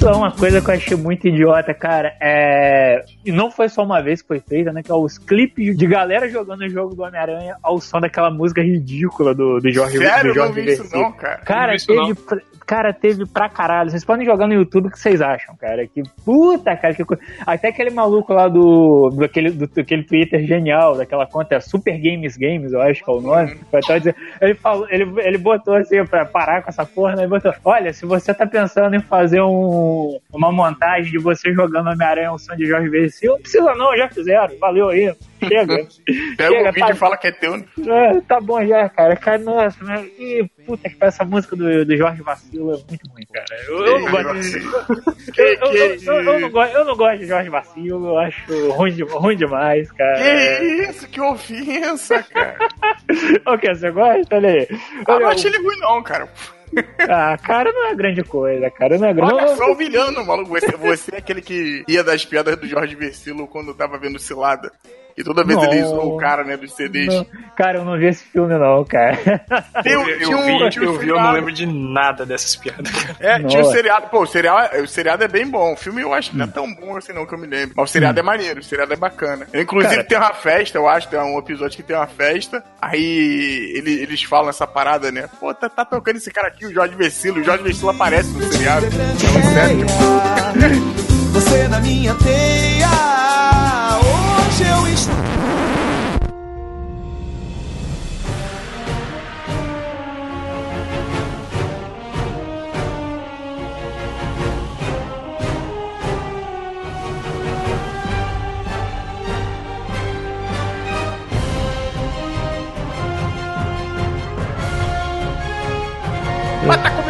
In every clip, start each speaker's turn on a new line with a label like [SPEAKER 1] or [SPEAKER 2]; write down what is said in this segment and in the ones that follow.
[SPEAKER 1] Só uma coisa que eu achei muito idiota, cara, é. E não foi só uma vez que foi feita, né? Que é os clipes de galera jogando o jogo do Homem-Aranha ao som daquela música ridícula do, do Jorge
[SPEAKER 2] Sério?
[SPEAKER 1] do Jorge
[SPEAKER 2] não vi isso não, cara.
[SPEAKER 1] Cara,
[SPEAKER 3] isso
[SPEAKER 1] teve,
[SPEAKER 3] não.
[SPEAKER 1] cara, teve pra caralho. Vocês podem jogar no YouTube o que vocês acham, cara. Que puta, cara. Que. Até aquele maluco lá do, do, aquele, do, daquele Twitter genial, daquela conta é Super Games Games, eu acho que é o nome. Dizendo- Ele, falou, ele, ele botou assim pra parar com essa porra, né? Ele botou: Olha, se você tá pensando em fazer um, uma montagem de você jogando Homem-Aranha ao som de Jorge Não precisa não, já fizeram. Valeu aí. Chega.
[SPEAKER 2] Pega
[SPEAKER 1] Chega,
[SPEAKER 2] o vídeo
[SPEAKER 1] tá-
[SPEAKER 2] e fala que é teu.
[SPEAKER 1] é, tá bom já, cara. Cara, nossa, mas. Ih, puta que essa música do, do Jorge Vacilo é muito ruim, cara. Eu, eu não gosto.
[SPEAKER 2] Que,
[SPEAKER 1] Eu, eu, eu, eu- eu não gosto, eu não gosto de Jorge Vacilo, eu acho ruim, de- ruim demais, cara.
[SPEAKER 2] que isso? Que ofensa, cara.
[SPEAKER 1] O que? Você gosta? Olha aí.
[SPEAKER 2] Eu
[SPEAKER 1] Olha,
[SPEAKER 2] não achei ele ruim, não, cara.
[SPEAKER 1] ah, cara, não é grande coisa, cara. Não é grande
[SPEAKER 2] Olha
[SPEAKER 1] não,
[SPEAKER 2] só humilhando, maluco. Você, você é aquele que ia das piadas do Jorge Versilo quando tava vendo Cilada. E toda vez ele
[SPEAKER 1] Não.
[SPEAKER 2] zoou o cara, né, dos CDs.
[SPEAKER 1] não- Cara, eu não vi esse filme, não, cara.
[SPEAKER 2] Tem um-
[SPEAKER 3] Eu,
[SPEAKER 2] tinha um-
[SPEAKER 3] vi,
[SPEAKER 2] tinha um
[SPEAKER 3] eu vi, eu não lembro de nada dessas piadas, cara.
[SPEAKER 2] É, tinha o
[SPEAKER 1] Nossa.
[SPEAKER 2] seriado. Pô, o seriado, o seriado é bem bom. O filme eu acho que não é tão bom assim, não, que eu me lembro. Mas o seriado é maneiro, o seriado é bacana. Inclusive
[SPEAKER 1] Cara.
[SPEAKER 2] tem uma festa, eu acho, tem um episódio que tem uma festa. Aí ele- eles falam essa parada, né? Pô, tá, tá tocando esse cara aqui, o Jorge Vecilo. O Jorge Vecilo aparece no seriado. Sério.
[SPEAKER 4] Você na minha teia. Hoje eu estou.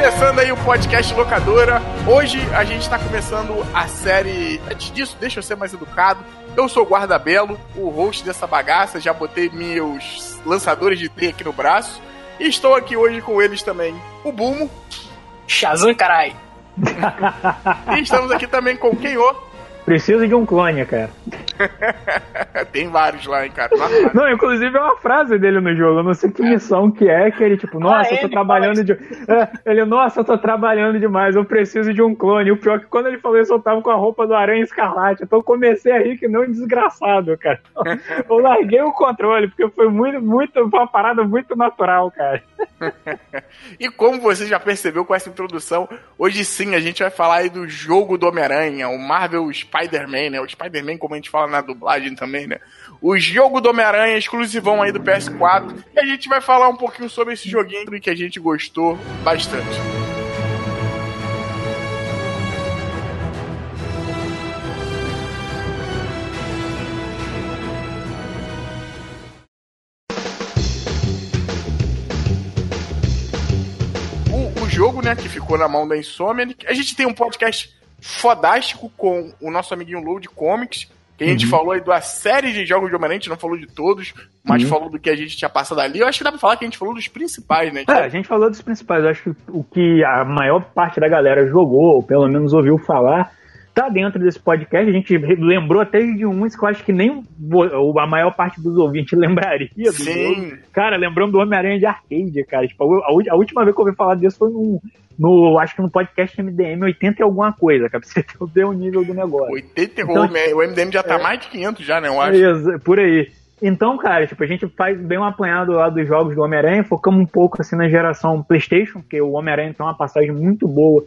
[SPEAKER 2] Começando aí o podcast Locadora. Hoje a gente tá começando a série. Antes disso, deixa eu ser mais educado. Eu sou o Guarda Belo, o host dessa bagaça. Já botei meus lançadores de teia aqui no braço. E estou aqui hoje com eles também, o Bumo.
[SPEAKER 3] Shazam, carai!
[SPEAKER 2] E estamos aqui também com o Kenô.
[SPEAKER 1] Preciso de um clone, cara.
[SPEAKER 2] Tem vários lá, hein, cara.
[SPEAKER 1] Não, inclusive é uma frase dele no jogo. Eu não sei que missão que é, que ele, tipo, nossa, eu tô
[SPEAKER 3] ele,
[SPEAKER 1] trabalhando de. É, ele, nossa, eu tô trabalhando demais, eu preciso de um clone. O pior é que quando ele falou isso, eu tava com a roupa do Aranha Escarlate. Então eu comecei a rir que não desgraçado, cara. Eu larguei o controle, porque foi muito, muito, uma parada muito natural, cara.
[SPEAKER 2] E como você já percebeu com essa introdução, hoje sim a gente vai falar aí do jogo do Homem-Aranha, o Marvel Spider-Man, né? O Spider-Man, como a gente fala na dublagem também, né? O jogo do Homem-Aranha exclusivão aí do PS4. E a gente vai falar um pouquinho sobre esse joguinho que a gente gostou bastante. o, jogo, né, que ficou na mão da Insomnia. A gente tem um podcast fodástico com o nosso amiguinho Load Comics, que a gente falou aí da série de jogos de Homem-Aranha, a gente não falou de todos, mas falou do que a gente tinha passado ali. Eu acho que dá pra falar que a gente falou dos principais, né?
[SPEAKER 1] É, a gente falou dos principais. Eu acho que o que a maior parte da galera jogou, ou pelo menos ouviu falar, tá dentro desse podcast. A gente lembrou até de uns que eu acho que nem a maior parte dos ouvintes lembraria do
[SPEAKER 2] Sim.
[SPEAKER 1] Cara, lembrando do Homem-Aranha de arcade, cara. Tipo, a, última vez que eu ouvi falar disso foi no, no acho que no podcast MDM 80 e alguma coisa, cara, pra você ter o nível do negócio.
[SPEAKER 2] 80
[SPEAKER 1] Então,
[SPEAKER 2] o MDM já tá
[SPEAKER 1] é.
[SPEAKER 2] mais de 500 já, né? Eu acho.
[SPEAKER 1] Exa- Por aí. Então, cara, tipo, a gente faz bem um apanhado lá dos jogos do Homem-Aranha, focamos um pouco assim na geração PlayStation, porque o Homem-Aranha tem uma passagem muito boa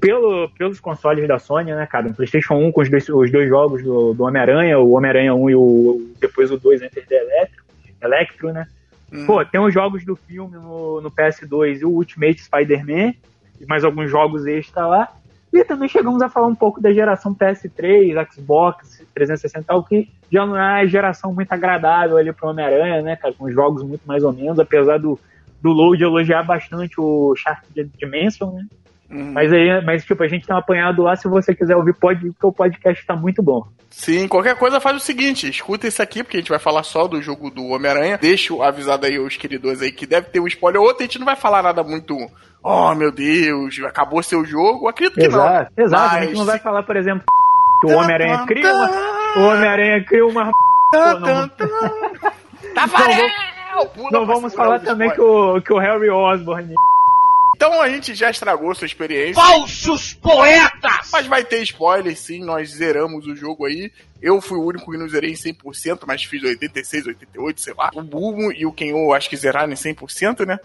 [SPEAKER 1] pelo, pelos consoles da Sony, né, cara? No PlayStation 1 com os dois, os dois jogos do, do Homem-Aranha, o Homem-Aranha 1 e o depois o 2 Enter the Electro, Electro, né?
[SPEAKER 2] Hum.
[SPEAKER 1] Pô, tem os jogos do filme no, no PS2 e o Ultimate Spider-Man, e mais alguns jogos extra lá. E também chegamos a falar um pouco da geração PS3, Xbox 360 e tal, que já não é a geração muito agradável ali pro Homem-Aranha, né, cara? Com jogos muito mais ou menos, apesar do, do Load elogiar bastante o Shark Dimension, né?
[SPEAKER 2] Uhum.
[SPEAKER 1] Mas aí, mas tipo, a gente tem um apanhado lá, se você quiser ouvir, pode ir, porque o podcast tá muito bom.
[SPEAKER 2] Sim, qualquer coisa faz o seguinte, escuta esse aqui, porque a gente vai falar só do jogo do Homem-Aranha. Deixa avisado aí os queridos aí que deve ter um spoiler ou outro, a gente não vai falar nada muito. Oh meu Deus, acabou seu jogo. Acredito que
[SPEAKER 1] Exato,
[SPEAKER 2] não.
[SPEAKER 1] exato. a
[SPEAKER 2] Mas
[SPEAKER 1] gente não vai falar, por exemplo, que o Homem-Aranha cria uma. O Homem-Aranha cria uma. Pô, não,
[SPEAKER 2] Tafarel!
[SPEAKER 1] Não vamos falar também que o, que o Harry Osborn
[SPEAKER 2] Então a gente já estragou sua experiência.
[SPEAKER 4] Falsos poetas!
[SPEAKER 2] Mas vai ter spoiler, sim, nós zeramos o jogo aí. Eu fui o único que não zerei em 100%, mas fiz 86, 88, sei lá. O Bulmo e o Kenyo acho que zeraram em 100%, né?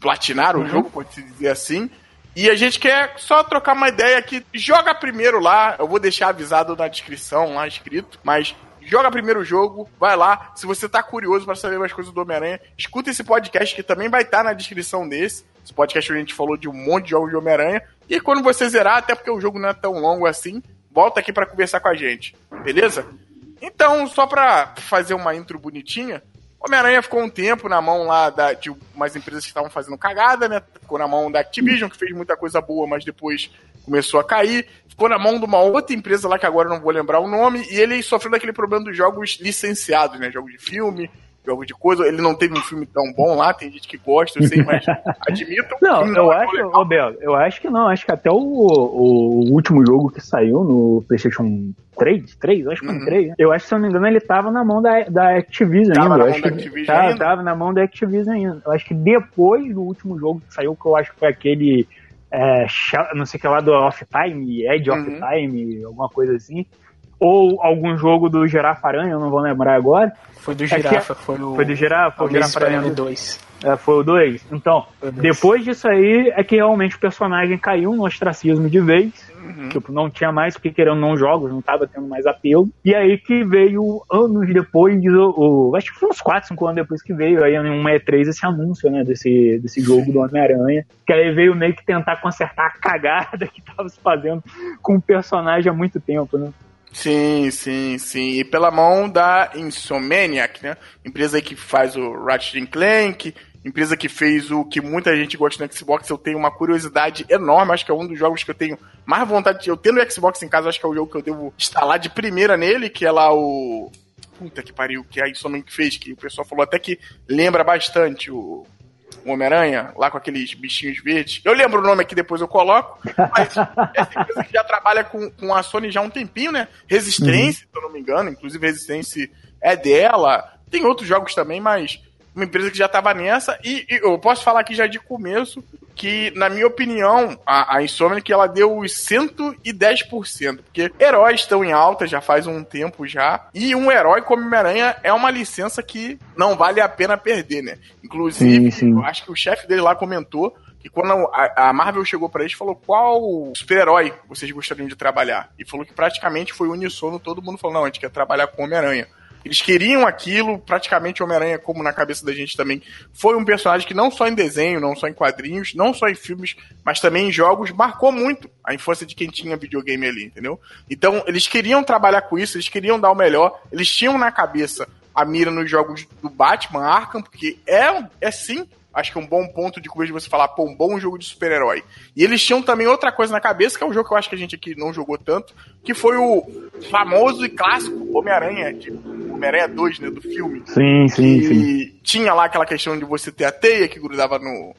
[SPEAKER 2] Platinaram uhum. o jogo, pode-se dizer assim. E a gente quer só trocar uma ideia aqui. Joga primeiro lá, eu vou deixar avisado na descrição lá escrito, mas joga primeiro jogo, vai lá. Se você tá curioso para saber mais coisas do Homem-Aranha, escuta esse podcast que também vai estar tá na descrição desse. Esse podcast a gente falou de um monte de jogos de Homem-Aranha. E quando você zerar, até porque o jogo não é tão longo assim, volta aqui para conversar com a gente, beleza? Então, só pra fazer uma intro bonitinha, Homem-Aranha ficou um tempo na mão lá da, de umas empresas que estavam fazendo cagada, né? Ficou na mão da Activision, que fez muita coisa boa, mas depois começou a cair. Ficou na mão de uma outra empresa lá que agora não vou lembrar o nome, e ele sofreu daquele problema dos jogos licenciados, né? Jogos de filme, jogo de coisa. Ele não teve um filme tão bom lá, tem gente que gosta, eu sei, mas admito.
[SPEAKER 1] Não, não eu acho, ô eu acho que não. Acho que até o, o último jogo que saiu no PlayStation 3, 3, acho que foi uhum. 3. Né? Eu acho que, se eu não me engano, ele tava na mão da, da Activision tava ainda. Na mão da Activision tava, ainda? Tava na mão da Activision ainda. Eu acho que depois do último jogo que saiu, que eu acho que foi aquele. É, não sei o que lá do Off Time, Edge uhum. of Time, alguma coisa assim ou algum jogo do Girafa Aranha, eu não vou lembrar agora.
[SPEAKER 3] Foi do Girafa, é foi o.
[SPEAKER 1] Foi do Girafa,
[SPEAKER 3] o Girafa Aranha 2.
[SPEAKER 1] É, foi o 2. Então, depois disso aí é que realmente o personagem caiu no ostracismo de vez. Uhum. Tipo, não tinha mais, porque querendo não jogos, não tava tendo mais apelo. E aí que veio, anos depois, o, o acho que foi uns 4, 5 anos depois que veio aí em uma E3 esse anúncio, né, desse, desse jogo do Homem-Aranha. Que aí veio meio que tentar consertar a cagada que tava se fazendo com o personagem há muito tempo, né?
[SPEAKER 2] Sim, sim, sim. E pela mão da Insomniac, né? Empresa aí que faz o Ratchet Clank, empresa que fez o que muita gente gosta no Xbox. Eu tenho uma curiosidade enorme, acho que é um dos jogos que eu tenho mais vontade de. Eu tendo o Xbox em casa, acho que é o jogo que eu devo instalar de primeira nele, que é lá o. Puta que pariu, que a Insomniac fez, que o pessoal falou até que lembra bastante o o Homem-Aranha, lá com aqueles bichinhos verdes. Eu lembro o nome aqui, depois eu coloco. Mas essa empresa que já trabalha com, com a Sony já há um tempinho, né? Resistência, uhum. se eu não me engano. Inclusive, Resistência é dela. Tem outros jogos também, mas uma empresa que já estava nessa. E, e, eu posso falar aqui já de começo que, na minha opinião, a, a Insomniac ela deu os 110%. Porque heróis estão em alta já faz um tempo já. E um herói como Homem-Aranha é uma licença que não vale a pena perder, né? Inclusive, sim, sim. eu acho que o chefe dele lá comentou que quando a, a Marvel chegou para eles falou qual super-herói vocês gostariam de trabalhar. E falou que praticamente foi unissono, todo mundo falou, não, a gente quer trabalhar com Homem-Aranha. Eles queriam aquilo, praticamente Homem-Aranha, como na cabeça da gente também, foi um personagem que não só em desenho, não só em quadrinhos, não só em filmes, mas também em jogos, marcou muito a infância de quem tinha videogame ali, entendeu? Então, eles queriam trabalhar com isso, eles queriam dar o melhor, eles tinham na cabeça a mira nos jogos do Batman, Arkham, porque é, é sim acho que é um bom ponto de começo de você falar, pô, um bom jogo de super-herói. E eles tinham também outra coisa na cabeça, que é um jogo que eu acho que a gente aqui não jogou tanto, que foi o famoso e clássico Homem-Aranha, Homem-Aranha 2, né, do filme.
[SPEAKER 1] Sim, sim, sim.
[SPEAKER 2] tinha lá aquela questão de você ter a teia que grudava no,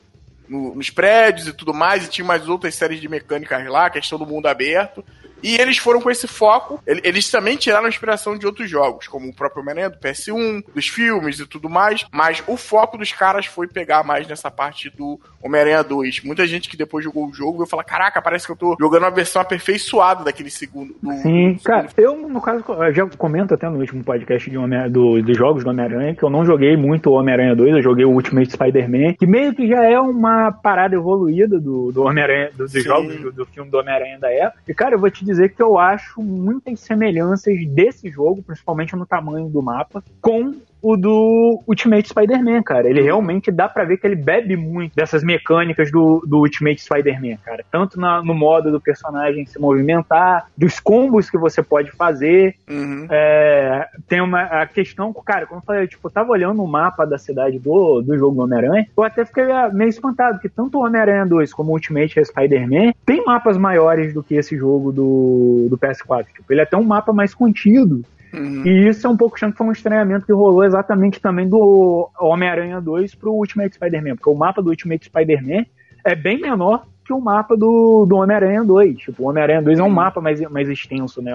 [SPEAKER 2] no, nos prédios e tudo mais, e tinha mais outras séries de mecânicas lá, questão do mundo aberto. E eles foram com esse foco. Eles também tiraram inspiração de outros jogos, como o próprio Homem-Aranha do PS1, dos filmes e tudo mais. Mas o foco dos caras foi pegar mais nessa parte do Homem-Aranha 2. Muita gente que depois jogou o jogo vai falar: Caraca, parece que eu tô jogando uma versão aperfeiçoada daquele segundo. Do,
[SPEAKER 1] Sim, do cara, eu, no caso, eu já comento até no último podcast de do, dos jogos do Homem-Aranha que eu não joguei muito o Homem-Aranha 2, eu joguei o Ultimate Spider-Man, que meio que já é uma parada evoluída do, do Homem-Aranha, dos jogos do, do filme do Homem-Aranha da época. E, cara, eu vou te dizer que eu acho muitas semelhanças desse jogo, principalmente no tamanho do mapa, com o do Ultimate Spider-Man, cara. Ele realmente dá para ver que ele bebe muito dessas mecânicas do, do Ultimate Spider-Man, cara. Tanto na, no modo do personagem se movimentar, dos combos que você pode fazer. Uhum. É, tem uma a questão, cara, quando eu falei, tipo, eu tava olhando o mapa da cidade do, do jogo do Homem-Aranha, eu até fiquei meio espantado, que tanto o Homem-Aranha 2 como o Ultimate Spider-Man tem mapas maiores do que esse jogo do, do PS4. Tipo, ele é até um mapa mais contido. Uhum. E isso é um pouco achando que foi um estranhamento que rolou exatamente também do Homem-Aranha 2 pro Ultimate Spider-Man, porque o mapa do Ultimate Spider-Man é bem menor que o mapa do, do Homem-Aranha 2. Tipo, o Homem-Aranha 2 é um mapa mais, mais extenso, né?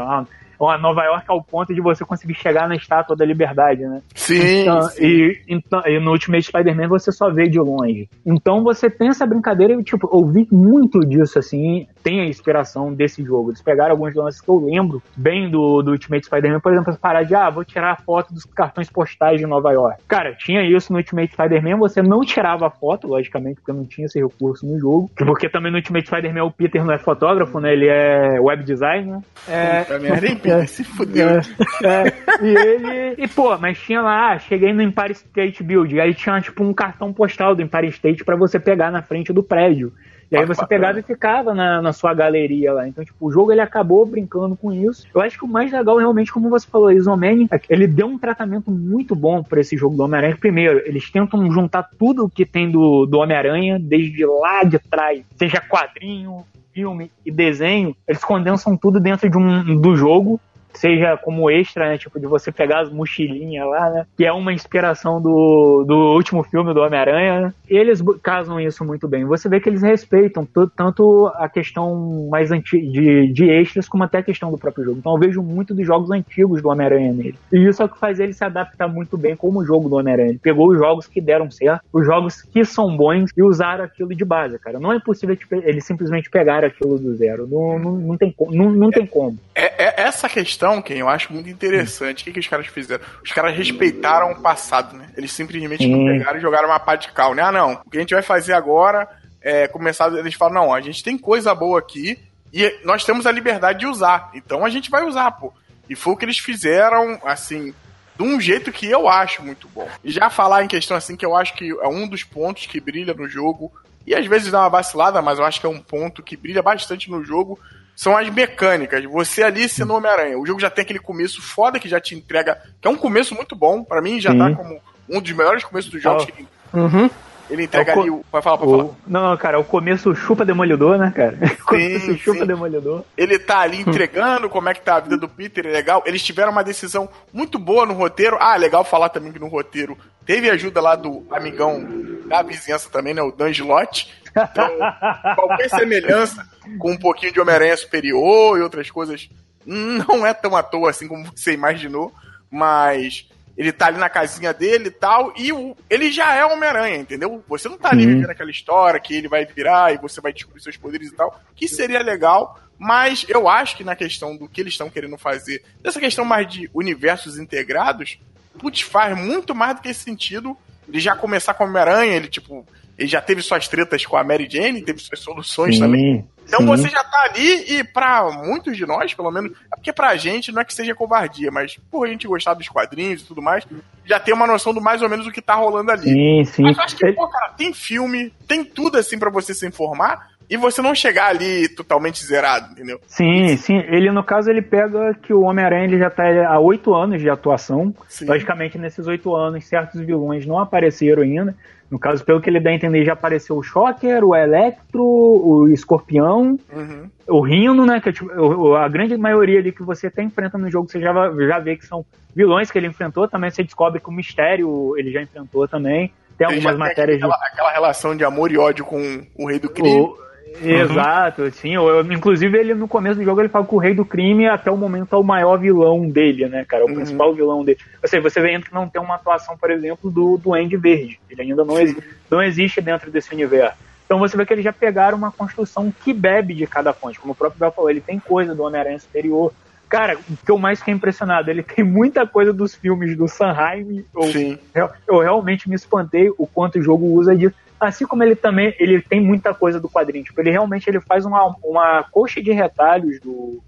[SPEAKER 1] É a Nova York ao ponto de você conseguir chegar na Estátua da Liberdade, né?
[SPEAKER 2] Sim.
[SPEAKER 1] Então,
[SPEAKER 2] sim.
[SPEAKER 1] E, então, e no Ultimate Spider-Man você só vê de longe. Então você tem essa brincadeira e, tipo, eu vi muito disso, assim, tem a inspiração desse jogo. Eles pegaram alguns lances que eu lembro bem do, do Ultimate Spider-Man, por exemplo, parar de, ah, vou tirar a foto dos cartões postais de Nova York. Cara, tinha isso no Ultimate Spider-Man, você não tirava a foto, logicamente, porque não tinha esse recurso no jogo. Porque também no Ultimate Spider-Man o Peter não é fotógrafo, né? Ele é web designer. É,
[SPEAKER 2] Puta merda, hein, Peter? Se fudeu.
[SPEAKER 1] é, é, e ele. E, pô, mas tinha lá, ah, cheguei no Empire State Building, aí tinha tipo um cartão postal do Empire State pra você pegar na frente do prédio. E aí
[SPEAKER 2] Ah,
[SPEAKER 1] você pegava e ficava na, na sua galeria lá. Então, tipo, o jogo ele acabou brincando com isso. Eu acho que o mais legal, realmente, como você falou, Isomania, ele deu um tratamento muito bom pra esse jogo do Homem-Aranha. Primeiro, eles tentam juntar tudo o que tem do, do Homem-Aranha, desde lá de trás, seja quadrinho, filme e desenho, eles condensam tudo dentro de um do jogo. Seja como extra, né? Tipo, de você pegar as mochilinhas lá, né? Que é uma inspiração do, do último filme do Homem-Aranha, né? Eles casam isso muito bem. Você vê que eles respeitam tanto a questão mais antiga de, de extras, como até a questão do próprio jogo. Então eu vejo muito dos jogos antigos do Homem-Aranha nele. E isso é o que faz ele se adaptar muito bem como jogo do Homem-Aranha. Pegou os jogos que deram certo, os jogos que são bons e usaram aquilo de base, cara. Não é possível eles simplesmente pegar aquilo do zero. Não, não, não, tem, não, não tem como.
[SPEAKER 2] É, é essa questão, Ken, eu acho muito interessante. O que, que os caras fizeram? Os caras respeitaram o passado, né? Eles simplesmente
[SPEAKER 1] Sim.
[SPEAKER 2] pegaram e jogaram uma pá de cal, né? Ah, não. O que a gente vai fazer agora é começar. Eles falam, não, a gente tem coisa boa aqui e nós temos a liberdade de usar. Então a gente vai usar, pô. E foi o que eles fizeram, assim, de um jeito que eu acho muito bom. E já falar em questão assim, que eu acho que é um dos pontos que brilha no jogo, e às vezes dá uma vacilada, mas eu acho que é um ponto que brilha bastante no jogo, são as mecânicas. Você ali sendo Homem-Aranha. O jogo já tem aquele começo foda que já te entrega, que é um começo muito bom, pra mim já
[SPEAKER 1] Sim.
[SPEAKER 2] tá como um dos melhores começos dos jogos. Que
[SPEAKER 3] Uhum.
[SPEAKER 2] Ele entrega
[SPEAKER 1] É
[SPEAKER 2] ali o. Vai falar, pode falar.
[SPEAKER 1] O, não, cara, o começo chupa demolidor, né, cara? O começo chupa
[SPEAKER 2] sim.
[SPEAKER 1] demolidor.
[SPEAKER 2] Ele tá ali entregando como é que tá a vida do Peter, é legal. Eles tiveram uma decisão muito boa no roteiro. Ah, legal falar também que no roteiro teve ajuda lá do amigão da vizinhança também, né? O Dangelote. Então, qualquer semelhança com um pouquinho de Homem-Aranha superior e outras coisas não é tão à toa assim como você imaginou, mas ele tá ali na casinha dele e tal, e o- ele já é Homem-Aranha, entendeu? Você não tá ali
[SPEAKER 1] Sim.
[SPEAKER 2] vivendo aquela história que ele vai virar e você vai descobrir seus poderes e tal, que seria legal, mas eu acho que na questão do que eles estão querendo fazer, dessa questão mais de universos integrados, putz, faz muito mais do que esse sentido ele já começar com Homem-Aranha, ele tipo, ele já teve suas tretas com a Mary Jane, teve suas soluções também. Então
[SPEAKER 1] sim.
[SPEAKER 2] você já tá ali e pra muitos de nós, pelo menos, é porque pra gente não é que seja covardia, mas por a gente gostar dos quadrinhos e tudo mais, já tem uma noção do mais ou menos o que tá rolando ali.
[SPEAKER 1] Sim, sim.
[SPEAKER 2] Mas eu acho que, pô, cara, tem filme, tem tudo assim pra você se informar e você não chegar ali totalmente zerado, entendeu?
[SPEAKER 1] Sim, sim. Ele, no caso, ele pega que o Homem-Aranha já tá há oito anos de atuação.
[SPEAKER 2] Sim.
[SPEAKER 1] Logicamente, nesses oito anos, certos vilões não apareceram ainda. No caso, pelo que ele dá a entender, já apareceu o Shocker, o Electro, o Escorpião,
[SPEAKER 2] Uhum.
[SPEAKER 1] o Rino, né? Que é, tipo, a grande maioria ali que você até enfrenta no jogo, você já, já vê que são vilões que ele enfrentou. Também você descobre que o Mistério ele já enfrentou também. Tem algumas
[SPEAKER 2] já tem
[SPEAKER 1] matérias de
[SPEAKER 2] aquela, aquela relação de amor e ódio com o rei do crime.
[SPEAKER 1] o- Exato, sim. Eu- eu- inclusive, ele no começo do jogo ele fala que o rei do crime até o momento é o maior vilão dele, né, cara? O
[SPEAKER 2] Uhum.
[SPEAKER 1] principal vilão dele. Ou seja, você vê que não tem uma atuação, por exemplo, do Duende Verde. Ele ainda não, exi- não existe dentro desse universo. Então você vê que eles já pegaram uma construção que bebe de cada fonte. Como o próprio Bel falou, ele tem coisa do Homem-Aranha superior. Cara, o que eu mais fiquei impressionado, ele tem muita coisa dos filmes do Sanheim. Eu, eu realmente me espantei o quanto o jogo usa disso. Assim como ele também, ele tem muita coisa do quadrinho. Tipo, ele realmente ele faz uma, uma coxa de retalhos do,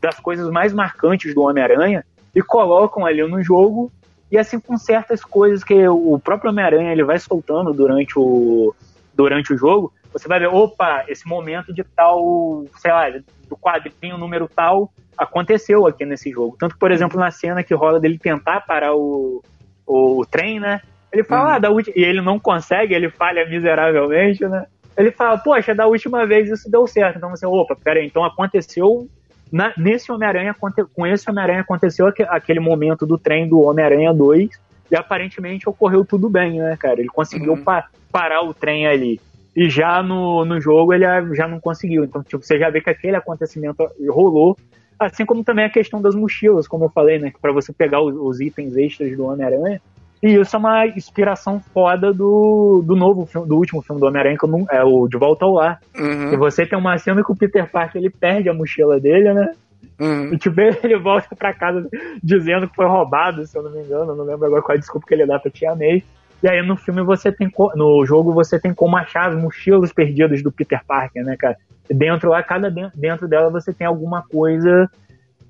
[SPEAKER 1] das coisas mais marcantes do Homem-Aranha e colocam ali no jogo. E assim com certas coisas que o próprio Homem-Aranha ele vai soltando durante o, durante o jogo, você vai ver, opa, esse momento de tal, sei lá, do quadrinho número tal aconteceu aqui nesse jogo. Tanto por exemplo, na cena que rola dele tentar parar o, o, trem, né? Ele fala, ah, da última... e ele não consegue, ele falha miseravelmente, né? Ele fala, poxa, da última vez isso deu certo. Então você, opa, peraí, então aconteceu na, nesse Homem-Aranha, com esse Homem-Aranha aconteceu aqu- aquele momento do trem do Homem-Aranha 2 e aparentemente ocorreu tudo bem, né, cara? Ele conseguiu
[SPEAKER 2] Uhum.
[SPEAKER 1] pa- parar o trem ali. E já no, no jogo ele já não conseguiu. Então, tipo, você já vê que aquele acontecimento rolou Assim como também a questão das mochilas, como eu falei, né? Para você pegar os, os, itens extras do Homem-Aranha. E isso é uma inspiração foda do, do novo filme, do último filme do Homem-Aranha, que não, é o De Volta ao Lar. Uhum. E você tem uma cena que o Peter Parker ele perde a mochila dele, né? Uhum. E tipo, ele volta pra casa dizendo que foi roubado, se eu não me engano. Eu não lembro agora qual é a desculpa que ele dá pra Tia May. E aí no filme você tem. No jogo você tem como achar as mochilas perdidas do Peter Parker, né, cara? Dentro lá, cada dentro dela você tem alguma coisa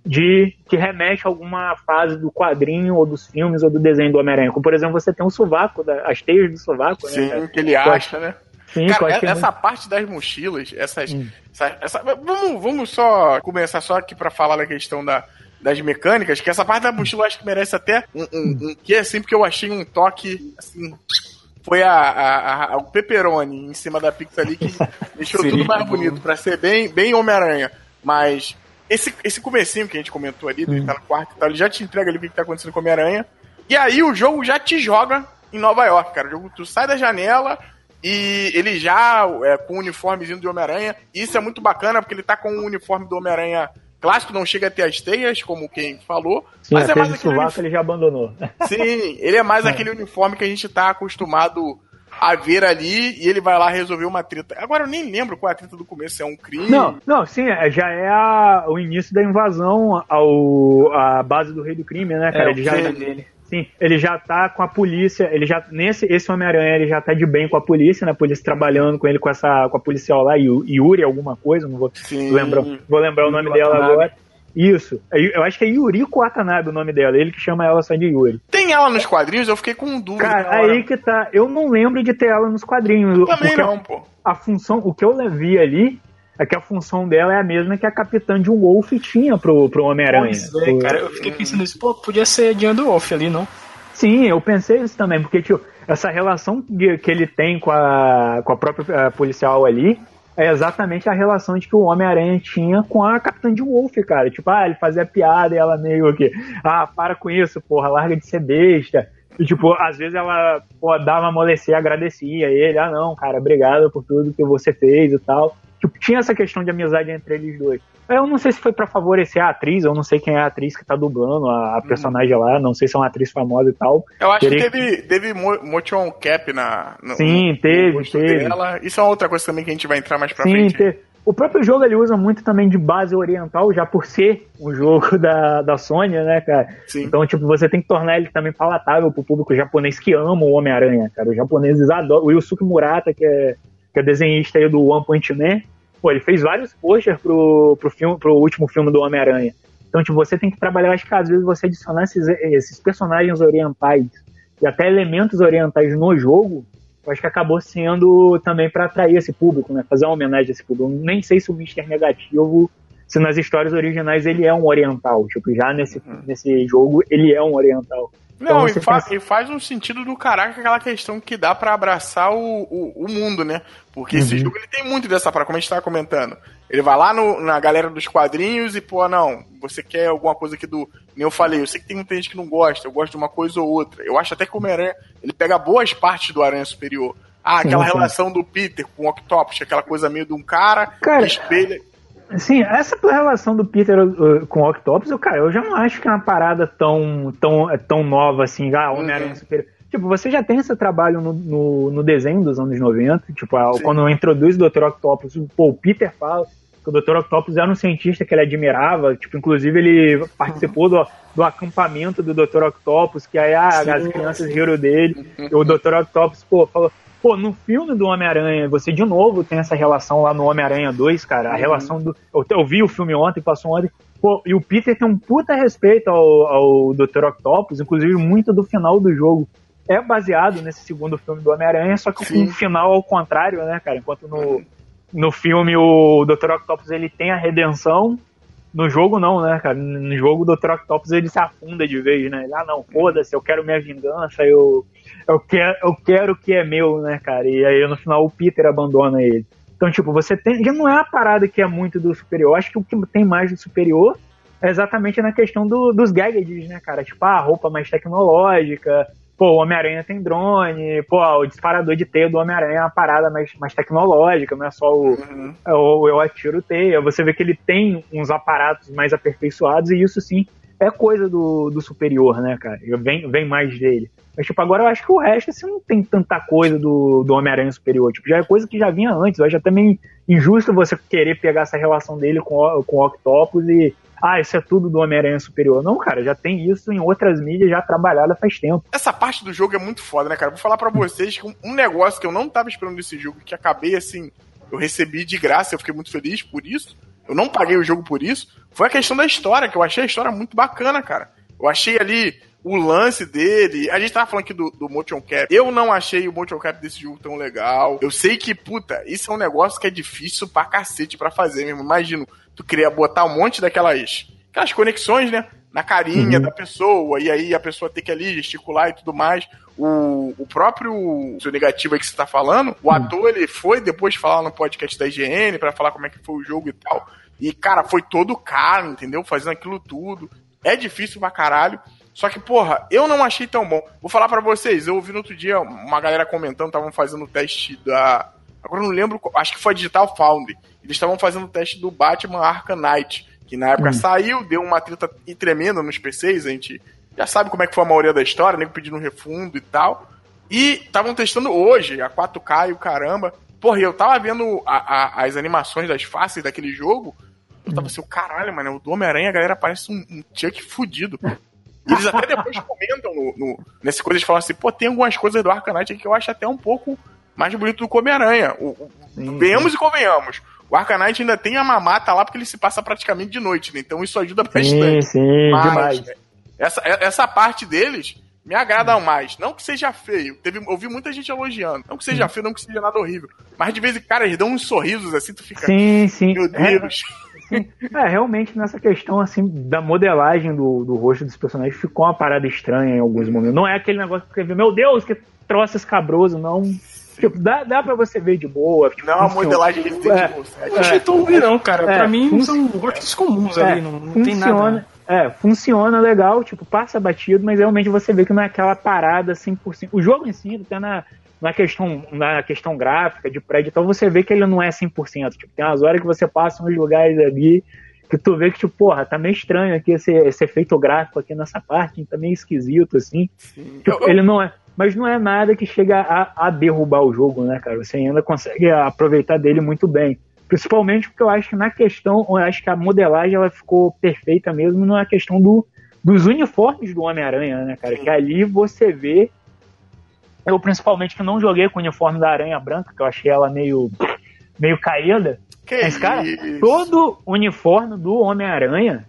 [SPEAKER 1] de que remete a alguma fase do quadrinho ou dos filmes ou do desenho do Homem-Aranha. Como, por exemplo, você tem um sovaco, as teias do sovaco,
[SPEAKER 2] Sim,
[SPEAKER 1] né?
[SPEAKER 2] Sim, que ele acha, né? Sim, Cara, é essa muito... parte das mochilas, essas, hum. essa, essa, vamos, vamos só começar só aqui para falar da questão da, das mecânicas, que essa parte da mochila eu acho que merece até um, um, um que assim, porque eu achei um toque assim. Foi a, a, a, o pepperoni em cima da pizza ali que deixou tudo mais bonito, para ser bem, bem Homem-Aranha. Mas esse, esse comecinho que a gente comentou ali, hum. tá no quarto e tal, ele já te entrega ali o que, que tá acontecendo com o Homem-Aranha. E aí o jogo já te joga em Nova York, cara. O jogo, tu sai da janela, e ele já é, com o uniformezinho do Homem-Aranha. Isso é muito bacana, porque ele tá com o uniforme do Homem-Aranha clássico, não chega a ter as teias, como quem falou.
[SPEAKER 1] Sim, mas é mais aquele ele já abandonou.
[SPEAKER 2] Sim, ele é mais é. aquele uniforme que a gente tá acostumado a ver ali e ele vai lá resolver uma treta. Agora eu nem lembro qual é a treta do começo, é um crime?
[SPEAKER 1] Não, não, sim, é, já é a, o início da invasão ao a base do rei do crime, né, cara? É, ele já dele. Sim, ele já tá com a polícia, ele já nesse esse Homem-Aranha ele já tá de bem com a polícia, né? A polícia trabalhando com ele com essa com a policial lá, Yuri alguma coisa, não vou lembrar, vou lembrar o nome dela agora. Isso. Eu acho que é Yuriko Watanabe o nome dela. Ele que chama ela só de Yuri.
[SPEAKER 2] Tem ela nos quadrinhos? Eu fiquei com dúvida.
[SPEAKER 1] Cara, aí que tá. Eu não lembro de ter ela nos quadrinhos.
[SPEAKER 2] Eu também não, pô.
[SPEAKER 1] A função, o que eu vi ali é que a função dela é a mesma que a Capitã de Wolf tinha pro, pro Homem-Aranha.
[SPEAKER 3] É, cara, eu fiquei pensando nisso, pô, podia ser Jean do Wolf ali, não?
[SPEAKER 1] Sim, eu pensei isso também, porque tipo, essa relação que ele tem com a, com a própria policial ali é exatamente a relação de que o Homem-Aranha tinha com a Capitã de Wolf, cara. Tipo, ah, ele fazia piada e ela meio que, ah, para com isso, porra, larga de ser besta. E, tipo, às vezes ela pô, dava amolecer, agradecia ele, ah, não, cara, obrigado por tudo que você fez e tal. Tipo, tinha essa questão de amizade entre eles dois. Eu não sei se foi para favorecer a atriz, eu não sei quem é a atriz que tá dublando a, a uhum. personagem lá, não sei se é uma atriz famosa e tal.
[SPEAKER 2] Eu acho Teria... que teve, teve motion cap na.
[SPEAKER 1] No, Sim, teve, teve. Dela.
[SPEAKER 2] Isso é outra coisa também que a gente vai entrar mais pra Sim, frente. Teve.
[SPEAKER 1] O próprio jogo ele usa muito também de base oriental, já por ser um jogo da, da Sony, né, cara? Sim. Então, tipo, você tem que tornar ele também palatável pro público japonês que ama o Homem-Aranha, cara. Os japoneses adoram. O Yusuke Murata, que é, que é desenhista aí do One Punch Man, Pô, ele fez vários posters pro, pro, filme, pro último filme do Homem-Aranha. Então, tipo, você tem que trabalhar, acho que às vezes você adicionar esses, esses personagens orientais e até elementos orientais no jogo, eu acho que acabou sendo também para atrair esse público, né? Fazer uma homenagem a esse público. Eu nem sei se o Mister Negativo, se nas histórias originais ele é um oriental. Tipo, já nesse, uhum. nesse jogo ele é um oriental.
[SPEAKER 2] Não, então, e, fa pensa... e, faz um sentido do caraca aquela questão que dá para abraçar o, o, o, mundo, né? Porque uhum. esse jogo ele tem muito dessa para como a gente tava comentando. Ele vai lá no, na galera dos quadrinhos e, pô, não, você quer alguma coisa aqui do. Nem eu falei, eu sei que tem muita gente que não gosta, eu gosto de uma coisa ou outra. Eu acho até que o Homem-Aranha, ele pega boas partes do Aranha Superior. Ah, aquela sim, sim. relação do Peter com o Octopus, aquela coisa meio de um cara, cara que espelha.
[SPEAKER 1] Sim, essa relação do Peter uh, com o Octopus, eu, cara, eu já não acho que é uma parada tão, tão, é tão nova assim, ah, Homem-Aranha uhum. Superior. Tipo, você já tem esse trabalho no, no, no desenho dos anos 90, tipo, a, quando introduz o Dr. Octopus, pô, o Peter fala que o Dr. Octopus era um cientista que ele admirava, tipo, inclusive ele participou do, do acampamento do Dr. Octopus, que aí ah, as crianças riram dele, e o Dr. Octopus, pô, falou, Pô, no filme do Homem-Aranha, você de novo tem essa relação lá no Homem-Aranha 2, cara. A uhum. relação do. Eu, eu, vi o filme ontem, passou ontem. Pô, e o Peter tem um puta respeito ao, ao Dr. Octopus, inclusive muito do final do jogo é baseado nesse segundo filme do Homem-Aranha, só que Sim. com um final ao contrário, né, cara? Enquanto no, no filme o Dr. Octopus ele tem a redenção, no jogo não, né, cara? No jogo o Dr. Octopus ele se afunda de vez, né? Ele, ah, não, foda-se, eu quero minha vingança, eu eu quero, eu quero o que é meu, né, cara? E aí no final o Peter abandona ele. Então, tipo, você tem. Já não é a parada que é muito do superior. Eu acho que o que tem mais do superior é exatamente na questão do, dos gadgets, né, cara? Tipo, a roupa mais tecnológica, pô, o Homem-Aranha tem drone, pô, o disparador de teia do Homem-Aranha é uma parada mais, mais tecnológica, não é só o, uhum. É o eu atiro teia. Você vê que ele tem uns aparatos mais aperfeiçoados e isso sim é coisa do, do superior, né, cara? Vem, vem mais dele. Mas, tipo, agora eu acho que o resto, assim, não tem tanta coisa do, do Homem-Aranha superior. Tipo, já é coisa que já vinha antes. Eu acho até meio injusto você querer pegar essa relação dele com, com o Octopus e ah, isso é tudo do Homem-Aranha Superior. Não, cara, já tem isso em outras mídias já trabalhada faz tempo.
[SPEAKER 2] Essa parte do jogo é muito foda, né, cara? Vou falar para vocês que um negócio que eu não tava esperando desse jogo, que acabei assim, eu recebi de graça, eu fiquei muito feliz por isso. Eu não paguei o jogo por isso. Foi a questão da história, que eu achei a história muito bacana, cara. Eu achei ali o lance dele. A gente tava falando aqui do, do motion cap. Eu não achei o motion cap desse jogo tão legal. Eu sei que, puta, isso é um negócio que é difícil pra cacete pra fazer mesmo. Imagino, tu queria botar um monte daquelas aquelas conexões, né? Na carinha uhum. da pessoa, e aí a pessoa tem que ali gesticular e tudo mais. O, o próprio seu negativo aí que você tá falando, o uhum. ator ele foi depois falar no podcast da IGN para falar como é que foi o jogo e tal. E, cara, foi todo caro, entendeu? Fazendo aquilo tudo. É difícil pra caralho. Só que, porra, eu não achei tão bom. Vou falar para vocês, eu ouvi no outro dia uma galera comentando, estavam fazendo o teste da. Agora eu não lembro, acho que foi a Digital Foundry. Eles estavam fazendo o teste do Batman Arkham Knight, que na época hum. saiu, deu uma treta tremenda nos PCs, a gente já sabe como é que foi a maioria da história, nem pedindo um refundo e tal. E estavam testando hoje, a 4K e o caramba. Porra, eu tava vendo a, a, as animações das faces daquele jogo, eu tava hum. assim, o caralho, mano, o do Homem-Aranha, a galera parece um, um Chuck fudido. Eles até depois comentam no, no, nesse coisa, eles falam assim, pô, tem algumas coisas do Arcanite que eu acho até um pouco mais bonito do que o Homem-Aranha. Venhamos e convenhamos. O Arcanite ainda tem a mamata lá porque ele se passa praticamente de noite, né? Então isso ajuda bastante.
[SPEAKER 1] Sim, sim, Mas, demais.
[SPEAKER 2] Essa, essa parte deles me agrada mais. Não que seja feio. Teve, eu vi muita gente elogiando. Não que seja feio, não que seja nada horrível. Mas de vez em quando eles dão uns sorrisos assim, tu fica.
[SPEAKER 1] Sim, sim.
[SPEAKER 2] Meu Deus.
[SPEAKER 1] É. É, realmente nessa questão assim da modelagem do, do rosto dos personagens ficou uma parada estranha em alguns momentos. Não é aquele negócio que você meu Deus, que troço escabroso, não. Tipo, dá, dá pra você ver de boa.
[SPEAKER 2] Tipo, não é uma modelagem de é,
[SPEAKER 3] é, Não achei tão ruim, não, cara. É, pra mim são rostos comuns é, ali, não, não funciona, tem nada.
[SPEAKER 1] É, funciona legal, tipo, passa batido, mas realmente você vê que não é aquela parada 100%. O jogo em si, até na, na questão, na questão gráfica de prédio, então você vê que ele não é 100%. Tipo, tem umas horas que você passa nos lugares ali que tu vê que, tipo, porra, tá meio estranho aqui esse, esse efeito gráfico aqui nessa parte, tá meio esquisito, assim. Tipo, ele não é. Mas não é nada que chega a, a derrubar o jogo, né, cara? Você ainda consegue aproveitar dele muito bem. Principalmente porque eu acho que na questão, eu acho que a modelagem ela ficou perfeita mesmo na questão do, dos uniformes do Homem-Aranha, né, cara? Que ali você vê eu, principalmente, que não joguei com o uniforme da Aranha Branca, que eu achei ela meio, meio caída. Que Mas, cara, isso? todo uniforme do Homem-Aranha,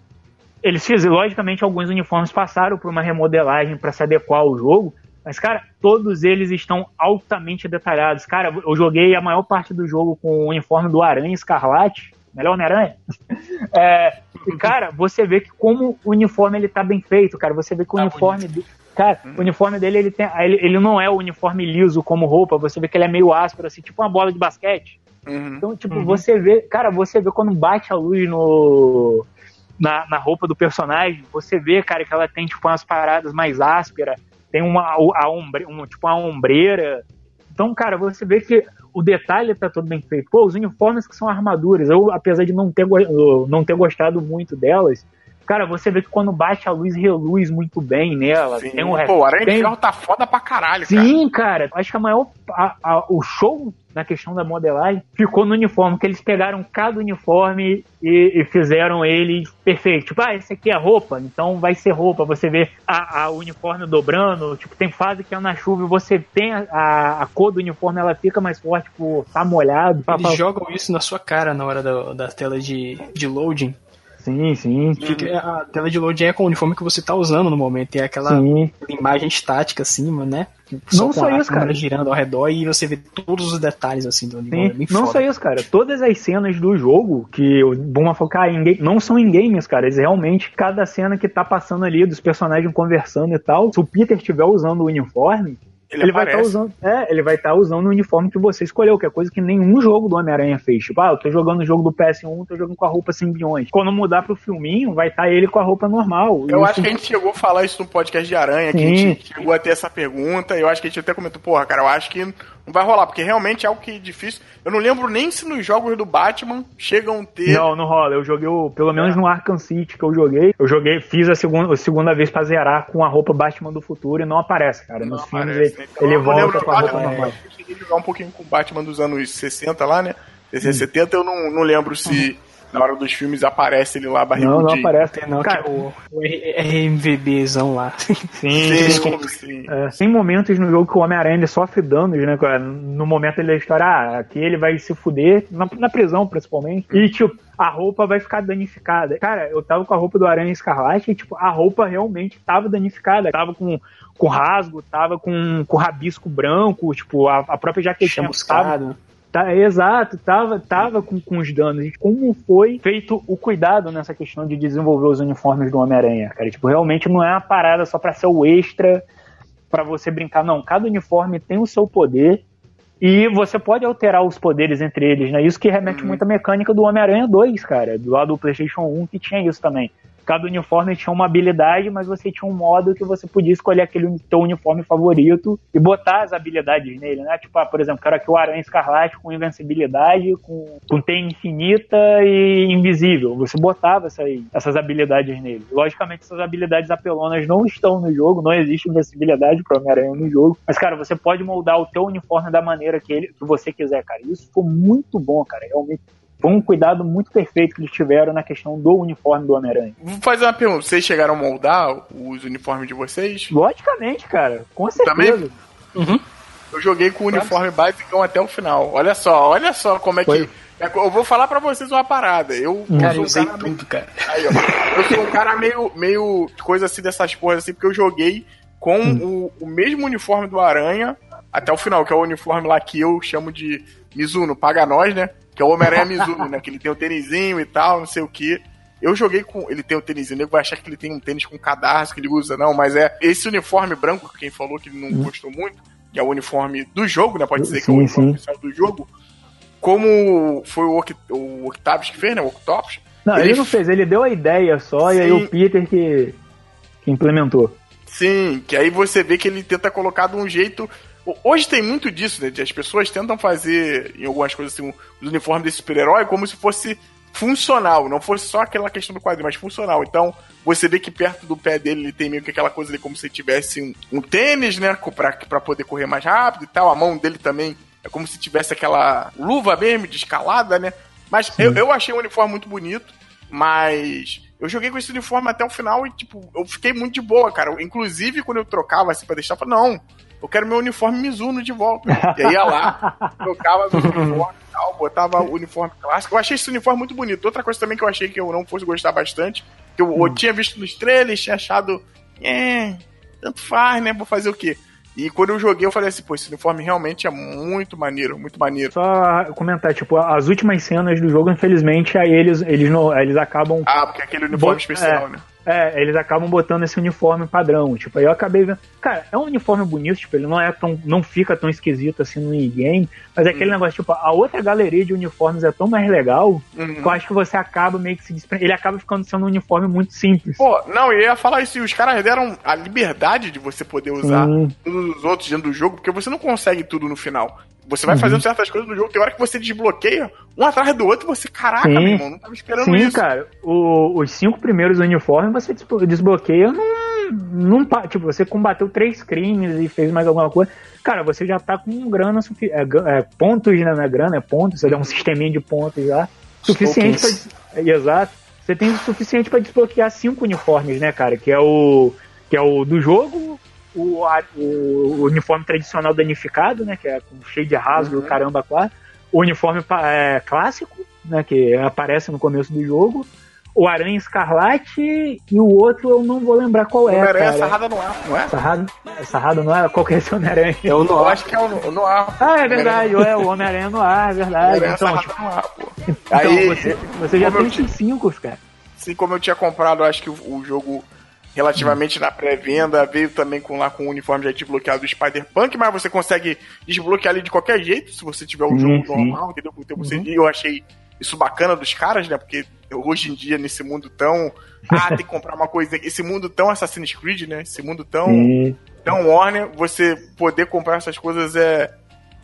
[SPEAKER 1] eles fizeram, logicamente, alguns uniformes passaram por uma remodelagem para se adequar ao jogo. Mas, cara, todos eles estão altamente detalhados. Cara, eu joguei a maior parte do jogo com o uniforme do Aranha Escarlate, melhor Homem-Aranha. É, e, cara, você vê que como o uniforme ele tá bem feito, cara. Você vê que o tá uniforme. Cara, hum. o uniforme dele, ele, tem, ele, ele não é o uniforme liso como roupa, você vê que ele é meio áspero, assim, tipo uma bola de basquete. Uhum. Então, tipo, uhum. você vê, cara, você vê quando bate a luz no, na, na roupa do personagem, você vê, cara, que ela tem, tipo, umas paradas mais ásperas, tem uma, a ombre, um, tipo, uma ombreira. Então, cara, você vê que o detalhe tá todo bem feito. Pô, os uniformes que são armaduras, eu, apesar de não ter, não ter gostado muito delas, Cara, você vê que quando bate a luz, reluz muito bem nela.
[SPEAKER 2] Sim. Tem um Pô, o Aranha tem... de tá foda pra caralho,
[SPEAKER 1] Sim, cara. cara. Acho que a maior. A, a, o show na questão da modelagem ficou no uniforme, que eles pegaram cada uniforme e, e, fizeram ele perfeito. Tipo, ah, esse aqui é roupa, então vai ser roupa. Você vê a, a uniforme dobrando, tipo, tem fase que é na chuva e você tem a, a, cor do uniforme, ela fica mais forte, tipo, tá molhado.
[SPEAKER 3] Eles jogam isso na sua cara na hora da, da tela de, de loading.
[SPEAKER 1] Sim, sim.
[SPEAKER 3] Fica, a tela de load é com o uniforme que você tá usando no momento. Tem aquela sim. imagem estática acima, né?
[SPEAKER 1] Só não só isso, cara.
[SPEAKER 3] girando ao redor e você vê todos os detalhes assim do
[SPEAKER 1] uniforme. É não foda. só isso, cara. Todas as cenas do jogo que o Buma focar em game, não são em games, cara. Eles realmente, cada cena que tá passando ali dos personagens conversando e tal, se o Peter estiver usando o uniforme, ele, ele vai estar tá usando, é, ele vai estar tá usando o uniforme que você escolheu, que é coisa que nenhum jogo do Homem-Aranha fez. Tipo, ah, eu tô jogando o jogo do PS1, tô jogando com a roupa simbionte. Quando mudar pro filminho, vai estar tá ele com a roupa normal.
[SPEAKER 2] Eu acho que a gente chegou a falar isso no podcast de Aranha, Sim. que a gente chegou a ter essa pergunta, e eu acho que a gente até comentou, porra, cara, eu acho que não vai rolar, porque realmente é algo que é difícil. Eu não lembro nem se nos jogos do Batman chegam a ter.
[SPEAKER 1] Não, não rola. Eu joguei, pelo menos é. no Arkham City que eu joguei, eu joguei, fiz a segunda, a segunda vez pra zerar com a roupa Batman do futuro e não aparece, cara. Nos filmes ele, então, volta com a roupa normal.
[SPEAKER 2] Eu cheguei a jogar um pouquinho com o Batman dos anos 60 lá, né? 70 eu não, não lembro se. Uhum na hora dos filmes aparece ele lá barrigudinho.
[SPEAKER 1] Não, não aparece, não.
[SPEAKER 3] Cara, o, o RMVBzão lá.
[SPEAKER 1] Sim, sim. sim. É, tem momentos no jogo que o Homem-Aranha sofre danos, né? No momento ele da história, ah, aqui ele vai se fuder, na, na prisão principalmente. E, tipo, a roupa vai ficar danificada. Cara, eu tava com a roupa do Aranha Escarlate e, tipo, a roupa realmente tava danificada. Tava com, com rasgo, tava com, com rabisco branco, tipo, a, a própria jaquetinha tava, Tá, exato, tava, tava com, com os danos. E como foi feito o cuidado nessa questão de desenvolver os uniformes do Homem-Aranha, cara? Tipo, realmente não é uma parada só para ser o extra para você brincar, não. Cada uniforme tem o seu poder e você pode alterar os poderes entre eles, né? Isso que remete uhum. muito à mecânica do Homem-Aranha 2, cara, do lado do PlayStation 1 que tinha isso também cada uniforme tinha uma habilidade, mas você tinha um modo que você podia escolher aquele teu uniforme favorito e botar as habilidades nele, né? Tipo, ah, por exemplo, quero aqui o Aranha Escarlate com invencibilidade, com, com T infinita e invisível. Você botava essa, essas habilidades nele. Logicamente, essas habilidades apelonas não estão no jogo, não existe invencibilidade para Homem-Aranha no jogo. Mas, cara, você pode moldar o teu uniforme da maneira que, ele, que você quiser, cara. Isso foi muito bom, cara. Realmente foi um cuidado muito perfeito que eles tiveram na questão do uniforme do Homem-Aranha.
[SPEAKER 2] Vou fazer uma pergunta: vocês chegaram a moldar os uniformes de vocês?
[SPEAKER 1] Logicamente, cara. Com certeza. Também?
[SPEAKER 2] Uhum. Eu joguei com o uniforme claro. basicão até o final. Olha só, olha só como é Foi. que. É, eu vou falar para vocês uma parada. Eu,
[SPEAKER 3] cara,
[SPEAKER 2] eu
[SPEAKER 3] sou um cara tudo, meio, cara.
[SPEAKER 2] Aí, ó, eu sou um cara meio, meio coisa assim dessas porras assim, porque eu joguei com hum. o, o mesmo uniforme do Aranha até o final, que é o uniforme lá que eu chamo de Mizuno, paga nós, né? Que é o Homem-Aranha Mizuno, né? Que ele tem o tênisinho e tal, não sei o que. Eu joguei com. Ele tem o tênisinho, o nego vai achar que ele tem um tênis com cadarço que ele usa, não, mas é esse uniforme branco, que quem falou que ele não uhum. gostou muito, que é o uniforme do jogo, né? Pode dizer sim, que é o uniforme oficial do jogo. Como foi o, o Octavius que fez, né? O Octopus.
[SPEAKER 1] Não, ele, ele não fez, ele deu a ideia só, sim. e aí o Peter que, que implementou.
[SPEAKER 2] Sim, que aí você vê que ele tenta colocar de um jeito Hoje tem muito disso, né? As pessoas tentam fazer, em algumas coisas assim, os uniformes desse super-herói como se fosse funcional, não fosse só aquela questão do quadrinho, mas funcional. Então, você vê que perto do pé dele ele tem meio que aquela coisa ali como se tivesse um, um tênis, né? Pra, pra poder correr mais rápido e tal. A mão dele também é como se tivesse aquela luva mesmo de escalada, né? Mas eu, eu achei o uniforme muito bonito, mas eu joguei com esse uniforme até o final e, tipo, eu fiquei muito de boa, cara. Inclusive, quando eu trocava assim pra deixar, eu falei, não, eu quero meu uniforme Mizuno de volta. E aí ia lá, trocava meu uniforme e tal, botava o uniforme clássico. Eu achei esse uniforme muito bonito. Outra coisa também que eu achei que eu não fosse gostar bastante, que eu, hum. eu tinha visto nos trailers, tinha achado, é, tanto faz, né, vou fazer o quê? E quando eu joguei, eu falei assim, pô, esse uniforme realmente é muito maneiro, muito maneiro.
[SPEAKER 1] Só comentar, tipo, as últimas cenas do jogo, infelizmente, aí eles, eles, não, eles acabam.
[SPEAKER 2] Ah, porque aquele uniforme especial,
[SPEAKER 1] é,
[SPEAKER 2] né?
[SPEAKER 1] É, eles acabam botando esse uniforme padrão. Tipo, aí eu acabei vendo. Cara, é um uniforme bonito, tipo, ele não é tão. não fica tão esquisito assim no e-game. Mas é aquele uhum. negócio, tipo, a outra galeria de uniformes é tão mais legal uhum. que eu acho que você acaba meio que se desprendendo. Ele acaba ficando sendo um uniforme muito simples.
[SPEAKER 2] Pô, não, eu ia falar isso, os caras deram a liberdade de você poder usar uhum. todos os outros dentro do jogo, porque você não consegue tudo no final. Você vai uhum. fazendo certas coisas no jogo, tem hora que você desbloqueia um atrás do outro, você, caraca, Sim. meu irmão, não tava esperando
[SPEAKER 1] Sim,
[SPEAKER 2] isso.
[SPEAKER 1] Sim, cara, o, os cinco primeiros uniformes você desbloqueia num, num. Tipo, você combateu três crimes e fez mais alguma coisa. Cara, você já tá com grana, é, é, pontos né, na grana, é pontos, você dá um sisteminha de pontos já. Suficiente pra. Exato. Você tem o suficiente para desbloquear cinco uniformes, né, cara? Que é o. Que é o do jogo, o, o, uniforme tradicional danificado, né? Que é com cheio de rasgo uhum. caramba quase. O uniforme é, clássico, né? Que aparece no começo do jogo. O Aranha Escarlate e o outro eu não vou lembrar qual é. O
[SPEAKER 2] Aranha é Sarrada no ar, não é?
[SPEAKER 1] Sarrada, Sarrada no ar? Qual que é esse Homem-Aranha?
[SPEAKER 2] Eu, não, acho que é o no ar.
[SPEAKER 1] Ah, é verdade, é o Homem-Aranha no ar, é verdade. Então, tipo, no ar, pô. Então, Aí, você, você já tem esses cinco, cara.
[SPEAKER 2] Sim, como eu tinha comprado, acho que o, o jogo relativamente na pré-venda, veio também com lá com o uniforme já desbloqueado do Spider-Punk, mas você consegue desbloquear ele de qualquer jeito, se você tiver o um jogo normal, entendeu? Então, você, uhum. Eu achei isso bacana dos caras, né? Porque hoje em dia, nesse mundo tão. Ah, tem que comprar uma coisa. Esse mundo tão Assassin's Creed, né? Esse mundo tão. Tão Warner, você poder comprar essas coisas é.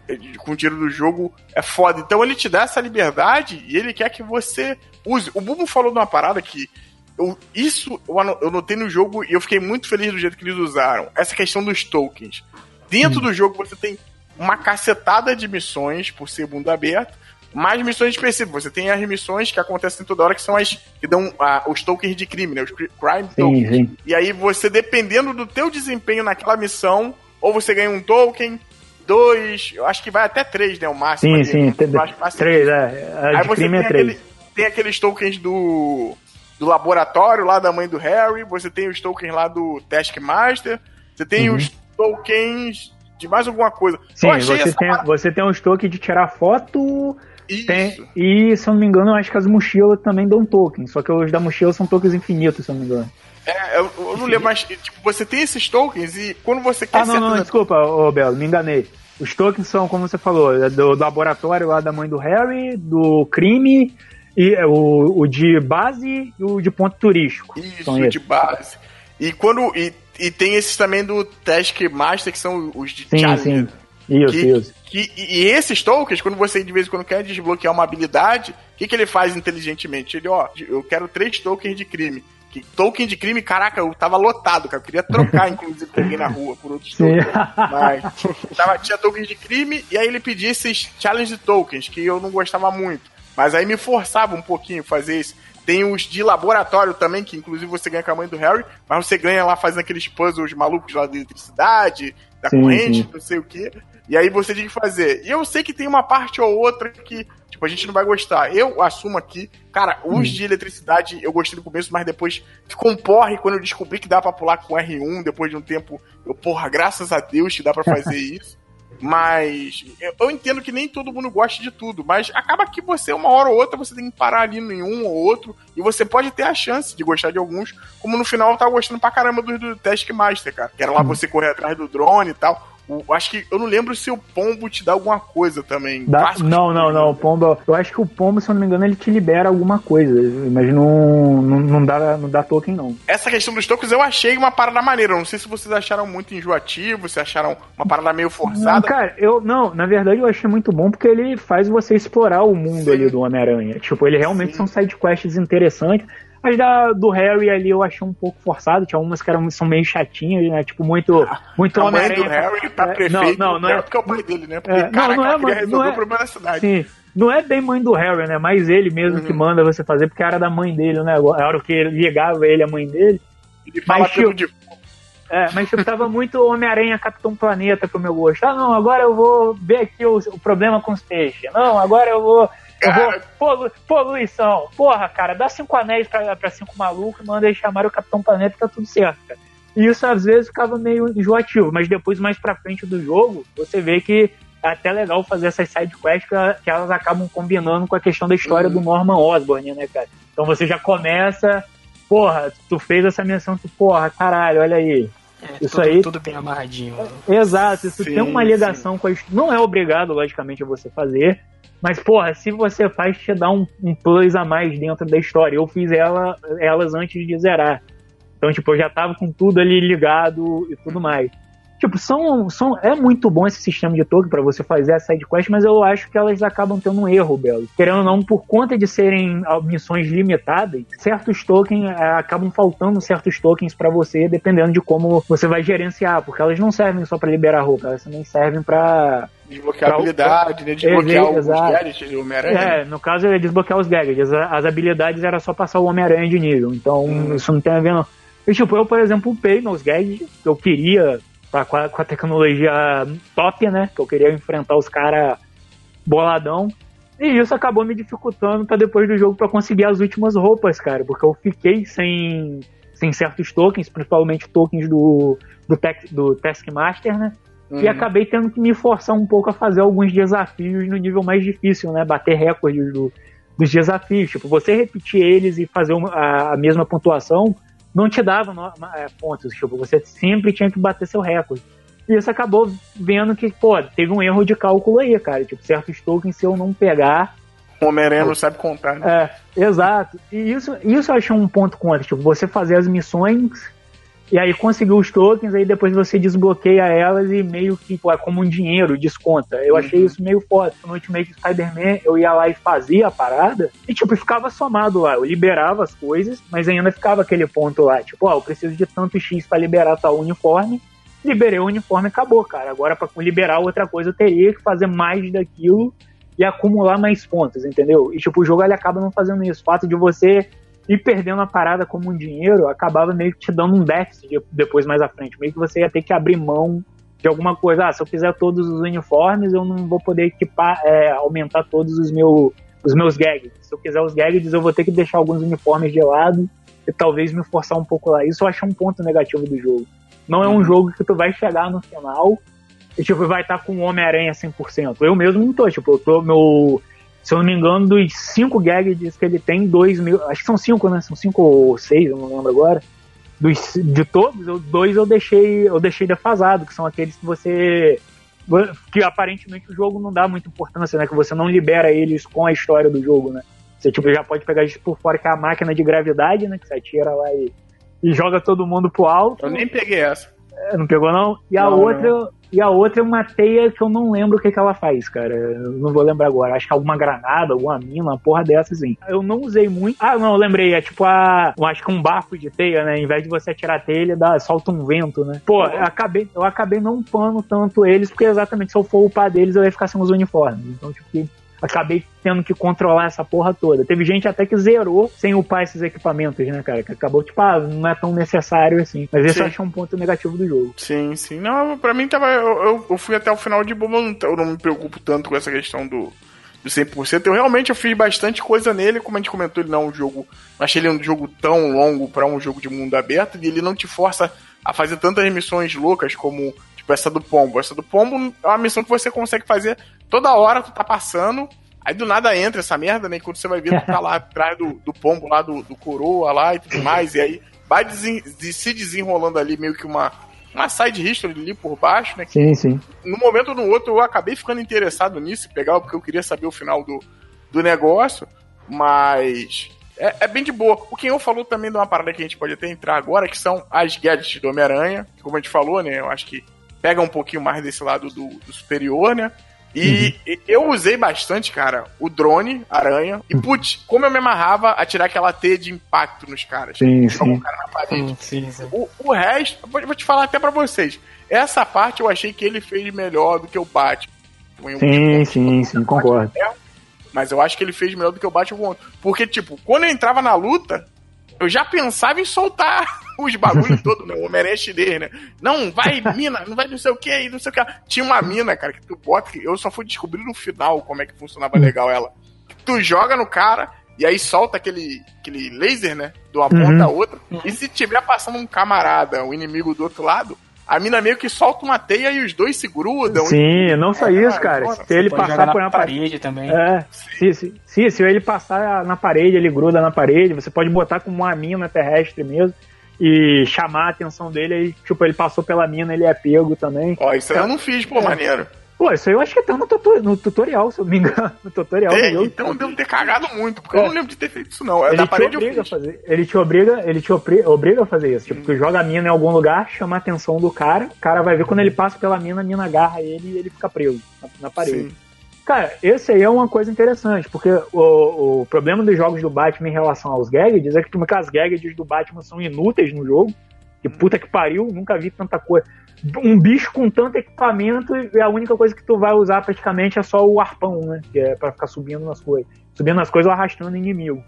[SPEAKER 2] é com o tiro do jogo é foda. Então ele te dá essa liberdade e ele quer que você use. O Bubo falou de uma parada que eu, isso eu notei no jogo e eu fiquei muito feliz do jeito que eles usaram. Essa questão dos tokens. Dentro hum. do jogo você tem uma cacetada de missões por ser mundo aberto, mais missões específicas. Você tem as missões que acontecem toda hora, que são as que dão os tokens de crime, né? Os crime sim, tokens. Sim. E aí você, dependendo do teu desempenho naquela missão, ou você ganha um token, dois, eu acho que vai até três, né? O máximo.
[SPEAKER 1] Sim, ali, sim. Né? Três, é. A aí você tem, é aquele,
[SPEAKER 2] tem aqueles tokens do do laboratório lá da mãe do Harry, você tem os tokens lá do Taskmaster, você tem uhum. os tokens de mais alguma coisa.
[SPEAKER 1] Sim, você tem, você tem os tokens de tirar foto. Tem, e, se eu não me engano, eu acho que as mochilas também dão token. Só que os da mochila são tokens infinitos, se eu não me engano.
[SPEAKER 2] É, eu, eu não lembro, mas tipo, você tem esses tokens e quando você quer.
[SPEAKER 1] Ah, não, não, desculpa, ô Belo, me enganei. Os tokens são, como você falou, é do, do laboratório lá da mãe do Harry, do crime e é, o, o de base e o de ponto turístico.
[SPEAKER 2] Isso, de base. E quando. E, e tem esses também do Task Master, que são os de sim, Challenge. Sim.
[SPEAKER 1] Isso, que, isso.
[SPEAKER 2] Que, e esses tokens, quando você de vez em quando quer desbloquear uma habilidade, o que, que ele faz inteligentemente? Ele, ó, eu quero três tokens de crime. Que token de crime, caraca, eu tava lotado, cara. Eu queria trocar, inclusive, alguém na rua por outros tokens. Mas tava, tinha tokens de crime, e aí ele pedia esses challenge tokens, que eu não gostava muito. Mas aí me forçava um pouquinho fazer isso. Tem os de laboratório também, que inclusive você ganha com a mãe do Harry, mas você ganha lá fazendo aqueles puzzles malucos lá de eletricidade, da sim, corrente, sim. não sei o que. E aí você tem que fazer. E eu sei que tem uma parte ou outra que, tipo, a gente não vai gostar. Eu assumo aqui, cara, os hum. de eletricidade eu gostei no começo, mas depois ficou um porre quando eu descobri que dá pra pular com R1 depois de um tempo. Eu, porra, graças a Deus que dá pra fazer isso. Mas eu entendo que nem todo mundo gosta de tudo, mas acaba que você, uma hora ou outra, você tem que parar ali em um ou outro, e você pode ter a chance de gostar de alguns, como no final eu tava gostando pra caramba do, do Taskmaster, cara. Que era lá hum. você correr atrás do drone e tal. O, acho que eu não lembro se o pombo te dá alguma coisa também.
[SPEAKER 1] Dá, não, não, não. O pombo. Eu acho que o pombo, se eu não me engano, ele te libera alguma coisa. Mas não, não, não, dá, não dá token, não.
[SPEAKER 2] Essa questão dos tokens eu achei uma parada maneira. Eu não sei se vocês acharam muito enjoativo, se acharam uma parada meio forçada.
[SPEAKER 1] Não, cara, eu não, na verdade eu achei muito bom porque ele faz você explorar o mundo Sim. ali do Homem-Aranha. Tipo, ele realmente Sim. são sidequests interessantes. As da, do Harry ali eu achei um pouco forçado, tinha umas que eram, são meio chatinhas, né? Tipo, muito, ah, muito
[SPEAKER 2] A mãe do Harry tá prefeito, não, não, não é, porque é o pai dele, né? Porque, é, cara, não, não é, resolver é, o problema da cidade. Sim,
[SPEAKER 1] não é bem mãe do Harry, né? Mas ele mesmo uhum. que manda você fazer, porque era da mãe dele, né? A hora que ligava ele, a mãe dele.
[SPEAKER 2] Ele fala mas, tipo, de
[SPEAKER 1] é, mas tipo, tava muito Homem-Aranha Capitão Planeta pro meu gosto. Ah, não, agora eu vou ver aqui o, o problema com os peixes. Não, agora eu vou eu vou, polu, poluição. Porra, cara, dá cinco anéis pra, pra cinco malucos, manda eles chamarem o Capitão Planeta e tá tudo certo, cara. E isso às vezes ficava meio enjoativo, mas depois, mais pra frente do jogo, você vê que é até legal fazer essas sidequests que, que elas acabam combinando com a questão da história uhum. do Norman Osborn, né, cara? Então você já começa, porra, tu fez essa menção, tu, porra, caralho, olha aí.
[SPEAKER 3] É, isso tudo, aí. Tudo bem amarradinho.
[SPEAKER 1] Exato, isso sim, tem uma ligação sim. com a. Não é obrigado, logicamente, a você fazer, mas, porra, se você faz, te dá um, um plus a mais dentro da história. Eu fiz ela, elas antes de zerar. Então, tipo, eu já tava com tudo ali ligado e tudo mais. Tipo, são, são, é muito bom esse sistema de token para você fazer a side quest, mas eu acho que elas acabam tendo um erro, Belo. Querendo ou não, por conta de serem ah, missões limitadas, certos tokens é, acabam faltando certos tokens para você, dependendo de como você vai gerenciar, porque elas não servem só para liberar roupa, elas também servem para
[SPEAKER 2] Desbloquear pra, habilidade, né? Desbloquear os gadgets do Homem-Aranha.
[SPEAKER 1] É, no caso é desbloquear os gadgets. As, as habilidades era só passar o Homem-Aranha de nível. Então, hum. isso não tem a ver, não. E, tipo, eu, por exemplo, upei meus gadgets, que eu queria Tá com a, com a tecnologia top, né? Que eu queria enfrentar os caras boladão. E isso acabou me dificultando para depois do jogo para conseguir as últimas roupas, cara. Porque eu fiquei sem, sem certos tokens, principalmente tokens do, do, tech, do Taskmaster, né? Uhum. E acabei tendo que me forçar um pouco a fazer alguns desafios no nível mais difícil, né? Bater recordes do, dos desafios. Tipo, você repetir eles e fazer uma, a, a mesma pontuação não te dava no, é, pontos. Tipo, você sempre tinha que bater seu recorde. E isso acabou vendo que, pô, teve um erro de cálculo aí, cara. Tipo, certos tokens, se eu não pegar.
[SPEAKER 2] O Homem-Aranha não sabe contar, né?
[SPEAKER 1] É, exato. E isso, isso eu achei um ponto contra. Tipo, você fazer as missões e aí conseguiu os tokens, aí depois você desbloqueia elas e meio que pô, é como um dinheiro, desconta. Eu uhum. achei isso meio foda. No Ultimate Spider-Man, eu ia lá e fazia a parada, e tipo, ficava somado lá. Eu liberava as coisas, mas ainda ficava aquele ponto lá, tipo, ó, eu preciso de tanto X para liberar tal uniforme. Liberei o uniforme e acabou, cara. Agora, para liberar outra coisa, eu teria que fazer mais daquilo e acumular mais pontos, entendeu? E tipo, o jogo ele acaba não fazendo isso. O fato de você e perdendo a parada como um dinheiro, acabava meio que te dando um déficit depois mais à frente. Meio que você ia ter que abrir mão de alguma coisa. Ah, se eu fizer todos os uniformes, eu não vou poder equipar, é, aumentar todos os, meu, os meus gadgets. Se eu quiser os gadgets, eu vou ter que deixar alguns uniformes de lado e talvez me forçar um pouco lá. Isso eu acho um ponto negativo do jogo. Não é um uhum. jogo que tu vai chegar no final e tipo, vai estar com o Homem-Aranha 100%. Eu mesmo não tô, tipo, eu tô, meu se eu não me engano, dos cinco gadgets que ele tem, dois mil. Acho que são cinco, né? São cinco ou seis, eu não lembro agora. Dos, de todos, eu, dois eu deixei, eu deixei defasado, que são aqueles que você. Que aparentemente o jogo não dá muita importância, né? Que você não libera eles com a história do jogo, né? Você tipo, já pode pegar isso por fora, que é a máquina de gravidade, né? Que você atira lá e, e joga todo mundo pro alto.
[SPEAKER 2] Eu nem peguei essa.
[SPEAKER 1] É, não pegou, não? E a outra, não. E a outra é uma teia que eu não lembro o que, que ela faz, cara. Eu não vou lembrar agora. Acho que alguma granada, alguma mina, uma porra dessa, assim. Eu não usei muito. Ah, não, eu lembrei. É tipo a. Eu acho que um barco de teia, né? Em vez de você atirar a teia, ele dá, solta um vento, né? Pô, eu acabei, eu acabei não upando tanto eles, porque exatamente se eu for upar deles, eu ia ficar sem os uniformes. Então, tipo, acabei tendo que controlar essa porra toda. Teve gente até que zerou sem upar esses equipamentos, né, cara? Que acabou, tipo, ah, não é tão necessário assim. Mas esse eu acho um ponto negativo do jogo.
[SPEAKER 2] Sim, sim. Não, pra mim tava. Eu, eu, eu fui até o final de boa, eu não me preocupo tanto com essa questão do, do 100%. Eu realmente eu fiz bastante coisa nele, como a gente comentou, ele não é um jogo. Achei ele um jogo tão longo para um jogo de mundo aberto, e ele não te força a fazer tantas missões loucas como tipo essa do pombo. Essa do pombo é uma missão que você consegue fazer toda hora, tu tá passando Aí do nada entra essa merda, né? Quando você vai ver, tu tá lá atrás do, do pombo lá, do, do coroa lá e tudo mais. E aí vai desen, de, se desenrolando ali meio que uma, uma side history ali por baixo, né?
[SPEAKER 1] Sim, sim.
[SPEAKER 2] No momento ou no outro eu acabei ficando interessado nisso, pegar porque eu queria saber o final do, do negócio, mas é, é, bem de boa. O que eu falou também de uma parada que a gente pode até entrar agora, que são as gadgets do Homem-Aranha, como a gente falou, né? Eu acho que pega um pouquinho mais desse lado do, do superior, né? E uhum. eu usei bastante, cara, o drone, aranha. E, putz, como eu me amarrava a tirar aquela teia de impacto nos caras.
[SPEAKER 1] Sim, sim.
[SPEAKER 2] Um cara na parede. Sim, sim, o, o, resto, vou te falar até pra vocês. Essa parte eu achei que ele fez melhor do que o Batman.
[SPEAKER 1] Sim, sim, sim, concordo.
[SPEAKER 2] Mas eu acho que ele fez melhor do que o Batman. Porque, tipo, quando eu entrava na luta, eu já pensava em soltar os bagulhos todos, né? O Homem-Aranha é né? Não, vai, mina, não vai não sei o que aí, não sei o que. Tinha uma mina, cara, que tu bota, que eu só fui descobrir no final como é que funcionava legal ela. Tu joga no cara, e aí solta aquele, aquele laser, né? De uma ponta a uhum. outra. Uhum. E se tiver passando um camarada, um inimigo do outro lado, a mina meio que solta uma teia e os dois se grudam.
[SPEAKER 1] Sim, não só é, isso, cara. Se ele passar por uma parede também. É, se, se, se, se ele passar na parede, ele gruda na parede, você pode botar como uma mina terrestre mesmo e chamar a atenção dele, aí, tipo, ele passou pela mina, ele é pego também.
[SPEAKER 2] Ó, isso aí eu não fiz, pô, é. maneiro.
[SPEAKER 1] Pô, isso aí eu acho que tá no, tutor, no tutorial, se eu não me engano. No tutorial
[SPEAKER 2] é, Então devo ter cagado muito, porque é. eu não lembro de ter feito isso, não. É ele da parede
[SPEAKER 1] obriga a fazer. Ele te obriga, ele te obriga a fazer isso. Tipo, hum. tu joga a mina em algum lugar, chama a atenção do cara, o cara vai ver quando ele passa pela mina, a mina agarra ele e ele fica preso na, na parede. Sim. Cara, esse aí é uma coisa interessante, porque o, o problema dos jogos do Batman em relação aos gadgets é que, que as gadgets do Batman são inúteis no jogo. Que puta que pariu, nunca vi tanta coisa. Um bicho com tanto equipamento e a única coisa que tu vai usar praticamente é só o arpão, né? Que é pra ficar subindo nas coisas. Subindo nas coisas ou arrastando inimigo.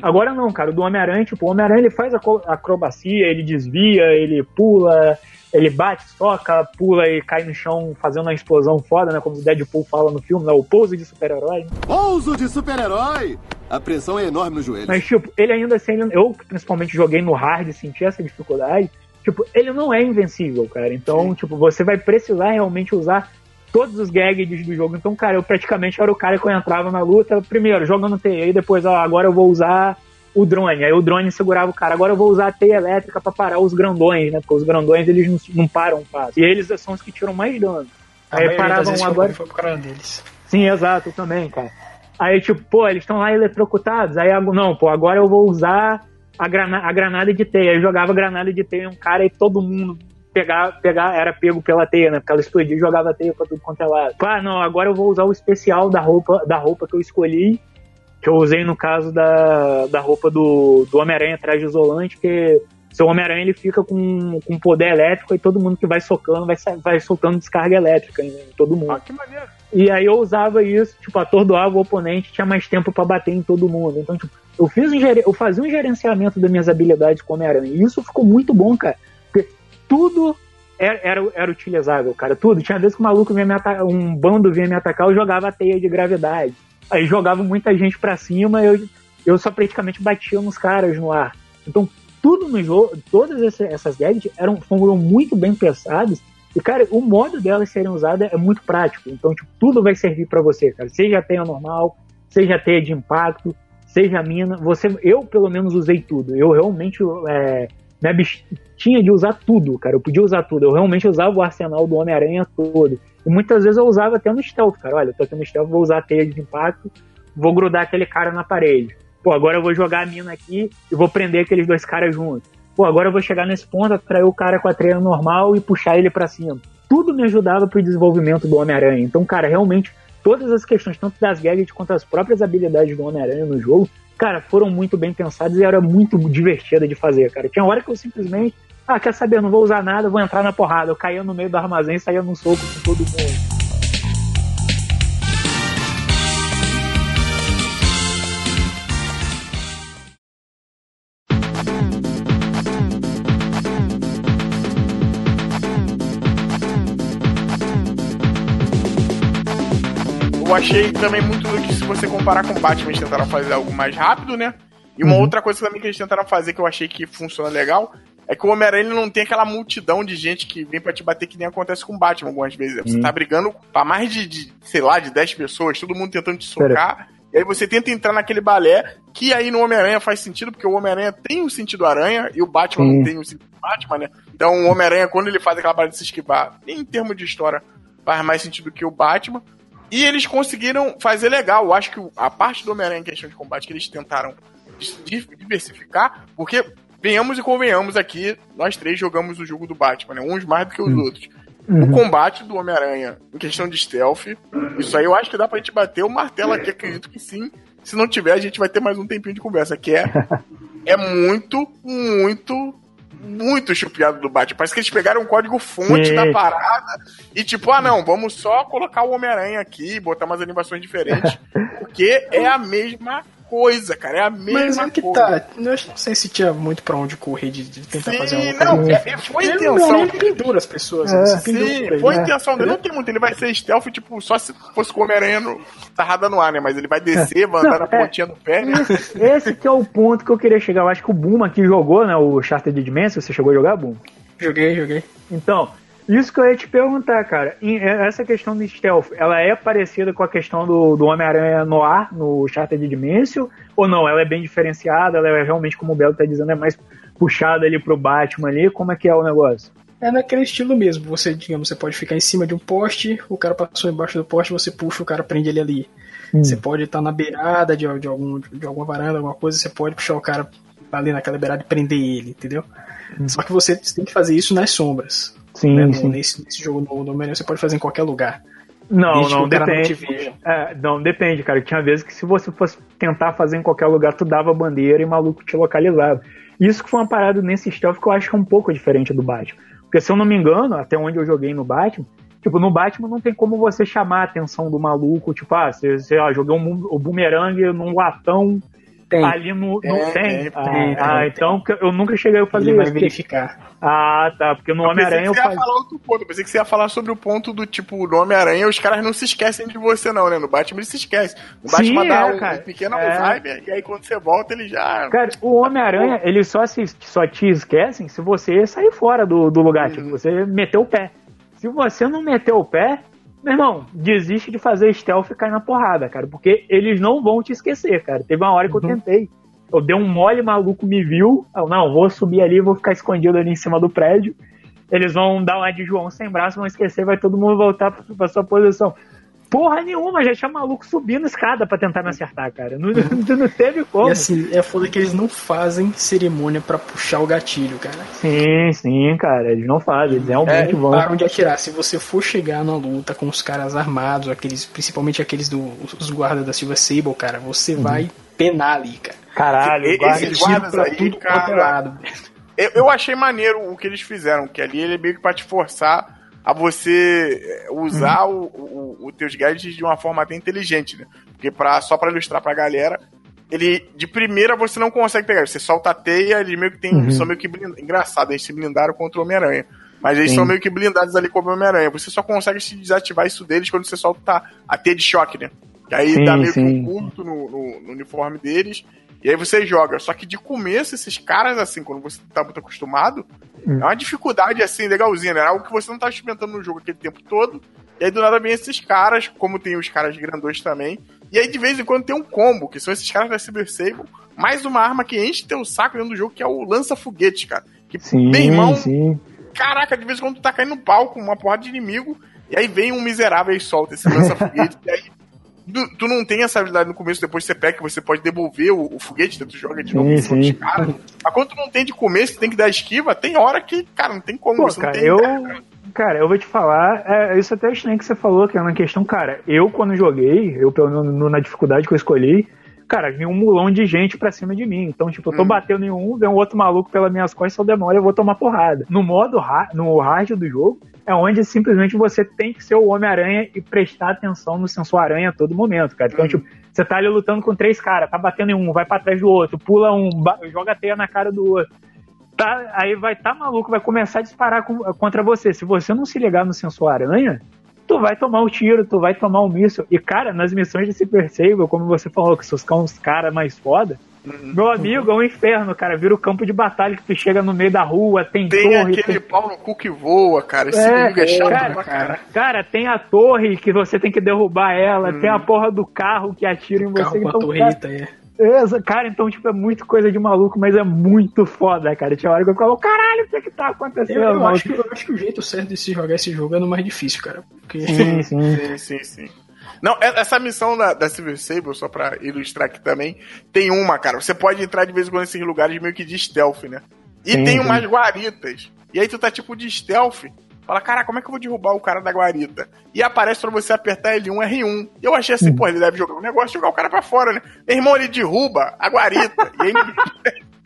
[SPEAKER 1] Agora não, cara, o do Homem-Aranha, tipo, o Homem-Aranha ele faz a acrobacia, ele desvia, ele pula, ele bate, soca, pula e cai no chão fazendo uma explosão foda, né? Como o Deadpool fala no filme, né? O pouso de super-herói. Né?
[SPEAKER 4] Pouso de super-herói! A pressão é enorme no joelho.
[SPEAKER 1] Mas, tipo, ele ainda assim, eu principalmente joguei no hard e senti essa dificuldade. Tipo, ele não é invencível, cara. Então, Sim. tipo, você vai precisar realmente usar todos os gadgets do jogo. Então, cara, eu praticamente era o cara que eu entrava na luta, primeiro, jogando TI, depois, ó, agora eu vou usar o drone. Aí o drone segurava o cara. Agora eu vou usar a teia elétrica para parar os grandões, né? Porque os grandões eles não, não param fácil. E eles são os que tiram mais dano. Aí paravam agora.
[SPEAKER 3] Foi, foi deles.
[SPEAKER 1] Sim, exato, também, cara. Aí, tipo, pô, eles estão lá eletrocutados. Aí, não, pô, agora eu vou usar a, grana a granada de teia. Aí jogava granada de teia em um cara e todo mundo pegar, pegar, era pego pela teia, né? Porque ela explodia e jogava teia pra tudo quanto é lado. Ah, não, agora eu vou usar o especial da roupa, da roupa que eu escolhi que eu usei no caso da, da roupa do, do Homem-Aranha traje isolante, que seu Homem-Aranha ele fica com, com poder elétrico e todo mundo que vai socando vai, vai soltando descarga elétrica em todo mundo. Ah, que maneiro. E aí eu usava isso, tipo, atordoava o oponente, tinha mais tempo para bater em todo mundo. Então, tipo, eu fiz um eu fazia um gerenciamento das minhas habilidades com Homem-Aranha. E isso ficou muito bom, cara. Tudo era, era, era, utilizável, cara. Tudo. Tinha vezes que o maluco vinha me atacar, um bando vinha me atacar, eu jogava a teia de gravidade. Aí jogava muita gente para cima, eu, eu só praticamente batia nos caras no ar. Então, tudo no jogo, todas essas gadgets eram, foram muito bem pensadas. E, cara, o modo delas serem usadas é muito prático. Então, tipo, tudo vai servir para você, cara. Seja teia normal, seja teia de impacto, seja mina. Você, eu, pelo menos, usei tudo. Eu realmente é, me abstinha de usar tudo, cara. Eu podia usar tudo. Eu realmente usava o arsenal do Homem-Aranha todo. E muitas vezes eu usava até no stealth, cara. Olha, eu tô aqui no stealth, vou usar a teia de impacto, vou grudar aquele cara na parede. Pô, agora eu vou jogar a mina aqui e vou prender aqueles dois caras juntos. Pô, agora eu vou chegar nesse ponto, atrair o cara com a treina normal e puxar ele para cima. Tudo me ajudava pro desenvolvimento do Homem-Aranha. Então, cara, realmente, todas as questões, tanto das gadgets quanto as próprias habilidades do Homem-Aranha no jogo, cara, foram muito bem pensadas e era muito divertida de fazer, cara. Tinha hora que eu simplesmente ah, quer saber? Não vou usar nada, vou entrar na porrada. Eu caía no meio do armazém e saía num soco com todo mundo.
[SPEAKER 2] Eu achei também muito que se você comparar com Batman, eles tentaram fazer algo mais rápido, né? E uma uhum. outra coisa também que eles tentaram fazer que eu achei que funciona legal é que o Homem-Aranha não tem aquela multidão de gente que vem para te bater que nem acontece com o Batman algumas vezes. Você uhum. tá brigando pra mais de, de, sei lá, de 10 pessoas, todo mundo tentando te socar. Pera. E aí você tenta entrar naquele balé, que aí no Homem-Aranha faz sentido, porque o Homem-Aranha tem o sentido aranha e o Batman não tem o sentido Batman, né? Então o Homem-Aranha, quando ele faz aquela parada de se esquivar, em termos de história, faz mais sentido que o Batman. E eles conseguiram fazer legal. Eu acho que a parte do Homem-Aranha em questão de combate que eles tentaram diversificar, porque venhamos e convenhamos aqui, nós três jogamos o jogo do Batman, né? Uns mais do que os uhum. outros. Uhum. O combate do Homem-Aranha em questão de stealth, isso aí eu acho que dá pra gente bater o martelo aqui, acredito que sim. Se não tiver, a gente vai ter mais um tempinho de conversa, que é, é muito, muito muito chupiado do Batman. Parece que eles pegaram o código fonte Sim. da parada e tipo, ah não, vamos só colocar o Homem-Aranha aqui, botar umas animações diferentes, porque é a mesma coisa, cara. É a mesma Mas é que coisa. tá.
[SPEAKER 3] Eu não sei se tinha muito pra onde correr de, de tentar
[SPEAKER 2] sim,
[SPEAKER 3] fazer
[SPEAKER 2] uma coisa. Não, é, foi a intenção. Ele
[SPEAKER 3] pendura as pessoas.
[SPEAKER 2] É, sim, foi a né? intenção dele. Não tem muito. Ele vai ser stealth, tipo, só se fosse com o Homem-Aranha sarrada no ar, né? Mas ele vai descer, vai andar na é, pontinha do pé, né?
[SPEAKER 1] Esse, esse que é o ponto que eu queria chegar. Eu acho que o Boom aqui jogou, né? O Charter de Dimension. Você chegou a jogar, Boom?
[SPEAKER 3] Joguei, joguei.
[SPEAKER 1] Então, isso que eu ia te perguntar, cara. É, essa questão do stealth, ela é parecida com a questão do, do Homem-Aranha no ar, no Charter de Dimensio? Ou não? Ela é bem diferenciada? Ela é realmente, como o Belo tá dizendo, é mais puxada ali pro Batman ali? Como é que é o negócio?
[SPEAKER 3] É naquele estilo mesmo. Você, digamos, você pode ficar em cima de um poste, o cara passou embaixo do poste, você puxa, o cara prende ele ali. Hum. Você pode estar na beirada de, de, algum, de alguma varanda, alguma coisa, você pode puxar o cara ali naquela beirada e prender ele, entendeu? Hum. Só que você tem que fazer isso nas sombras.
[SPEAKER 1] Sim,
[SPEAKER 3] né?
[SPEAKER 1] sim.
[SPEAKER 3] Nesse, nesse jogo no, no você pode fazer em qualquer lugar.
[SPEAKER 1] Não, não, depende. Não, é, não, depende, cara. Tinha vezes que se você fosse tentar fazer em qualquer lugar, tu dava bandeira e maluco te localizava. Isso que foi uma parada nesse stealth que eu acho que é um pouco diferente do Batman. Porque se eu não me engano, até onde eu joguei no Batman, tipo, no Batman não tem como você chamar a atenção do maluco, tipo, ah, você, você ó, joguei um, o boomerang num latão tem. Ali no. no
[SPEAKER 3] é,
[SPEAKER 1] tem?
[SPEAKER 3] É, ah, tem,
[SPEAKER 1] ah, tem, então eu nunca cheguei a fazer
[SPEAKER 3] Ele
[SPEAKER 1] isso.
[SPEAKER 3] vai verificar.
[SPEAKER 1] Ah, tá. Porque no Homem-Aranha eu,
[SPEAKER 2] eu faz... falar outro ponto. Eu pensei que você ia falar sobre o ponto do tipo, no Homem-Aranha os caras não se esquecem de você, não, né? No Batman eles se esquecem. No Sim, Batman dá é, um, um pequeno é. Alzheimer e aí quando você volta ele já.
[SPEAKER 1] Cara, o Homem-Aranha, eles só, se, só te esquecem se você sair fora do, do lugar. Tipo, uhum. Tipo, você meter o pé. Se você não meter o pé, meu irmão, desiste de fazer stealth e cair na porrada, cara. Porque eles não vão te esquecer, cara. Teve uma hora que eu uhum. tentei Eu dei um mole, maluco me viu. Eu, não, vou subir ali, vou ficar escondido ali em cima do prédio. Eles vão dar uma de João sem braço, vão esquecer, vai todo mundo voltar pra, pra sua posição. Porra nenhuma, já tinha maluco subindo escada pra tentar me acertar, cara. Não, não teve como.
[SPEAKER 3] E assim, é foda que eles não fazem cerimônia pra puxar o gatilho, cara.
[SPEAKER 1] Sim, sim, cara. Eles não fazem, eles realmente
[SPEAKER 3] É,
[SPEAKER 1] vão.
[SPEAKER 3] param de atirar. Se você for chegar na luta com os caras armados, aqueles, principalmente aqueles dos os guardas da Silver Sable, cara, você
[SPEAKER 1] Uhum.
[SPEAKER 3] vai penar ali, cara.
[SPEAKER 1] Caralho, guarda-
[SPEAKER 2] Esses guardas
[SPEAKER 3] pra
[SPEAKER 2] aí, cara,
[SPEAKER 3] é lado.
[SPEAKER 2] Eu, eu achei maneiro o que eles fizeram, que ali ele é meio que pra te forçar a você eh, usar o, o, o teus gadgets de uma forma até inteligente, né? Porque pra, só pra ilustrar pra galera, ele de primeira você não consegue pegar. Você solta a teia, eles meio que tem,
[SPEAKER 1] Uhum.
[SPEAKER 2] são meio que blindados. Engraçado, eles se blindaram contra o Homem-Aranha. Mas eles
[SPEAKER 1] Sim.
[SPEAKER 2] são meio que blindados ali como o Homem-Aranha. Você só consegue se desativar isso deles quando você solta a teia de choque, né? Que aí
[SPEAKER 1] Sim,
[SPEAKER 2] dá meio que
[SPEAKER 1] sim.
[SPEAKER 2] um curto no, no- no uniforme deles. E aí você joga. Só que de começo, esses caras, assim, quando você tá muito acostumado,
[SPEAKER 1] Hum.
[SPEAKER 2] é uma dificuldade, assim, legalzinha, né? É Algo que você não tá experimentando no jogo aquele tempo todo. E aí do nada vem esses caras, como tem os caras grandões também. E aí de vez em quando tem um combo, que são esses caras da Cyber Sable, mais uma arma que enche teu saco dentro do jogo, que é o lança-foguete, cara. Que,
[SPEAKER 1] Sim,
[SPEAKER 2] meu irmão,
[SPEAKER 1] sim.
[SPEAKER 2] caraca, de vez em quando tu tá caindo no palco, uma porrada de inimigo, e aí vem um miserável e solta esse lança-foguete, e aí tu, tu não tem essa habilidade no começo, depois você pega que você pode devolver o, o foguete, tu joga de novo
[SPEAKER 1] Sim,
[SPEAKER 2] em cima dos
[SPEAKER 1] sim.
[SPEAKER 2] caras. Mas quando tu não tem de começo, tu tem que dar esquiva, tem hora que, cara, não tem como,
[SPEAKER 1] Pô, cara,
[SPEAKER 2] tem
[SPEAKER 1] eu.
[SPEAKER 2] ideia.
[SPEAKER 1] Cara, eu vou te falar, é, isso até estranho que você falou, que é uma questão, cara, eu quando joguei, eu pelo menos no- na dificuldade que eu escolhi, cara, vinha um mulão de gente pra cima de mim. Então, tipo, eu tô
[SPEAKER 2] Hum.
[SPEAKER 1] batendo em um, vem um outro maluco pelas minhas costas, eu demora, eu vou tomar porrada. No modo no hard do jogo, é onde simplesmente você tem que ser o Homem-Aranha e prestar atenção no sensor aranha a todo momento, cara. Então,
[SPEAKER 2] Hum.
[SPEAKER 1] tipo, você tá ali lutando com três caras, tá batendo em um, vai pra trás do outro, pula um, joga a teia na cara do outro tá, aí vai tá maluco, vai começar a disparar com- contra você. Se você não se ligar no sensor aranha, tu vai tomar o tiro, tu vai tomar o míssil. E, cara, nas missões de Super Sable, como você falou, que seus uns caras mais foda. Meu amigo, é um inferno, cara. Vira o campo de batalha que tu chega no meio da rua, tem,
[SPEAKER 2] Tem
[SPEAKER 1] torre,
[SPEAKER 2] aquele
[SPEAKER 1] tem...
[SPEAKER 2] pau no cu que voa, cara. Esse
[SPEAKER 1] É,
[SPEAKER 2] inimigo é chato
[SPEAKER 1] cara,
[SPEAKER 2] pra caralho.
[SPEAKER 1] Cara, tem a torre que você tem que derrubar ela, tem a porra do carro que atira em você.
[SPEAKER 3] Hum. Carro com a
[SPEAKER 1] então, cara,
[SPEAKER 3] torreta, é.
[SPEAKER 1] Essa- Cara, então, tipo, é muito coisa de maluco, mas é muito foda, cara. Tinha hora que eu falo, caralho, o que é que tá acontecendo?
[SPEAKER 3] Eu, eu
[SPEAKER 1] maluco?"
[SPEAKER 3] acho que, eu acho que o jeito certo de se jogar esse jogo é no mais difícil, cara. Porque
[SPEAKER 1] Sim, sim.
[SPEAKER 2] Sim, sim, sim. Não, e- essa missão da, da Silver Sable, só pra ilustrar aqui também, tem uma, cara. Você pode entrar de vez em quando nesses lugares meio que de stealth, né? E
[SPEAKER 1] Sim,
[SPEAKER 2] tem
[SPEAKER 1] sim.
[SPEAKER 2] umas guaritas. E aí tu tá tipo de stealth. Fala, cara, como é que eu vou derrubar o cara da guarita? E aparece pra você apertar L1, R1. E eu achei assim, pô, ele deve jogar um negócio jogar o cara pra fora, né? Meu irmão, ele derruba a guarita. e aí ninguém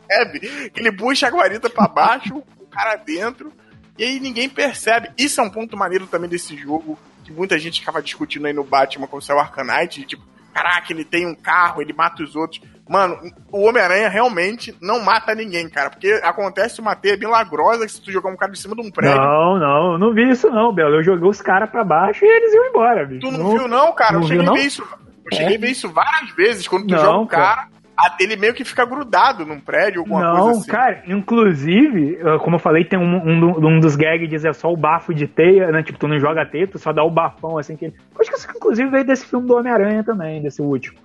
[SPEAKER 2] percebe que ele puxa a guarita pra baixo, o cara dentro. E aí ninguém percebe. Isso é um ponto maneiro também desse jogo, que muita gente ficava discutindo aí no Batman quando saiu o Arcanite, tipo, caraca, ele tem um carro, ele mata os outros. Mano, o Homem-Aranha realmente não mata ninguém, cara, porque acontece uma teia milagrosa que se tu jogar um cara de cima de um prédio.
[SPEAKER 1] Não, não, eu não vi isso não, Belo. Eu joguei os caras pra baixo e eles iam embora, bicho.
[SPEAKER 2] Tu não, viu, não, cara?
[SPEAKER 1] não
[SPEAKER 2] eu
[SPEAKER 1] viu,
[SPEAKER 2] cheguei
[SPEAKER 1] não?
[SPEAKER 2] a ver isso. Eu cheguei a ver isso várias vezes. Quando tu
[SPEAKER 1] Não,
[SPEAKER 2] joga o
[SPEAKER 1] cara.
[SPEAKER 2] cara, ele meio que fica grudado num prédio, alguma
[SPEAKER 1] Não,
[SPEAKER 2] coisa assim.
[SPEAKER 1] cara, inclusive, como eu falei, tem um, um, um dos gags é só o bafo de teia, né? Tipo, tu não joga teia, tu só dá o bafão assim que ele. Acho que isso inclusive veio desse filme do Homem-Aranha também, desse último.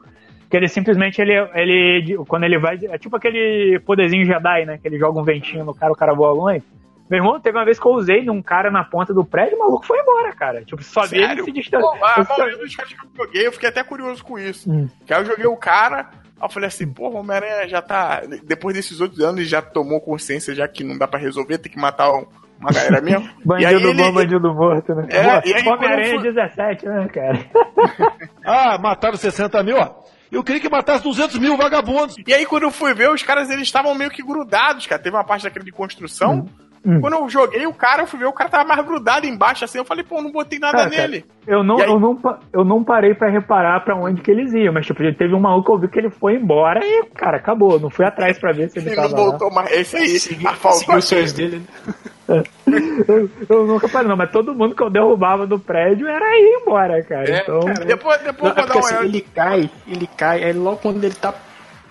[SPEAKER 1] Que ele simplesmente, ele, ele. Quando ele vai. É tipo aquele poderzinho Jedi, né? Que ele joga um ventinho no cara, o cara voa longe. Meu irmão, teve uma vez que eu usei num cara na ponta do prédio, o maluco foi embora, cara. Tipo, só vi ele se
[SPEAKER 2] Pô,
[SPEAKER 1] distanciar.
[SPEAKER 2] a maioria dos caras que eu joguei, eu fiquei até curioso com isso.
[SPEAKER 1] Hum.
[SPEAKER 2] Que aí eu joguei o cara, aí eu falei assim, pô, o Homem-Aranha já tá. Depois desses outros anos, ele já tomou consciência, já que não dá pra resolver, tem que matar um- uma galera mesmo.
[SPEAKER 1] Bandido
[SPEAKER 2] ele,
[SPEAKER 1] bom, bandido morto, né?
[SPEAKER 2] É, e
[SPEAKER 1] Homem-Aranha
[SPEAKER 2] eu fui-
[SPEAKER 1] 17, né, cara?
[SPEAKER 5] Ah, mataram 60 mil, ó. Eu queria que matasse 200 mil vagabundos.
[SPEAKER 2] E aí, quando eu fui ver, os caras eles estavam meio que grudados, cara. Teve uma parte daquele de construção.
[SPEAKER 1] Hum.
[SPEAKER 2] Quando eu joguei o cara, eu fui ver, o cara tava mais grudado embaixo, assim. Eu falei, pô, não botei nada
[SPEAKER 1] Cara, cara,
[SPEAKER 2] nele.
[SPEAKER 1] Eu não,
[SPEAKER 2] aí-
[SPEAKER 1] eu, não, eu não parei pra reparar pra onde que eles iam, mas tipo, teve um maluco que eu vi que ele foi embora e, cara, acabou. Não fui atrás pra ver se ele
[SPEAKER 2] Ele
[SPEAKER 1] tava
[SPEAKER 2] não
[SPEAKER 1] lá.
[SPEAKER 2] voltou mais. Esse aí,
[SPEAKER 3] seguir,
[SPEAKER 2] a falta
[SPEAKER 3] seguir os sonhos dele, né?
[SPEAKER 1] Eu, eu nunca parei, não, mas todo mundo que eu derrubava do prédio era ir embora, cara.
[SPEAKER 2] É,
[SPEAKER 1] então,
[SPEAKER 2] cara, depois, depois
[SPEAKER 3] Não,
[SPEAKER 2] eu vou
[SPEAKER 3] é porque
[SPEAKER 2] dar uma
[SPEAKER 3] assim,
[SPEAKER 2] olhada.
[SPEAKER 3] ele cai, ele cai, aí logo quando ele tá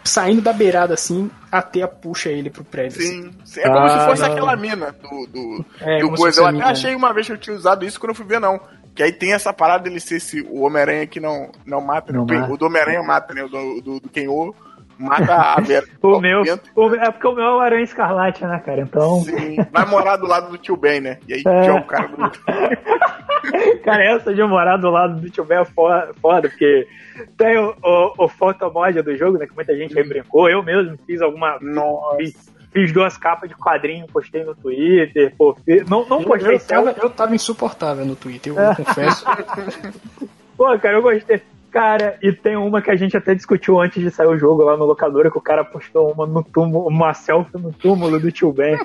[SPEAKER 3] saindo da beirada assim, a teia puxa ele pro prédio. assim.
[SPEAKER 2] Sim, sim. É como
[SPEAKER 1] Ah,
[SPEAKER 2] se fosse
[SPEAKER 1] não.
[SPEAKER 2] aquela mina do, do,
[SPEAKER 3] É,
[SPEAKER 2] do coisa. Eu até
[SPEAKER 3] mina.
[SPEAKER 2] achei uma vez que eu tinha usado isso quando eu fui ver, não. Que aí tem essa parada dele ser esse, o Homem-Aranha que não, não mata.
[SPEAKER 1] Não
[SPEAKER 2] né?
[SPEAKER 1] mata.
[SPEAKER 2] O do Homem-Aranha mata, né? O do, do, do Kenô mata a Vera.
[SPEAKER 1] O meu, o, é porque o meu é o Aranha Escarlate, né, cara? Então.
[SPEAKER 2] Sim, vai morar do lado do tio Ben, né? E aí
[SPEAKER 1] É.
[SPEAKER 2] o cara do.
[SPEAKER 1] Cara, essa de morar do lado do tio Ben é foda, foda, porque tem o, o, o fotomod do jogo, né? Que muita gente aí brincou. Eu mesmo fiz alguma.
[SPEAKER 2] Nossa.
[SPEAKER 1] Fiz, fiz duas capas de quadrinho, postei no Twitter. Pô, fiz- não, não
[SPEAKER 3] Eu,
[SPEAKER 1] postei
[SPEAKER 3] eu, tava,
[SPEAKER 1] selfie.
[SPEAKER 3] eu tava insuportável no Twitter, eu, eu confesso.
[SPEAKER 1] Pô, cara, eu gostei. Cara, e tem uma que a gente até discutiu antes de sair o jogo lá no locador, que o cara postou uma no túmulo, uma selfie no túmulo do tio Ben.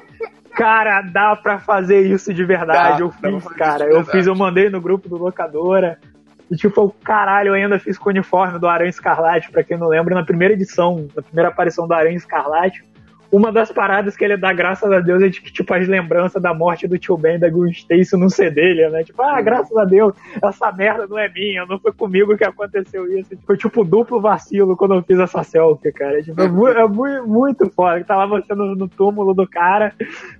[SPEAKER 1] Cara, dá pra fazer isso de verdade.
[SPEAKER 2] Dá,
[SPEAKER 1] eu fiz, cara. Eu
[SPEAKER 2] verdade.
[SPEAKER 1] fiz, eu mandei no grupo do locadora. E tipo, caralho, eu ainda fiz com o uniforme do Aranha Escarlate, pra quem não lembra, na primeira edição, na primeira aparição do Aranha Escarlate. Uma das paradas que ele dá, graças a Deus, é que, tipo, as lembranças da morte do tio Ben da Gwen Stacy num CD, né? Tipo, ah, graças a Deus, essa merda não é minha, não foi comigo que aconteceu isso. Foi tipo duplo vacilo quando eu fiz essa selfie, cara. Tipo, é, mu- é mu- muito foda. Tá lá você no, no túmulo do cara,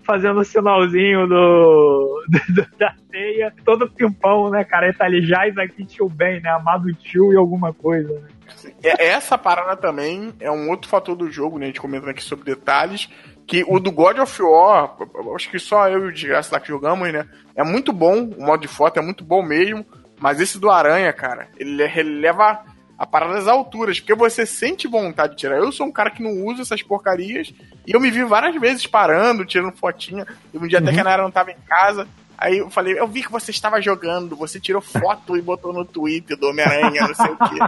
[SPEAKER 1] fazendo o sinalzinho do, do- da ceia, todo pimpão, né, cara? Ele tá ali, já aqui tio Ben, né? Amado tio e alguma coisa, né?
[SPEAKER 2] É- Essa parada também é um outro fator do jogo, né? A gente comentando aqui sobre detalhes. Que o do God of War, acho que só eu e o Desgraça lá que jogamos, né? É muito bom, o modo de foto é muito bom mesmo. Mas esse do Aranha, cara, ele, ele leva a parada às alturas, porque você sente vontade de tirar. Eu sou um cara que não usa essas porcarias, e eu me vi várias vezes parando, tirando fotinha. Um dia até que a Nara não tava em casa. Aí eu falei, eu vi que você estava jogando, você tirou foto e botou no Twitter do Homem-Aranha, não sei o quê.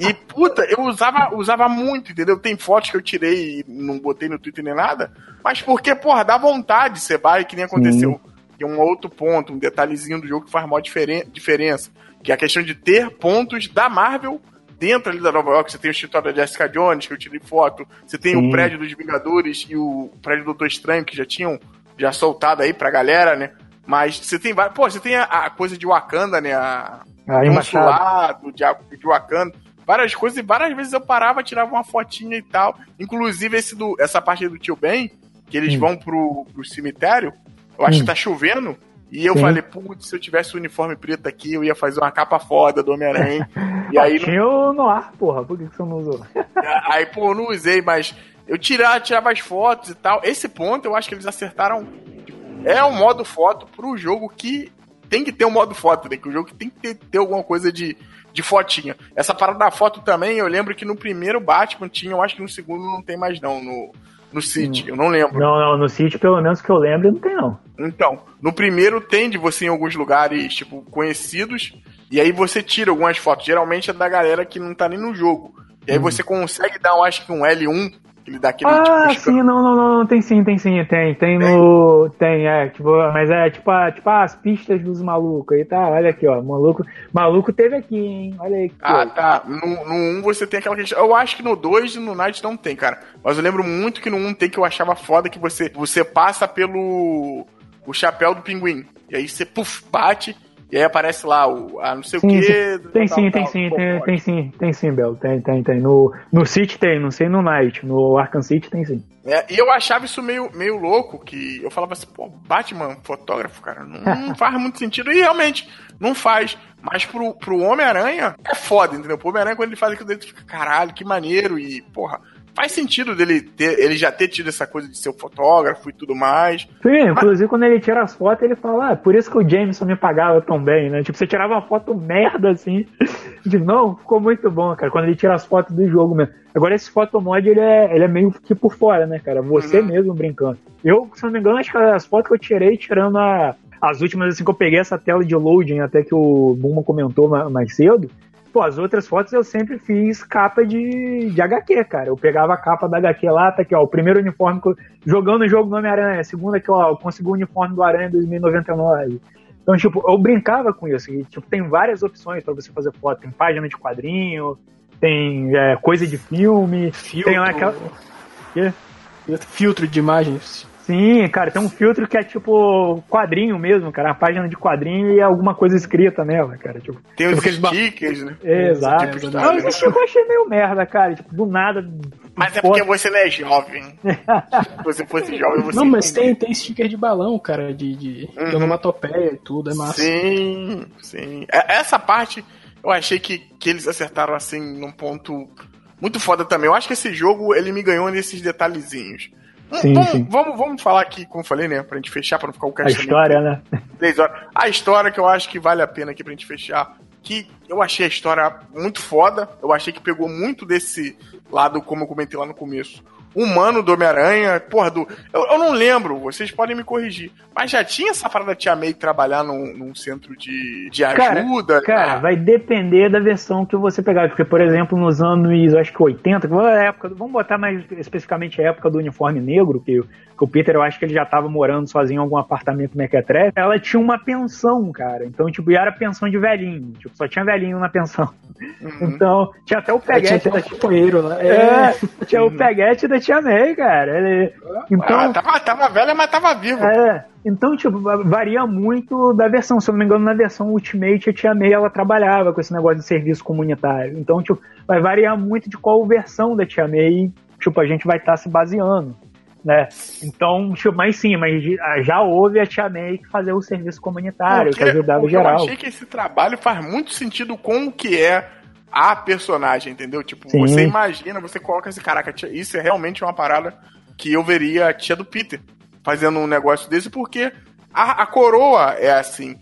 [SPEAKER 2] E, puta, eu usava, usava muito, entendeu? Tem fotos que eu tirei e não botei no Twitter nem nada, mas porque, porra, dá vontade, você vai, que nem aconteceu. Tem um outro ponto, um detalhezinho do jogo que faz maior diferen- diferença, que é a questão de ter pontos da Marvel dentro ali da Nova York. Você tem o escritório da Jessica Jones, que eu tirei foto, você tem
[SPEAKER 1] Sim.
[SPEAKER 2] o prédio dos Vingadores e o prédio do Doutor Estranho, que já tinham já soltado aí pra galera, né? Mas você tem. Pô, você tem a, a coisa de Wakanda, né? A,
[SPEAKER 1] A embaixada.
[SPEAKER 2] consulado de, de Wakanda. Várias coisas, e várias vezes eu parava, tirava uma fotinha e tal. Inclusive, esse do, essa parte do tio Ben, que eles
[SPEAKER 1] Hum.
[SPEAKER 2] vão pro, pro cemitério, eu acho
[SPEAKER 1] Hum.
[SPEAKER 2] que tá chovendo. E eu
[SPEAKER 1] Sim.
[SPEAKER 2] falei, putz, se eu tivesse o uniforme preto aqui, eu ia fazer uma capa foda do Homem-Aranha. e aí, não-
[SPEAKER 1] Tinha o no ar, porra. Por que que você não usou?
[SPEAKER 2] aí, pô, eu não usei, mas eu tirava, tirava as fotos e tal. Esse ponto eu acho que eles acertaram. É um modo foto pro jogo que tem que ter um modo foto, né? Que o jogo tem que ter, ter alguma coisa de, de fotinha. Essa parada da foto também, eu lembro que no primeiro Batman tinha, eu acho que no segundo não tem mais não, no, no City, eu não lembro.
[SPEAKER 1] Não, não, no sítio, pelo menos que eu lembro, não tem não.
[SPEAKER 2] Então, no primeiro tem de você em alguns lugares, tipo, conhecidos, e aí você tira algumas fotos. Geralmente é da galera que não tá nem no jogo. E aí você consegue dar, eu acho que um L1, que ele dá aquele
[SPEAKER 1] Ah,
[SPEAKER 2] tipo,
[SPEAKER 1] sim, não, não, não, tem sim, tem sim, tem, tem no, tem, é, tipo, mas é tipo, a- tipo as pistas dos malucos aí, tá, olha aqui, ó, maluco, maluco teve aqui, hein, olha aí.
[SPEAKER 2] Ah, tá. No, no 1 você tem aquela questão. Eu acho que no 2 e no Night não tem, cara. Mas eu lembro muito que no 1 tem que eu achava foda que você, você passa pelo o chapéu do pinguim. E aí você, puf, bate. E aí aparece lá o a não sei
[SPEAKER 1] Sim,
[SPEAKER 2] o quê.
[SPEAKER 1] Tem
[SPEAKER 2] tal,
[SPEAKER 1] sim,
[SPEAKER 2] tal,
[SPEAKER 1] tem sim, tem, tem sim, tem sim, Bel, tem, tem, tem, no, no City tem, não sei no Night, no Arkham City tem sim.
[SPEAKER 2] É, e eu achava isso meio, meio louco, que eu falava assim, pô, Batman, fotógrafo, cara, não, não faz muito sentido. E realmente, não faz. Mas pro, pro Homem-Aranha é foda, entendeu? Pro Homem-Aranha, quando ele faz aquilo tu fica, caralho, que maneiro. E, porra, faz sentido dele ter, ele já ter tido essa coisa de ser o fotógrafo e tudo mais.
[SPEAKER 1] Sim, inclusive quando ele tira as fotos, ele fala, ah, por isso que o Jameson me pagava tão bem, né? Tipo, você tirava uma foto merda assim. Tipo, não, ficou muito bom, cara, quando ele tira as fotos do jogo mesmo. Agora esse fotomod, ele é, ele é meio que por fora, né, cara? Você
[SPEAKER 2] Uhum.
[SPEAKER 1] mesmo brincando. Eu, se não me engano, acho que as fotos que eu tirei, tirando a, as últimas, assim, que eu peguei essa tela de loading, até que o Buma comentou ma- mais cedo, Pô, as outras fotos eu sempre fiz capa de, de HQ, cara. Eu pegava a capa da HQ lá, tá aqui, ó. O primeiro uniforme que eu, jogando o jogo do Homem-Aranha. Segunda aqui, ó, eu consegui o uniforme do Aranha 2099. Então, tipo, eu brincava com isso. E, tipo, tem várias opções pra você fazer foto. Tem página de quadrinho, tem é, coisa de filme,
[SPEAKER 3] Filtro.
[SPEAKER 1] tem aquela. Quê?
[SPEAKER 3] Filtro de imagens.
[SPEAKER 1] Sim, cara, tem um filtro que é tipo quadrinho mesmo, cara. Uma página de quadrinho e alguma coisa escrita nela, cara. Tipo,
[SPEAKER 2] Tem os
[SPEAKER 1] tipo
[SPEAKER 2] stickers, né?
[SPEAKER 1] Exato.
[SPEAKER 2] Tipo de
[SPEAKER 1] Não,
[SPEAKER 2] né?
[SPEAKER 1] esse tipo eu achei meio merda, cara. Tipo, do nada.
[SPEAKER 2] Mas é porque você não é jovem. Se você fosse jovem, você
[SPEAKER 3] Não, mas tem, tem sticker de balão, cara, de, de
[SPEAKER 2] Uhum.
[SPEAKER 3] de onomatopeia e tudo, é massa.
[SPEAKER 2] Sim, sim. É- Essa parte eu achei que, que eles acertaram assim num ponto muito foda também. Eu acho que esse jogo, ele me ganhou nesses detalhezinhos.
[SPEAKER 1] Sim,
[SPEAKER 2] vamos,
[SPEAKER 1] sim.
[SPEAKER 2] Vamos, vamos falar aqui, como eu falei, né? Pra gente fechar, pra não ficar o
[SPEAKER 1] A
[SPEAKER 2] cast
[SPEAKER 1] história, né?
[SPEAKER 2] três horas. A história que eu acho que vale a pena aqui pra gente fechar. Que eu achei a história muito foda. Eu achei que pegou muito desse lado, como eu comentei lá no começo. Humano do Homem-Aranha, porra, do. Eu, eu não lembro, vocês podem me corrigir. Mas já tinha essa parada da Tia May trabalhar num, num centro de, de
[SPEAKER 1] Cara,
[SPEAKER 2] ajuda?
[SPEAKER 1] Cara,
[SPEAKER 2] Ah,
[SPEAKER 1] vai depender da versão que você pegar. Porque, por exemplo, nos anos, acho que 80, que foi a época, vamos botar mais especificamente a época do uniforme negro, que, que o Peter, eu acho que ele já tava morando sozinho em algum apartamento mequetrefe, ela tinha uma pensão, cara. Então, tipo, e era pensão de velhinho. Tipo, só tinha velhinho na pensão.
[SPEAKER 2] uhum.
[SPEAKER 1] Então, tinha até o
[SPEAKER 3] tinha
[SPEAKER 1] peguete
[SPEAKER 3] até
[SPEAKER 1] da
[SPEAKER 3] um companheiro lá.
[SPEAKER 1] É, tinha o peguete da Tia May, cara. Ele- então,
[SPEAKER 2] Ah, tava, tava velha, mas tava viva.
[SPEAKER 1] é, então, tipo, va- varia muito da versão. Se eu não me engano, na versão Ultimate, a Tia May, ela trabalhava com esse negócio de serviço comunitário. Então, tipo, vai variar muito de qual versão da Tia May, tipo, a gente vai estar se baseando, né? Então, tipo, mas sim, mas já- já houve a Tia May que fazia o serviço comunitário, que ajudava
[SPEAKER 2] porque
[SPEAKER 1] geral.
[SPEAKER 2] Eu achei que esse trabalho faz muito sentido com o que é a personagem, entendeu? Tipo,
[SPEAKER 1] Sim.
[SPEAKER 2] você imagina, você coloca esse caraca, isso é realmente uma parada que eu veria a tia do Peter fazendo um negócio desse, porque a, a coroa é assim.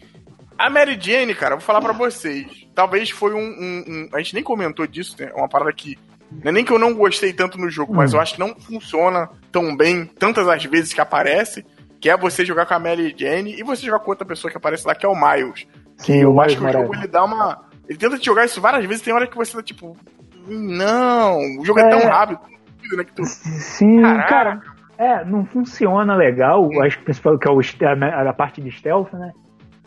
[SPEAKER 2] A Mary Jane, cara, vou falar pra vocês. Talvez foi um, um- um- A gente nem comentou disso, né? É uma parada que. Não é nem que eu não gostei tanto no jogo, mas eu acho que não funciona tão bem tantas as vezes que aparece. Que é você jogar com a Mary Jane e você jogar com outra pessoa que aparece lá, que é o Miles.
[SPEAKER 1] Sim,
[SPEAKER 2] eu
[SPEAKER 1] o
[SPEAKER 2] acho
[SPEAKER 1] Miles
[SPEAKER 2] que o jogo ele dá uma. Ele tenta te jogar isso várias vezes, tem hora que você tá tipo. Não, o jogo é,
[SPEAKER 1] É.
[SPEAKER 2] tão rápido, né, que tu.
[SPEAKER 1] Sim,
[SPEAKER 2] Caraca.
[SPEAKER 1] cara. É, não funciona legal,
[SPEAKER 2] Hum.
[SPEAKER 1] acho que principal que é o, a, a parte de stealth, né?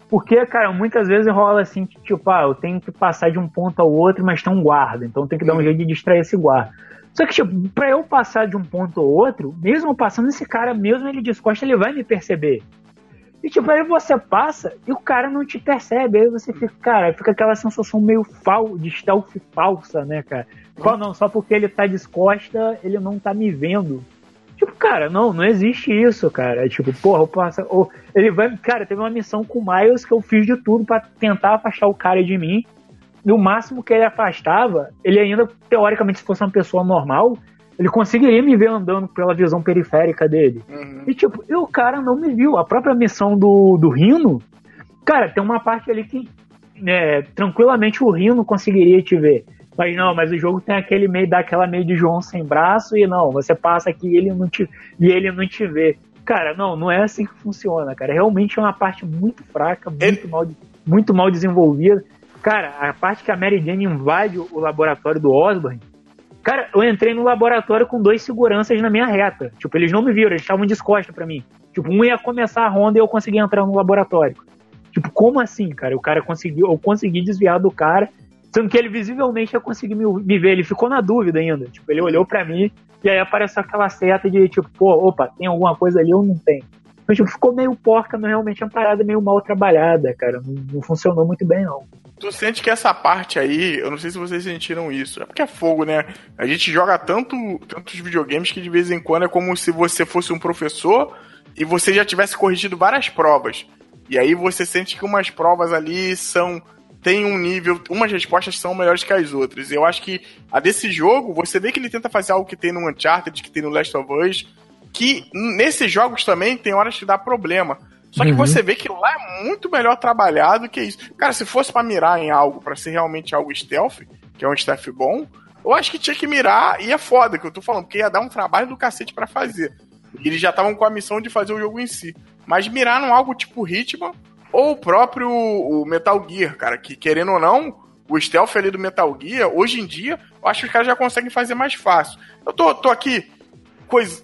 [SPEAKER 1] Porque, cara, muitas vezes rola assim, que, tipo, ah, eu tenho que passar de um ponto ao outro, mas tem um guarda, então tem que dar um jeito de distrair esse guarda. Só que, tipo, pra eu passar de um ponto ao outro, mesmo passando esse cara, mesmo ele descosta, ele vai me perceber. E tipo, aí você passa e o cara não te percebe. Aí você fica, cara, fica aquela sensação meio fal de stealth falsa, né, cara? Só não, só porque ele tá descosta, ele não tá me vendo. Tipo, cara, não, não existe isso, cara. É tipo, porra, eu passo. Ou ele vai. Cara, teve uma missão com o Miles que eu fiz de tudo pra tentar afastar o cara de mim. E o máximo que ele afastava, ele ainda, teoricamente, se fosse uma pessoa normal, ele conseguiria me ver andando pela visão periférica dele.
[SPEAKER 2] Uhum.
[SPEAKER 1] E tipo, e o cara não me viu. A própria missão do, do Rino, cara, tem uma parte ali que né, tranquilamente o Rino conseguiria te ver. Mas não, mas o jogo tem aquele meio, dá aquela meio de João sem braço e não, você passa aqui e ele não te, e ele não te vê. Cara, não, não é assim que funciona, cara. Realmente é uma parte muito fraca, muito,
[SPEAKER 2] Ele-
[SPEAKER 1] mal, muito mal desenvolvida. Cara, a parte que a Mary Jane invade o laboratório do Osborn, Cara, eu entrei no laboratório com dois seguranças na minha reta. Tipo, eles não me viram, eles estavam descosta pra mim. Tipo, um ia começar a ronda e eu consegui entrar no laboratório. Tipo, como assim, cara? O cara conseguiu, eu consegui desviar do cara, sendo que ele visivelmente ia conseguir me, me ver. Ele ficou na dúvida ainda. Tipo, ele olhou pra mim e aí apareceu aquela seta de tipo, pô, opa, tem alguma coisa ali ou não tem? Então, tipo, ficou meio porca, realmente é uma parada meio mal trabalhada, cara. Não, não funcionou muito bem, não.
[SPEAKER 2] Tu sente que essa parte aí, eu não sei se vocês sentiram isso, é porque é fogo, né? A gente joga tanto, tantos videogames que de vez em quando é como se você fosse um professor e você já tivesse corrigido várias provas. E aí você sente que umas provas ali são. Tem um nível. Umas respostas são melhores que as outras. Eu acho que a desse jogo, você vê que ele tenta fazer algo que tem no Uncharted, que tem no Last of Us, que nesses jogos também tem horas que dá problema. Só que
[SPEAKER 1] Uhum.
[SPEAKER 2] você vê que lá é muito melhor trabalhado que isso. Cara, se fosse pra mirar em algo, pra ser realmente algo stealth, que é um stealth bom, eu acho que tinha que mirar e é foda que eu tô falando, porque ia dar um trabalho do cacete pra fazer. E eles já estavam com a missão de fazer o jogo em si. Mas mirar num algo tipo Hitman ou o próprio o Metal Gear, cara, que querendo ou não, o stealth ali do Metal Gear, hoje em dia, eu acho que os caras já conseguem fazer mais fácil. Eu tô, tô aqui coisa,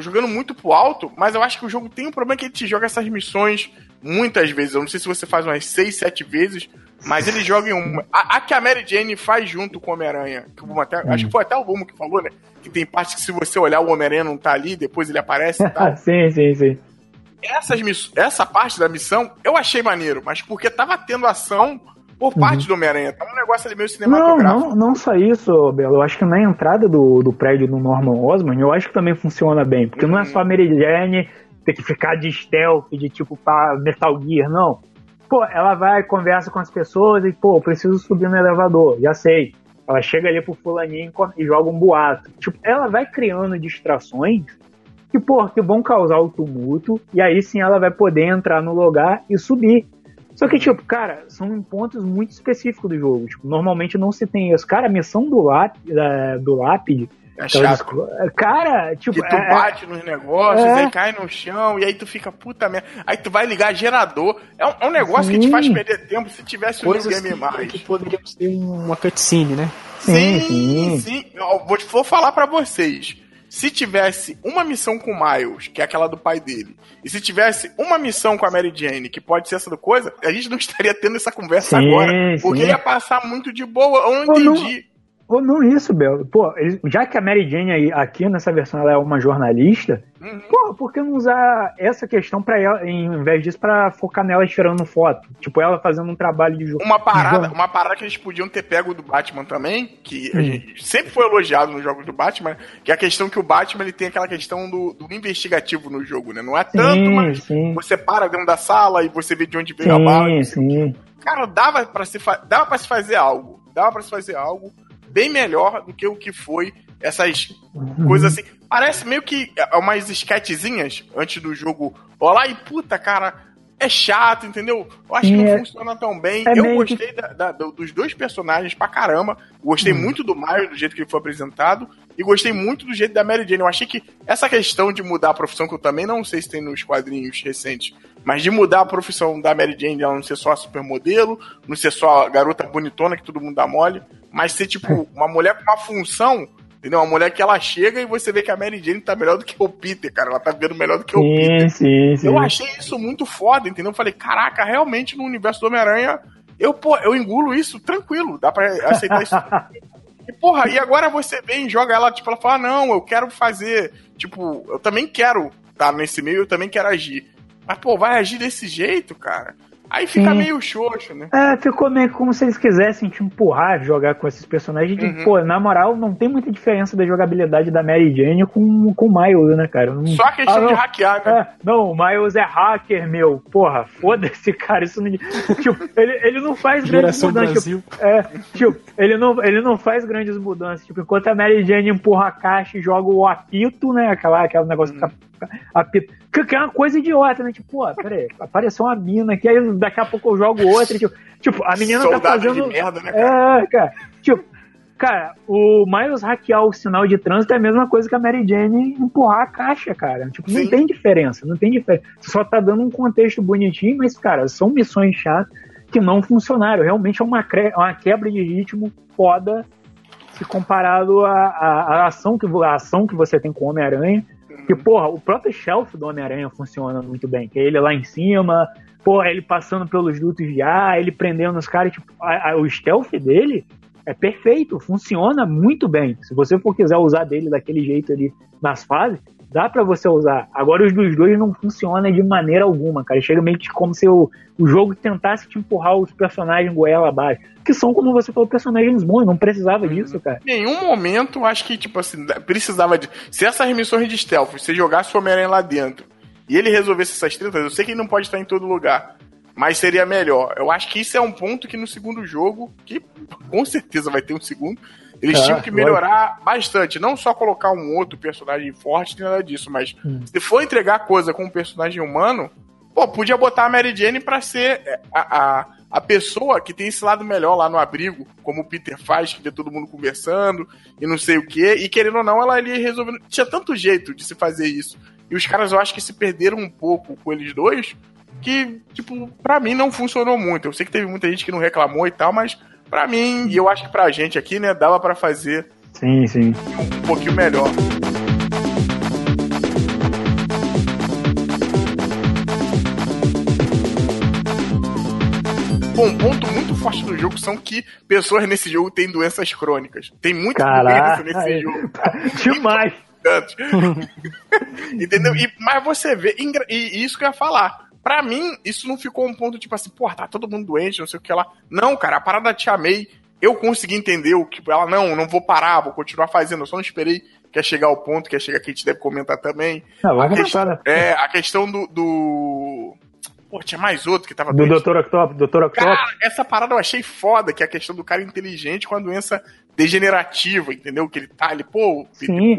[SPEAKER 2] jogando muito pro alto, mas eu acho que o jogo tem um problema que ele te joga essas missões muitas vezes. Eu não sei se você faz umas 6, 7 vezes, mas ele joga em uma. A, a que a Mary Jane faz junto com o Homem-Aranha. que o Bumo até- Acho que foi até o Bomo que falou, né? Que tem parte que se você olhar o Homem-Aranha não tá ali, depois ele aparece e tal.
[SPEAKER 1] sim, sim, sim.
[SPEAKER 2] Essas miss... Essa parte da missão eu achei maneiro, mas porque tava tendo ação por parte do Homem-Aranha. Tava um negócio ali meio
[SPEAKER 1] Não,
[SPEAKER 2] cinematográfico.
[SPEAKER 1] não, não só isso, Belo. Eu acho que na entrada do, do prédio do Norman Osborn, eu acho que também funciona bem. Porque não é só a Mary Jane ter que ficar de stealth, de tipo pra Metal Gear, não. Pô, ela vai, conversa com as pessoas e, pô, preciso subir no elevador, já sei. Ela chega ali pro fulaninho e joga um boato. Tipo, ela vai criando distrações que, porra, que vão causar o tumulto, e aí sim ela vai poder entrar no lugar e subir. Só que, tipo, cara, são pontos muito específicos do jogo. Tipo, normalmente não se tem isso. Cara, a missão do, láp, do lápide.
[SPEAKER 2] É chato.
[SPEAKER 1] Cara, tipo.
[SPEAKER 2] Que tu
[SPEAKER 1] é,
[SPEAKER 2] bate nos negócios,
[SPEAKER 1] é.
[SPEAKER 2] aí cai no chão, e aí tu fica, puta merda. Aí tu vai ligar gerador. É um, é um negócio que te faz perder tempo se tivesse um game
[SPEAKER 3] que,
[SPEAKER 2] mais.
[SPEAKER 3] que poderíamos ter uma cutscene, né?
[SPEAKER 2] Sim,
[SPEAKER 1] sim.
[SPEAKER 2] sim. Eu vou, vou falar pra vocês. Se tivesse uma missão com o Miles, que é aquela do pai dele, e se tivesse uma missão com a Mary Jane, que pode ser essa do coisa, a gente não estaria tendo essa conversa
[SPEAKER 1] Sim,
[SPEAKER 2] agora. Porque
[SPEAKER 1] sim.
[SPEAKER 2] ia passar muito de boa. Eu não
[SPEAKER 1] Ou não-
[SPEAKER 2] entendi.
[SPEAKER 1] Ou não isso, Bel. Pô, já que a Mary Jane aí, aqui nessa versão ela é uma jornalista,
[SPEAKER 2] Uhum.
[SPEAKER 1] pô, por que não usar essa questão para ela, em vez disso, pra focar nela tirando foto? Tipo, ela fazendo um trabalho de jogo.
[SPEAKER 2] Uma parada, uma parada que eles podiam ter pego do Batman também, que a gente sempre foi elogiado nos jogos do Batman, que é a questão que o Batman ele tem aquela questão do, do investigativo no jogo, né? Não é tanto,
[SPEAKER 1] Sim,
[SPEAKER 2] mas
[SPEAKER 1] sim.
[SPEAKER 2] você para dentro da sala e você vê de onde veio a bala.
[SPEAKER 1] Sim, sim.
[SPEAKER 2] Cara, dava pra se, dava pra se fazer algo. Dava pra se fazer algo bem melhor do que o que foi essas coisas assim. Parece meio que é, umas sketchzinhas antes do jogo rolar e puta, cara, é chato, entendeu? Eu acho que não
[SPEAKER 1] é-
[SPEAKER 2] funciona tão bem.
[SPEAKER 1] é
[SPEAKER 2] Eu
[SPEAKER 1] meio que-
[SPEAKER 2] gostei da- da- do- dos dois personagens pra caramba. Gostei muito do Mario, do jeito que ele foi apresentado. E gostei muito do jeito da Mary Jane. Eu achei que essa questão de mudar a profissão, que eu também não sei se tem nos quadrinhos recentes, mas de mudar a profissão da Mary Jane, ela não ser só a supermodelo, não ser só a garota bonitona que todo mundo dá mole, mas ser tipo uma mulher com uma função, entendeu? Uma mulher que ela chega e você vê que a Mary Jane tá melhor do que o Peter, cara. Ela tá vendo melhor do que o
[SPEAKER 1] Sim,
[SPEAKER 2] Peter.
[SPEAKER 1] sim, sim.
[SPEAKER 2] Eu achei isso muito foda, entendeu? Eu falei, caraca, realmente no universo do Homem-Aranha, eu, pô, eu engulo isso tranquilo, dá pra aceitar isso. E, porra, e agora você vem e joga ela, tipo, ela fala, não, eu quero fazer, tipo, eu também quero estar nesse meio, eu também quero agir. Mas, pô, vai agir desse jeito, cara? Aí fica
[SPEAKER 1] Sim.
[SPEAKER 2] meio xoxo, né?
[SPEAKER 1] É, ficou meio como se eles quisessem te empurrar, jogar com esses personagens. De,
[SPEAKER 2] Uhum.
[SPEAKER 1] Pô, na moral, não tem muita diferença da jogabilidade da Mary Jane com, com o Miles, né, cara? Não-
[SPEAKER 2] Só a questão
[SPEAKER 1] Ah, não.
[SPEAKER 2] de hackear, né?
[SPEAKER 1] É, não, o Miles é hacker, meu. Porra, foda-se, cara. Isso não. tipo, ele, ele não faz grandes mudanças. Tipo, é, tipo, ele não, ele não faz grandes mudanças. Tipo, enquanto a Mary Jane empurra a caixa e joga o apito, né? Aquela, aquele negócio que fica apito. Que, é uma coisa idiota, né? Tipo, pô, peraí, apareceu uma mina aqui, aí daqui a pouco eu jogo outra. Tipo, tipo a menina tá
[SPEAKER 2] Soldado
[SPEAKER 1] fazendo.
[SPEAKER 2] de merda, né, cara?
[SPEAKER 1] É, cara. Tipo, cara, o Miles hackear o sinal de trânsito é a mesma coisa que a Mary Jane empurrar a caixa, cara. Tipo, não
[SPEAKER 2] Sim.
[SPEAKER 1] tem diferença, não tem diferença. Só tá dando um contexto bonitinho, mas, cara, são missões chatas que não funcionaram. Realmente é uma, uma quebra de ritmo foda se comparado à, à- à ação, que, à ação que você tem com o Homem-Aranha. Que, porra, o próprio shelf do Homem-Aranha funciona muito bem. Que é ele lá em cima, porra, ele passando pelos dutos de ar, ele prendendo os caras. Tipo, a- a- o stealth dele é perfeito, funciona muito bem. Se você for quiser usar dele daquele jeito ali nas fases, dá pra você usar. Agora os dos dois não funciona de maneira alguma, cara. Chega meio que como se o, o jogo tentasse te empurrar os personagens goela abaixo. Que são, como você falou, personagens bons, não precisava disso, cara.
[SPEAKER 2] Em nenhum momento, acho que, tipo assim, precisava de. Se essas missões de stealth, você jogasse o Homem-Aranha lá dentro e ele resolvesse essas tretas, eu sei que ele não pode estar em todo lugar. Mas seria melhor. Eu acho que isso é um ponto que no segundo jogo, que com certeza vai ter um segundo, eles
[SPEAKER 1] Ah,
[SPEAKER 2] tinham que melhorar bastante. Não só colocar um outro personagem forte, nem nada disso, mas
[SPEAKER 1] Hum.
[SPEAKER 2] se for entregar coisa com um personagem humano, pô, podia botar a Mary Jane pra ser é, a, a, a pessoa que tem esse lado melhor lá no abrigo, como o Peter faz, que vê todo mundo conversando e não sei o quê. E querendo ou não, ela ali resolvendo. Tinha tanto jeito de se fazer isso. E os caras, eu acho que se perderam um pouco com eles dois, que, tipo, pra mim não funcionou muito. Eu sei que teve muita gente que não reclamou e tal, mas pra mim, e eu acho que pra gente aqui, né, dava pra fazer
[SPEAKER 1] Sim, sim.
[SPEAKER 2] um pouquinho melhor. Bom, um ponto muito forte do jogo são que pessoas nesse jogo têm doenças crônicas. Tem muita
[SPEAKER 1] Caraca.
[SPEAKER 2] doença nesse jogo.
[SPEAKER 1] Demais.
[SPEAKER 2] Tanto. Entendeu? E, mas você vê, engra- e isso que eu ia falar. Pra mim, isso não ficou um ponto tipo assim, pô, tá todo mundo doente, não sei o que lá. Não, cara, a parada te amei. Eu consegui entender o que ela, não, não vou parar, vou continuar fazendo. Eu só não esperei que ia chegar ao ponto, que ia chegar que a gente deve comentar também.
[SPEAKER 1] Não,
[SPEAKER 2] a,
[SPEAKER 1] vamos
[SPEAKER 2] questão,
[SPEAKER 1] comentar,
[SPEAKER 2] é, a questão do, do. Pô, tinha mais outro que tava
[SPEAKER 1] Do. Dr. Octopus, Dr. Octopus.
[SPEAKER 2] Cara, essa parada eu achei foda, que é a questão do cara inteligente com a doença degenerativa, entendeu? Que ele tá ali, pô,
[SPEAKER 1] Sim.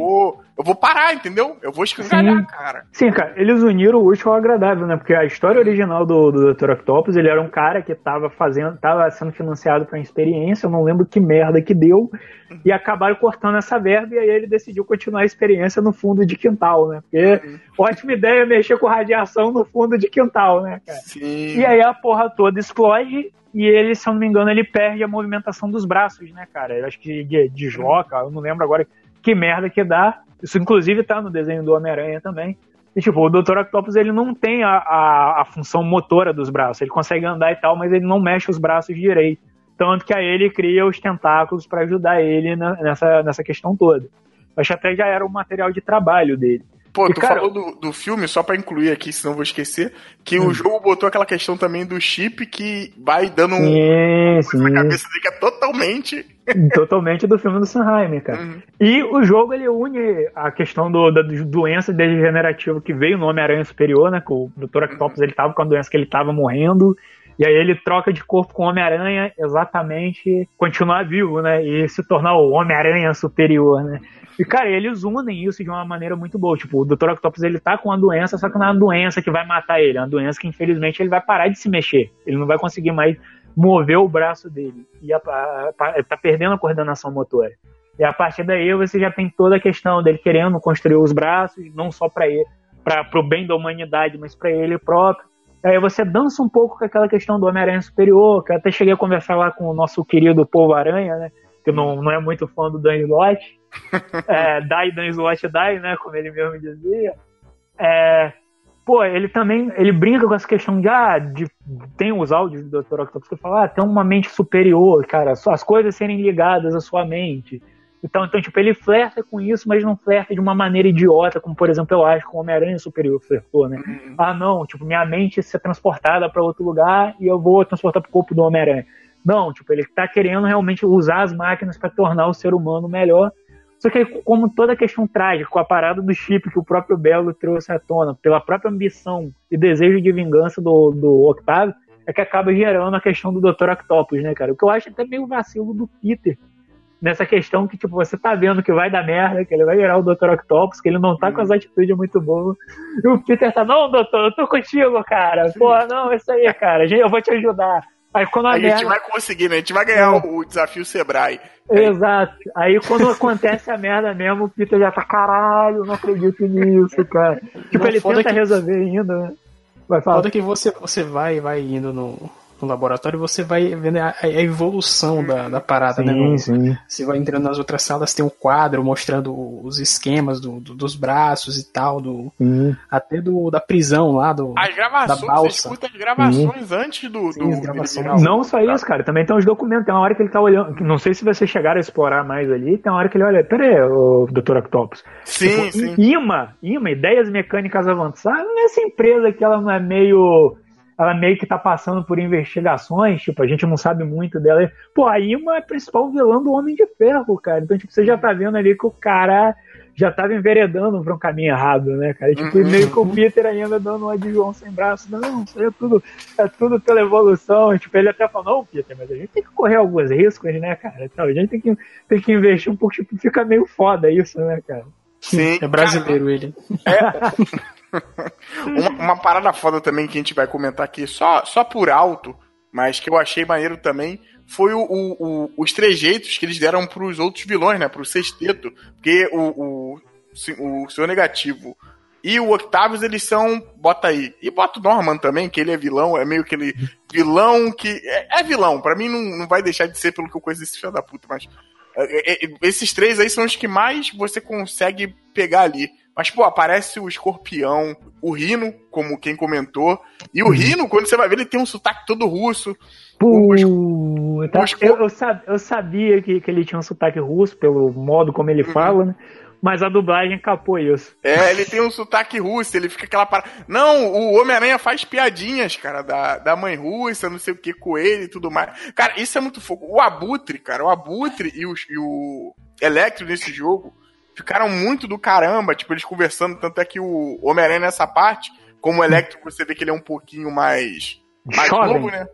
[SPEAKER 2] Eu vou parar, entendeu? Eu vou escangalhar,
[SPEAKER 1] Sim.
[SPEAKER 2] cara.
[SPEAKER 1] Sim, cara, eles uniram o útil ao agradável, né? Porque a história original do, do Dr. Octopus, ele era um cara que tava fazendo, tava sendo financiado pra uma experiência, eu não lembro que merda que deu, e acabaram cortando essa verba, e aí ele decidiu continuar a experiência no fundo de quintal, né? Porque ótima ideia mexer com radiação no fundo de quintal, né, cara?
[SPEAKER 2] Sim.
[SPEAKER 1] E aí a porra toda explode e ele, se eu não me engano, ele perde a movimentação dos braços, né, cara? Eu acho que de, desloca, eu não lembro agora que merda que dá. Isso, inclusive, tá no desenho do Homem-Aranha também. E, tipo, o Dr. Octopus, ele não tem a, a, a função motora dos braços. Ele consegue andar e tal, mas ele não mexe os braços direito. Tanto que aí ele cria os tentáculos para ajudar ele na- nessa, nessa questão toda. Que até já era o material de trabalho dele.
[SPEAKER 2] Pô,
[SPEAKER 1] E,
[SPEAKER 2] tu
[SPEAKER 1] cara,
[SPEAKER 2] falou do, do filme, só pra incluir aqui, senão vou esquecer, que
[SPEAKER 1] Hum.
[SPEAKER 2] o jogo botou aquela questão também do chip que vai dando um
[SPEAKER 1] Sim, sim.
[SPEAKER 2] na cabeça dele que é totalmente.
[SPEAKER 1] Totalmente do filme do Sanheim, cara.
[SPEAKER 2] Uhum.
[SPEAKER 1] E o jogo ele une a questão do, da doença degenerativa que veio no Homem-Aranha Superior, né? Que o Dr. Octopus ele tava com a doença que ele tava morrendo. E aí ele troca de corpo com o Homem-Aranha exatamente continuar vivo, né? E se tornar o Homem-Aranha Superior, né? E, cara, eles unem isso de uma maneira muito boa. Tipo, o Dr. Octopus ele tá com uma doença, só que não é uma doença que vai matar ele. É uma doença que, infelizmente, ele vai parar de se mexer. Ele não vai conseguir mais mover o braço dele. E a, a, a- tá perdendo a coordenação motora. E a partir daí você já tem toda a questão dele querendo construir os braços, não só para ele, para o bem da humanidade, mas para ele próprio. Aí você dança um pouco com aquela questão do Homem-Aranha Superior, que eu até cheguei a conversar lá com o nosso querido Povo Aranha, né? Que não, não é muito fã do Dan Slott. é, die, Dan Slott, die, né? Como ele mesmo dizia. É, pô, ele também ele brinca com essa questão de, ah, de, tem os áudios do Dr. Octopus que fala, ah, tem uma mente superior, cara, as coisas serem ligadas à sua mente. Então, então, tipo, ele flerta com isso, mas não flerta de uma maneira idiota, como, por exemplo, eu acho que o Homem-Aranha Superior flertou, né? Ah, não, tipo, minha mente ser transportada para outro lugar e eu vou transportar pro corpo do Homem-Aranha. Não, tipo, ele tá querendo realmente usar as máquinas para tornar o ser humano melhor. Só que, aí, como toda a questão trágica, com a parada do chip que o próprio Belo trouxe à tona, pela própria ambição e desejo de vingança do, do Octavio, é que acaba gerando a questão do Dr. Octopus, né, cara? O que eu acho até meio vacilo do Peter nessa questão que, tipo, você tá vendo que vai dar merda, que ele vai virar o Dr. Octopus, que ele não tá com as atitudes muito boas. E o Peter tá, não, doutor, eu tô contigo, cara. Porra, não, isso aí, cara. Eu vou te ajudar. Aí quando a,
[SPEAKER 2] A
[SPEAKER 1] merda...
[SPEAKER 2] gente vai conseguir, né? A gente vai ganhar o, o desafio Sebrae.
[SPEAKER 1] Exato. Aí quando acontece a merda mesmo, o Peter já tá, caralho, não acredito nisso, cara. Tipo,
[SPEAKER 3] Não,
[SPEAKER 1] ele tenta
[SPEAKER 3] que-
[SPEAKER 1] resolver ainda, né? Vai falar.
[SPEAKER 3] Foda que você, você vai, vai indo no, no laboratório você vai vendo a, a evolução da, da parada, né? No-
[SPEAKER 1] sim.
[SPEAKER 3] Você vai entrando nas outras salas, tem um quadro mostrando os esquemas do, do- dos braços e tal, do,
[SPEAKER 1] sim.
[SPEAKER 3] até do, da prisão lá, do,
[SPEAKER 2] As gravações,
[SPEAKER 3] da
[SPEAKER 2] você
[SPEAKER 3] balsa.
[SPEAKER 2] escuta as gravações antes do.
[SPEAKER 3] Sim,
[SPEAKER 2] do
[SPEAKER 3] as gravações.
[SPEAKER 1] Não só isso, cara. Também tem uns documentos. Tem uma hora que ele tá olhando. Não sei se vocês chegaram a explorar mais ali. Tem uma hora que ele olha. Pera aí, o Dr. Octopus.
[SPEAKER 2] Sim,
[SPEAKER 1] Tipo,
[SPEAKER 2] sim.
[SPEAKER 1] IMA, IMA, Ideias Mecânicas Avançadas, nessa empresa que ela não é meio. Ela meio que tá passando por investigações, tipo, a gente não sabe muito dela. Pô, a IMA é a principal vilã do Homem de Ferro, cara. Então, tipo, você já tá vendo ali que o cara já tava enveredando pra um caminho errado, né, cara? E, tipo,
[SPEAKER 2] Uhum.
[SPEAKER 1] meio que o Peter ainda dando uma de João sem braço. Não, isso aí é tudo, é tudo pela evolução. E, tipo, ele até falou, não, Peter, mas a gente tem que correr alguns riscos, né, cara? Então, a gente tem que, tem que investir um pouco, tipo, fica meio foda isso, né, cara?
[SPEAKER 2] Sim,
[SPEAKER 3] é brasileiro ele.
[SPEAKER 2] Uma, uma parada foda também que a gente vai comentar aqui, só, só por alto, mas que eu achei maneiro também, foi o, o- o- os trejeitos que eles deram pros outros vilões, né? Pro sexteto. Porque o, o, o Senhor Negativo e o Octavius, eles são. Bota aí. E bota o Norman também, que ele é vilão, é meio aquele vilão que. É, é vilão, pra mim não, não vai deixar de ser pelo que eu conheço desse filho da puta, mas. é, é, esses três aí são os que mais você consegue pegar ali. Mas, pô, aparece o escorpião, o Rino, como quem comentou. E o Rino, quando você vai ver, ele tem um sotaque todo russo.
[SPEAKER 1] Puta,
[SPEAKER 2] os-
[SPEAKER 1] eu, eu, sab- eu sabia que, que ele tinha um sotaque russo, pelo modo como ele fala, né? Mas a dublagem capou isso.
[SPEAKER 2] É, ele tem um sotaque russo, ele fica aquela parada. Não, o Homem-Aranha faz piadinhas, cara, da, da mãe russa, não sei o que, com ele e tudo mais. Cara, isso é muito fogo. O Abutre, cara, o Abutre e o, e o Electro nesse jogo ficaram muito do caramba, tipo, eles conversando, tanto é que o Homem-Aranha nessa parte, como o Electro, você vê que ele é um pouquinho mais. Mais
[SPEAKER 1] Jovem.
[SPEAKER 2] novo, né?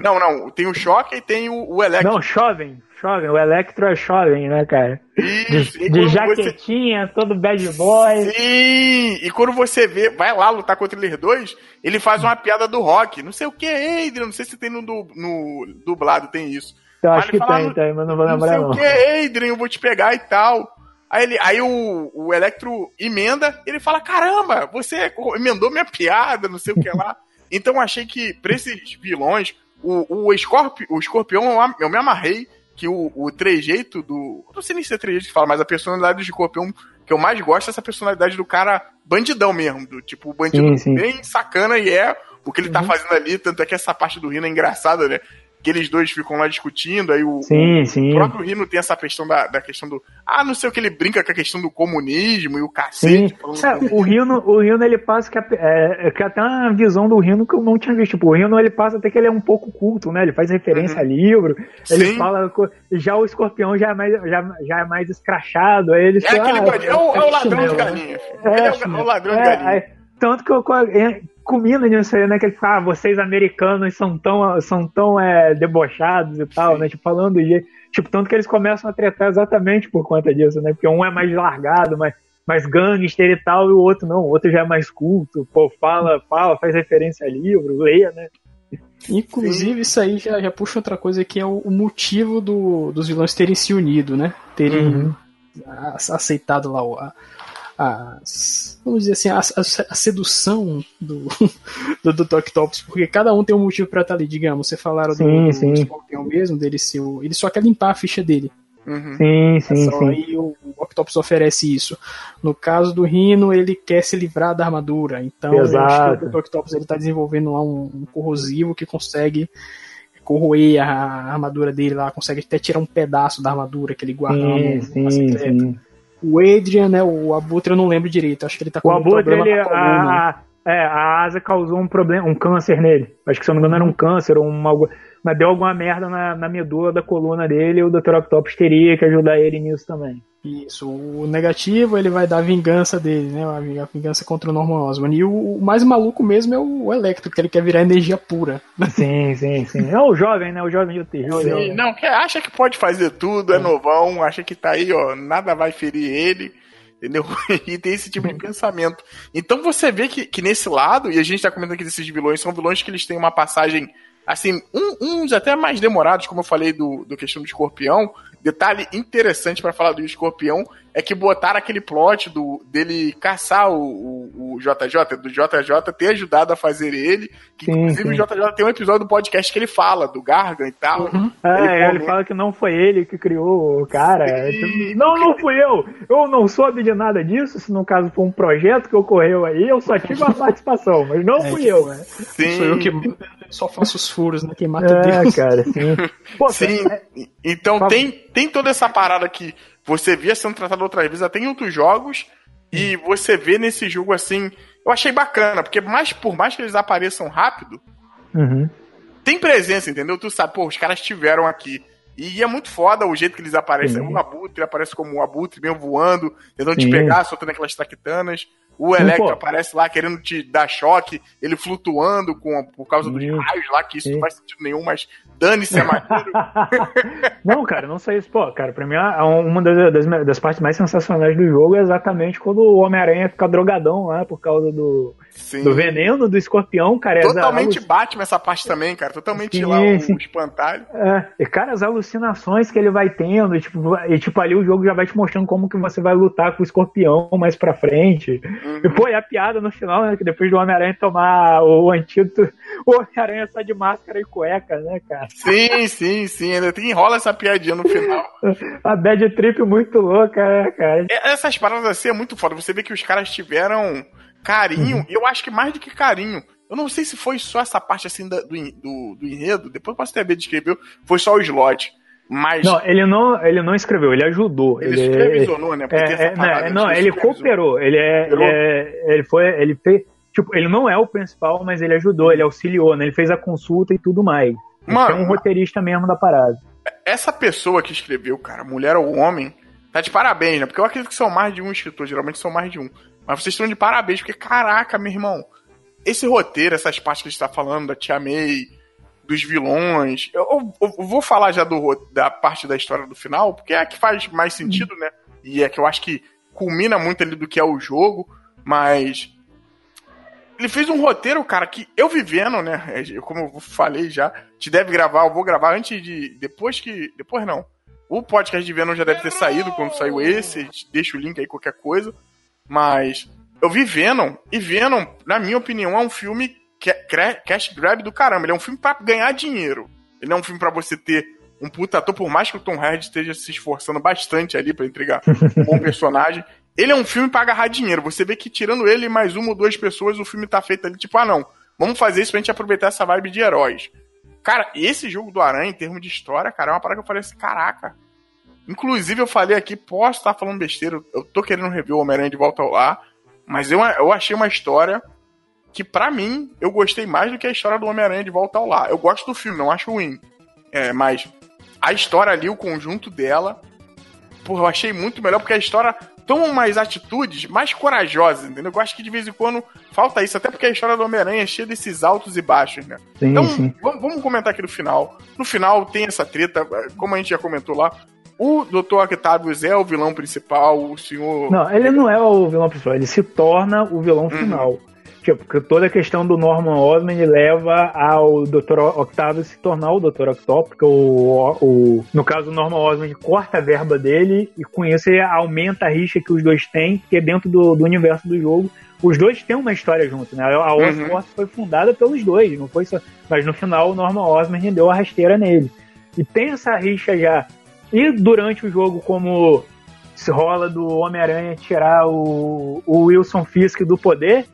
[SPEAKER 2] Não, não, tem o Choque e tem o, o Electro.
[SPEAKER 1] Não, Jovem. Jovem. O Electro é jovem, né, cara?
[SPEAKER 2] Isso,
[SPEAKER 1] De, de jaquetinha, todo bad boy.
[SPEAKER 2] Você... Sim! E quando você vê, vai lá lutar contra eles dois, ele faz uma piada do rock. Não sei o que, Adrian, não sei se tem no, du- no dublado, tem isso.
[SPEAKER 1] Eu acho que
[SPEAKER 2] fala,
[SPEAKER 1] tem, tem, mas não vou
[SPEAKER 2] Não sei
[SPEAKER 1] lembrar
[SPEAKER 2] o
[SPEAKER 1] não.
[SPEAKER 2] que, Adrian, eu vou te pegar e tal. Aí, ele, aí o, o Electro emenda, ele fala: caramba, você emendou minha piada, não sei o que lá. Então eu achei que, pra esses vilões, o, o, Scorpi, o escorpião eu, me amarrei que o, o trejeito do. Não sei nem se é trejeito que fala, mas a personalidade do escorpião que eu mais gosto é essa personalidade do cara bandidão mesmo. Do tipo, o bandido
[SPEAKER 1] Sim, sim.
[SPEAKER 2] bem sacana e é o que ele
[SPEAKER 1] Uhum.
[SPEAKER 2] tá fazendo ali. Tanto é que essa parte do Rino é engraçada, né? Que eles dois ficam lá discutindo, aí o,
[SPEAKER 1] Sim,
[SPEAKER 2] o
[SPEAKER 1] sim.
[SPEAKER 2] próprio Rino tem essa questão da, da questão do. Ah, não sei o que ele brinca com a questão do comunismo e o cacete.
[SPEAKER 1] É, o Rino, o Rino ele passa que, a- é, é, que até uma visão do Rino que eu não tinha visto. Tipo, o Rino ele passa até que ele é um pouco culto, né? Ele faz referência a livro. Ele
[SPEAKER 2] Sim.
[SPEAKER 1] fala. Já o escorpião já é mais, já, já é mais escrachado. Aí ele
[SPEAKER 2] É aquele
[SPEAKER 1] ah.
[SPEAKER 2] É o, é o ladrão de galinha.
[SPEAKER 1] É,
[SPEAKER 2] Ele é o, o ladrão de
[SPEAKER 1] É,
[SPEAKER 2] galinha.
[SPEAKER 1] tanto que eu combina nisso aí, né? Que ele fala, ah, vocês americanos são tão, são tão é, debochados e tal, né? Tipo, falando do jeito. Tipo, tanto que eles começam a tretar exatamente por conta disso, né? Porque um é mais largado, mais, mais gangster e tal, e o outro não. O outro já é mais culto, pô, fala, fala, faz referência a livro, leia, né?
[SPEAKER 3] Inclusive, isso aí já, já puxa outra coisa que é o, o motivo do- dos vilões terem se unido, né? Terem
[SPEAKER 1] Uhum.
[SPEAKER 3] aceitado lá o- a, as- vamos dizer assim, a, a- a sedução do, do, do Octopus, porque cada um tem um motivo pra estar ali, digamos, você falaram
[SPEAKER 1] Sim,
[SPEAKER 3] do, do
[SPEAKER 1] sim.
[SPEAKER 3] Scorpion mesmo, dele ser o, ele só quer limpar a ficha dele.
[SPEAKER 2] Uhum.
[SPEAKER 1] Sim, sim,
[SPEAKER 3] Só
[SPEAKER 1] sim.
[SPEAKER 3] aí o, o Octopus oferece isso. No caso do Rhino, ele quer se livrar da armadura. Então, eu acho
[SPEAKER 1] Exato.
[SPEAKER 3] que o Octopus ele tá desenvolvendo lá um, um corrosivo que consegue corroer a, a armadura dele lá, consegue até tirar um pedaço da armadura que ele guarda
[SPEAKER 1] Sim,
[SPEAKER 3] no,
[SPEAKER 1] sim,
[SPEAKER 3] na secreta.
[SPEAKER 1] sim.
[SPEAKER 3] O Adrian, né, o Abutre eu não lembro direito, acho que ele tá com
[SPEAKER 1] O
[SPEAKER 3] um
[SPEAKER 1] abutre,
[SPEAKER 3] problema
[SPEAKER 1] ele,
[SPEAKER 3] na coluna.
[SPEAKER 1] a- é, a asa causou um problema, um câncer nele. Acho que se eu não me engano era um câncer ou uma, mas deu alguma merda na, na medula da coluna dele e o Dr. Octopus teria que ajudar ele nisso também.
[SPEAKER 3] Isso, o negativo ele vai dar a vingança dele, né? A ving- a vingança contra o Norman Osborn. E o, o mais maluco mesmo é o Electro, que ele quer virar energia pura.
[SPEAKER 1] Sim, sim, sim. É o jovem, né? O jovem terror.
[SPEAKER 2] Sim, não, que acha que pode fazer tudo, é novão, acha que tá aí, ó, nada vai ferir ele, entendeu? E tem esse tipo de pensamento. Então você vê que, que nesse lado, e a gente tá comentando aqui desses vilões, são vilões que eles têm uma passagem, assim, um- uns até mais demorados, como eu falei do, do questão do escorpião. Detalhe interessante pra falar do escorpião é que botaram aquele plot do, dele caçar o, o, o JJ, do JJ ter ajudado a fazer ele, que
[SPEAKER 1] Sim,
[SPEAKER 2] inclusive
[SPEAKER 1] sim.
[SPEAKER 2] o JJ tem um episódio do podcast que ele fala, do Gargan e tal.
[SPEAKER 1] É, ele,
[SPEAKER 2] comenta-
[SPEAKER 1] fala que não foi ele que criou o cara. Tipo, Não, não fui eu. Eu não soube de nada disso. Se no caso foi um projeto que ocorreu aí, eu só tive uma participação, mas não fui eu, né?
[SPEAKER 2] Sim,
[SPEAKER 3] Sou eu que só faço os furos, né? Quem mata é
[SPEAKER 1] É,
[SPEAKER 3] Deus.
[SPEAKER 1] cara, sim. Pô,
[SPEAKER 2] sim.
[SPEAKER 1] é-
[SPEAKER 2] Então
[SPEAKER 1] Fala.
[SPEAKER 2] tem, tem toda essa parada que você via sendo tratado outras vezes, até em outros jogos, e você vê nesse jogo assim. Eu achei bacana, porque mais, por mais que eles apareçam rápido,
[SPEAKER 1] Uhum.
[SPEAKER 2] tem presença, entendeu? Tu sabe, pô, os caras estiveram aqui. E é muito foda o jeito que eles aparecem.
[SPEAKER 1] Sim.
[SPEAKER 2] O Abutre aparece como um Abutre, mesmo voando, tentando te
[SPEAKER 1] Sim.
[SPEAKER 2] pegar, soltando aquelas traquitanas. O
[SPEAKER 1] Sim,
[SPEAKER 2] Electro
[SPEAKER 1] pô.
[SPEAKER 2] aparece lá querendo te dar choque, ele flutuando com, por causa dos
[SPEAKER 1] Sim.
[SPEAKER 2] raios lá, que isso
[SPEAKER 1] Sim.
[SPEAKER 2] não faz sentido nenhum, mas dane-se é maneiro.
[SPEAKER 1] Não, cara, não sei isso. Pô, cara, pra mim, a- uma das, das, das partes mais sensacionais do jogo é exatamente quando o Homem-Aranha fica drogadão lá por causa do,
[SPEAKER 2] Sim.
[SPEAKER 1] do veneno do escorpião, cara.
[SPEAKER 2] Totalmente
[SPEAKER 1] as-
[SPEAKER 2] Batman essa parte também, cara. Totalmente
[SPEAKER 1] Sim,
[SPEAKER 2] lá o,
[SPEAKER 1] sim.
[SPEAKER 2] o espantalho.
[SPEAKER 1] É, e cara, as alucinações que ele vai tendo, e, tipo, e tipo, ali o jogo já vai te mostrando como que você vai lutar com o escorpião mais pra frente. E pô, e a piada no final, né? Que depois do Homem-Aranha tomar o antídoto, o Homem-Aranha sai de máscara e cueca, né, cara?
[SPEAKER 2] Sim, sim, sim. Ainda tem, enrola essa piadinha no final.
[SPEAKER 1] A bad trip muito louca, né, cara?
[SPEAKER 2] É, Essas paradas assim é muito foda. Você vê que os caras tiveram carinho,
[SPEAKER 1] Uhum.
[SPEAKER 2] e eu acho que mais do que carinho. Eu não sei se foi só essa parte assim do, do, do enredo, depois eu posso até ver de escrever, foi só o slot. Mas
[SPEAKER 1] Não, ele não, ele não escreveu, ele ajudou.
[SPEAKER 2] ele supervisionou, né? Porque tem essa
[SPEAKER 1] É, é,
[SPEAKER 2] parada,
[SPEAKER 1] não, não, ele
[SPEAKER 2] supervisionou.
[SPEAKER 1] cooperou. Ele é, ele é, ele foi, ele fez, tipo, ele não é o principal, mas ele ajudou, ele auxiliou, né? Ele fez a consulta e tudo mais. Ele
[SPEAKER 2] Mano,
[SPEAKER 1] é um roteirista mesmo da parada.
[SPEAKER 2] essa pessoa que escreveu, cara, mulher ou homem, tá de parabéns, né? Porque eu acredito que são mais de um escritor, geralmente são mais de um. Mas vocês estão de parabéns, porque caraca, meu irmão, esse roteiro, essas partes que a gente tá falando da Tia May, dos vilões. Eu, eu, eu, vou falar já do, da parte da história do final, porque é a que faz mais sentido, né? E é que eu acho que culmina muito ali do que é o jogo, mas ele fez um roteiro, cara, que eu vivendo, né? É, como eu falei já, te deve gravar, eu vou gravar antes de. Depois que. Depois não. O podcast de Venom já deve ter saído quando saiu esse. Deixa o link aí, qualquer coisa. Mas eu vi Venom, e Venom, na minha opinião, é um filme cash grab do caramba. Ele é um filme para ganhar dinheiro. Ele não é um filme para você ter um puta ator, por mais que o Tom Hardy esteja se esforçando bastante ali para entregar um bom personagem. Ele é um filme para agarrar dinheiro. Você vê que tirando ele e mais uma ou duas pessoas, o filme tá feito ali, tipo, ah não, vamos fazer isso pra gente aproveitar essa vibe de heróis. Cara, esse jogo do Aranha, em termos de história, cara, é uma parada que eu falei assim, caraca. Inclusive, eu falei aqui, posso estar falando besteira, eu tô querendo rever o Homem-Aranha de volta ao lar, mas eu, eu achei uma história que, para mim, eu gostei mais do que a história do Homem-Aranha de volta ao lar. Eu gosto do filme, não acho ruim. É, mas a história ali, o conjunto dela, porra, eu achei muito melhor, porque a história tomam umas atitudes mais corajosas, entendeu? Eu acho que de vez em quando falta isso, até porque a história do Homem-Aranha é cheia desses altos e baixos, né? Sim, então, sim. Vamos, vamos, comentar aqui no final. No final tem essa treta, como a gente já comentou lá. O Dr. Octavius é o vilão principal, o senhor.
[SPEAKER 1] Não, ele não é o vilão principal, ele se torna o vilão uhum. final. Tipo, toda a questão do Norman Osborn leva ao Dr. Octavio se tornar o Dr. Octopus, porque o, o, no caso o Norman Osborn corta a verba dele e com isso ele aumenta a rixa que os dois têm, porque dentro do, do universo do jogo os dois têm uma história junto, né? A Osborn uhum. foi fundada pelos dois, não foi só, mas no final o Norman Osborn deu a rasteira nele. E tem essa rixa já. E durante o jogo, como se rola do Homem-Aranha tirar o, o Wilson Fisk do poder,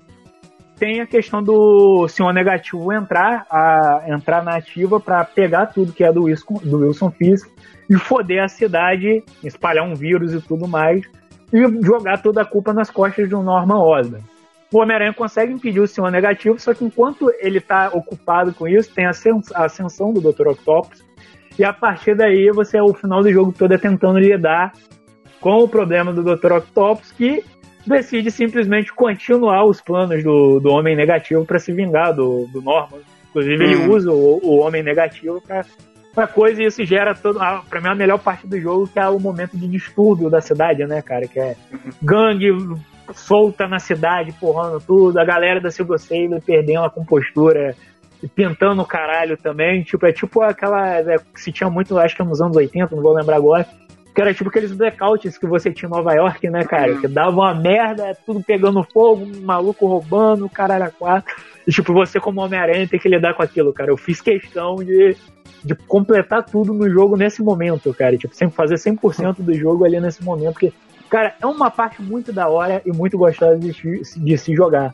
[SPEAKER 1] tem a questão do senhor negativo entrar, a, entrar na ativa para pegar tudo que é do Wilson, do Wilson Fisk e foder a cidade, espalhar um vírus e tudo mais, e jogar toda a culpa nas costas do Norman Osborn. O Homem-Aranha consegue impedir o senhor negativo, só que enquanto ele está ocupado com isso, tem a ascensão do Dr. Octopus, e a partir daí você, o final do jogo todo é tentando lidar com o problema do Dr. Octopus, que decide simplesmente continuar os planos do, do Homem Negativo para se vingar do, do Norman. Inclusive, ele hum. usa o, o Homem Negativo para pra coisa e isso gera todo. A, pra mim, a melhor parte do jogo, que é o momento de distúrbio da cidade, né, cara? Que é gangue solta na cidade, porrando tudo, a galera da Silver Sailor perdendo a compostura e pintando o caralho também. Tipo, é tipo aquela. É, que se tinha muito, acho que nos anos 80, não vou lembrar agora, que era tipo aqueles blackouts que você tinha em Nova York, né, cara? Que dava uma merda, tudo pegando fogo, um maluco roubando, caralho a quatro. E tipo, você como Homem-Aranha tem que lidar com aquilo, cara. Eu fiz questão de, de completar tudo no jogo nesse momento, cara. E, tipo, sempre fazer 100% do jogo ali nesse momento, porque, cara, é uma parte muito da hora e muito gostosa de, de se jogar.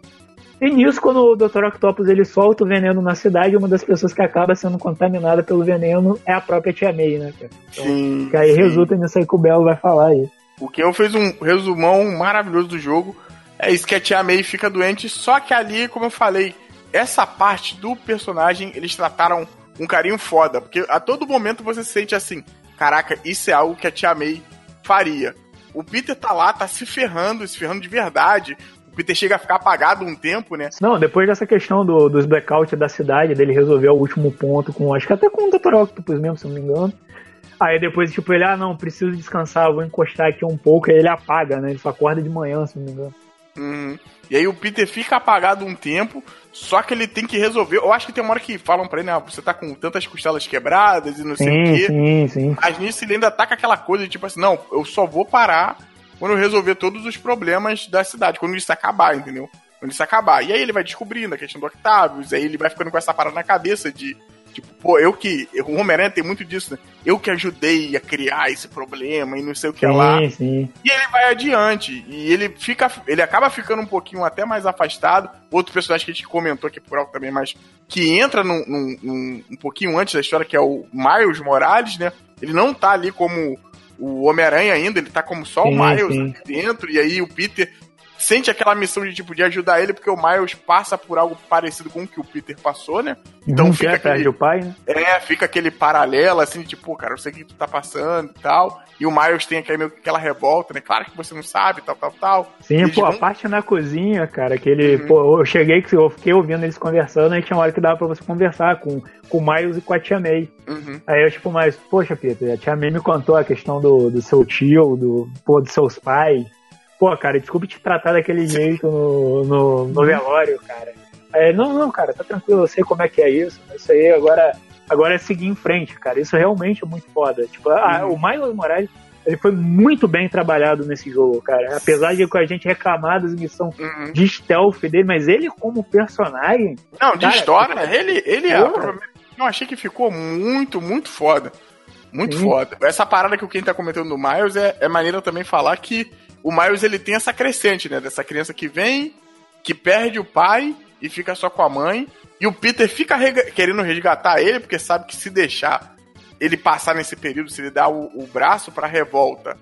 [SPEAKER 1] E nisso, quando o Dr. Octopus ele solta o veneno na cidade, uma das pessoas que acaba sendo contaminada pelo veneno é a própria Tia May, né, cara? Então, sim, que aí sim. resulta nisso aí que o Belo vai falar aí.
[SPEAKER 2] O que eu fiz um resumão maravilhoso do jogo. É isso que a Tia May fica doente, só que ali, como eu falei, essa parte do personagem eles trataram um carinho foda, porque a todo momento você sente assim, caraca, isso é algo que a Tia May faria. O Peter tá lá, tá se ferrando, se ferrando de verdade. Peter chega a ficar apagado um tempo, né?
[SPEAKER 1] Não, depois dessa questão do, dos blackouts da cidade, dele resolver o último ponto com, acho que até com o Dr. Octopus mesmo, se não me engano. Aí depois, tipo, ele, ah, não, preciso descansar, vou encostar aqui um pouco, aí ele apaga, né? Ele só acorda de manhã, se não me engano.
[SPEAKER 2] Uhum. E aí o Peter fica apagado um tempo, só que ele tem que resolver. Eu acho que tem uma hora que falam pra ele, né? Você tá com tantas costelas quebradas e não sei sim, o quê. Sim, sim. Mas nisso ele ainda tá com aquela coisa, tipo assim, não, eu só vou parar quando resolver todos os problemas da cidade, quando isso acabar, entendeu? Quando isso acabar. E aí ele vai descobrindo a questão do Octavius, aí ele vai ficando com essa parada na cabeça de, tipo, pô, eu que. O Homem-Aranha tem muito disso, né? Eu que ajudei a criar esse problema e não sei o que sim, lá. Sim. E ele vai adiante. E ele fica. Ele acaba ficando um pouquinho até mais afastado. Outro personagem que a gente comentou aqui por alto também, mas que entra num, num, num, um pouquinho antes da história, que é o Miles Morales, né? Ele não tá ali como o Homem-Aranha ainda, ele tá como só sim, o Miles sim. dentro, e aí o Peter sente aquela missão de tipo de ajudar ele, porque o Miles passa por algo parecido com o que o Peter passou, né?
[SPEAKER 1] Então fica quer aquele, o pai, né?
[SPEAKER 2] É, fica aquele paralelo assim, de, tipo, cara, eu sei o que tu tá passando e tal. E o Miles tem aquele, aquela revolta, né? Claro que você não sabe, tal, tal, tal.
[SPEAKER 1] Sim, Eles pô, vão... a parte na cozinha, cara, que ele, uhum. pô, eu cheguei, que eu fiquei ouvindo eles conversando, e tinha uma hora que dava pra você conversar com, com o Miles e com a Tia May. Uhum. Aí eu, tipo, mas, poxa, Peter, a Tia May me contou a questão do, do seu tio, do, pô, dos seus pais. Pô, cara, desculpe te tratar daquele jeito no, no, no velório, cara. É, não, não, cara, tá tranquilo, eu sei como é que é isso. Isso aí agora, agora é seguir em frente, cara. Isso realmente é muito foda. Tipo, uhum. o Miles Morales, ele foi muito bem trabalhado nesse jogo, cara. Apesar de a gente reclamar das missões uhum. de stealth dele, mas ele como personagem.
[SPEAKER 2] Não, de cara, história, tipo, ele, ele é. Eu achei que ficou muito, muito foda. Muito Sim. foda. Essa parada que o Ken tá comentando do Miles é, é maneira também falar que o Miles ele tem essa crescente, né? Dessa criança que vem, que perde o pai e fica só com a mãe. E o Peter fica querendo resgatar ele, porque sabe que se deixar ele passar nesse período, se ele dar o, o braço pra revolta,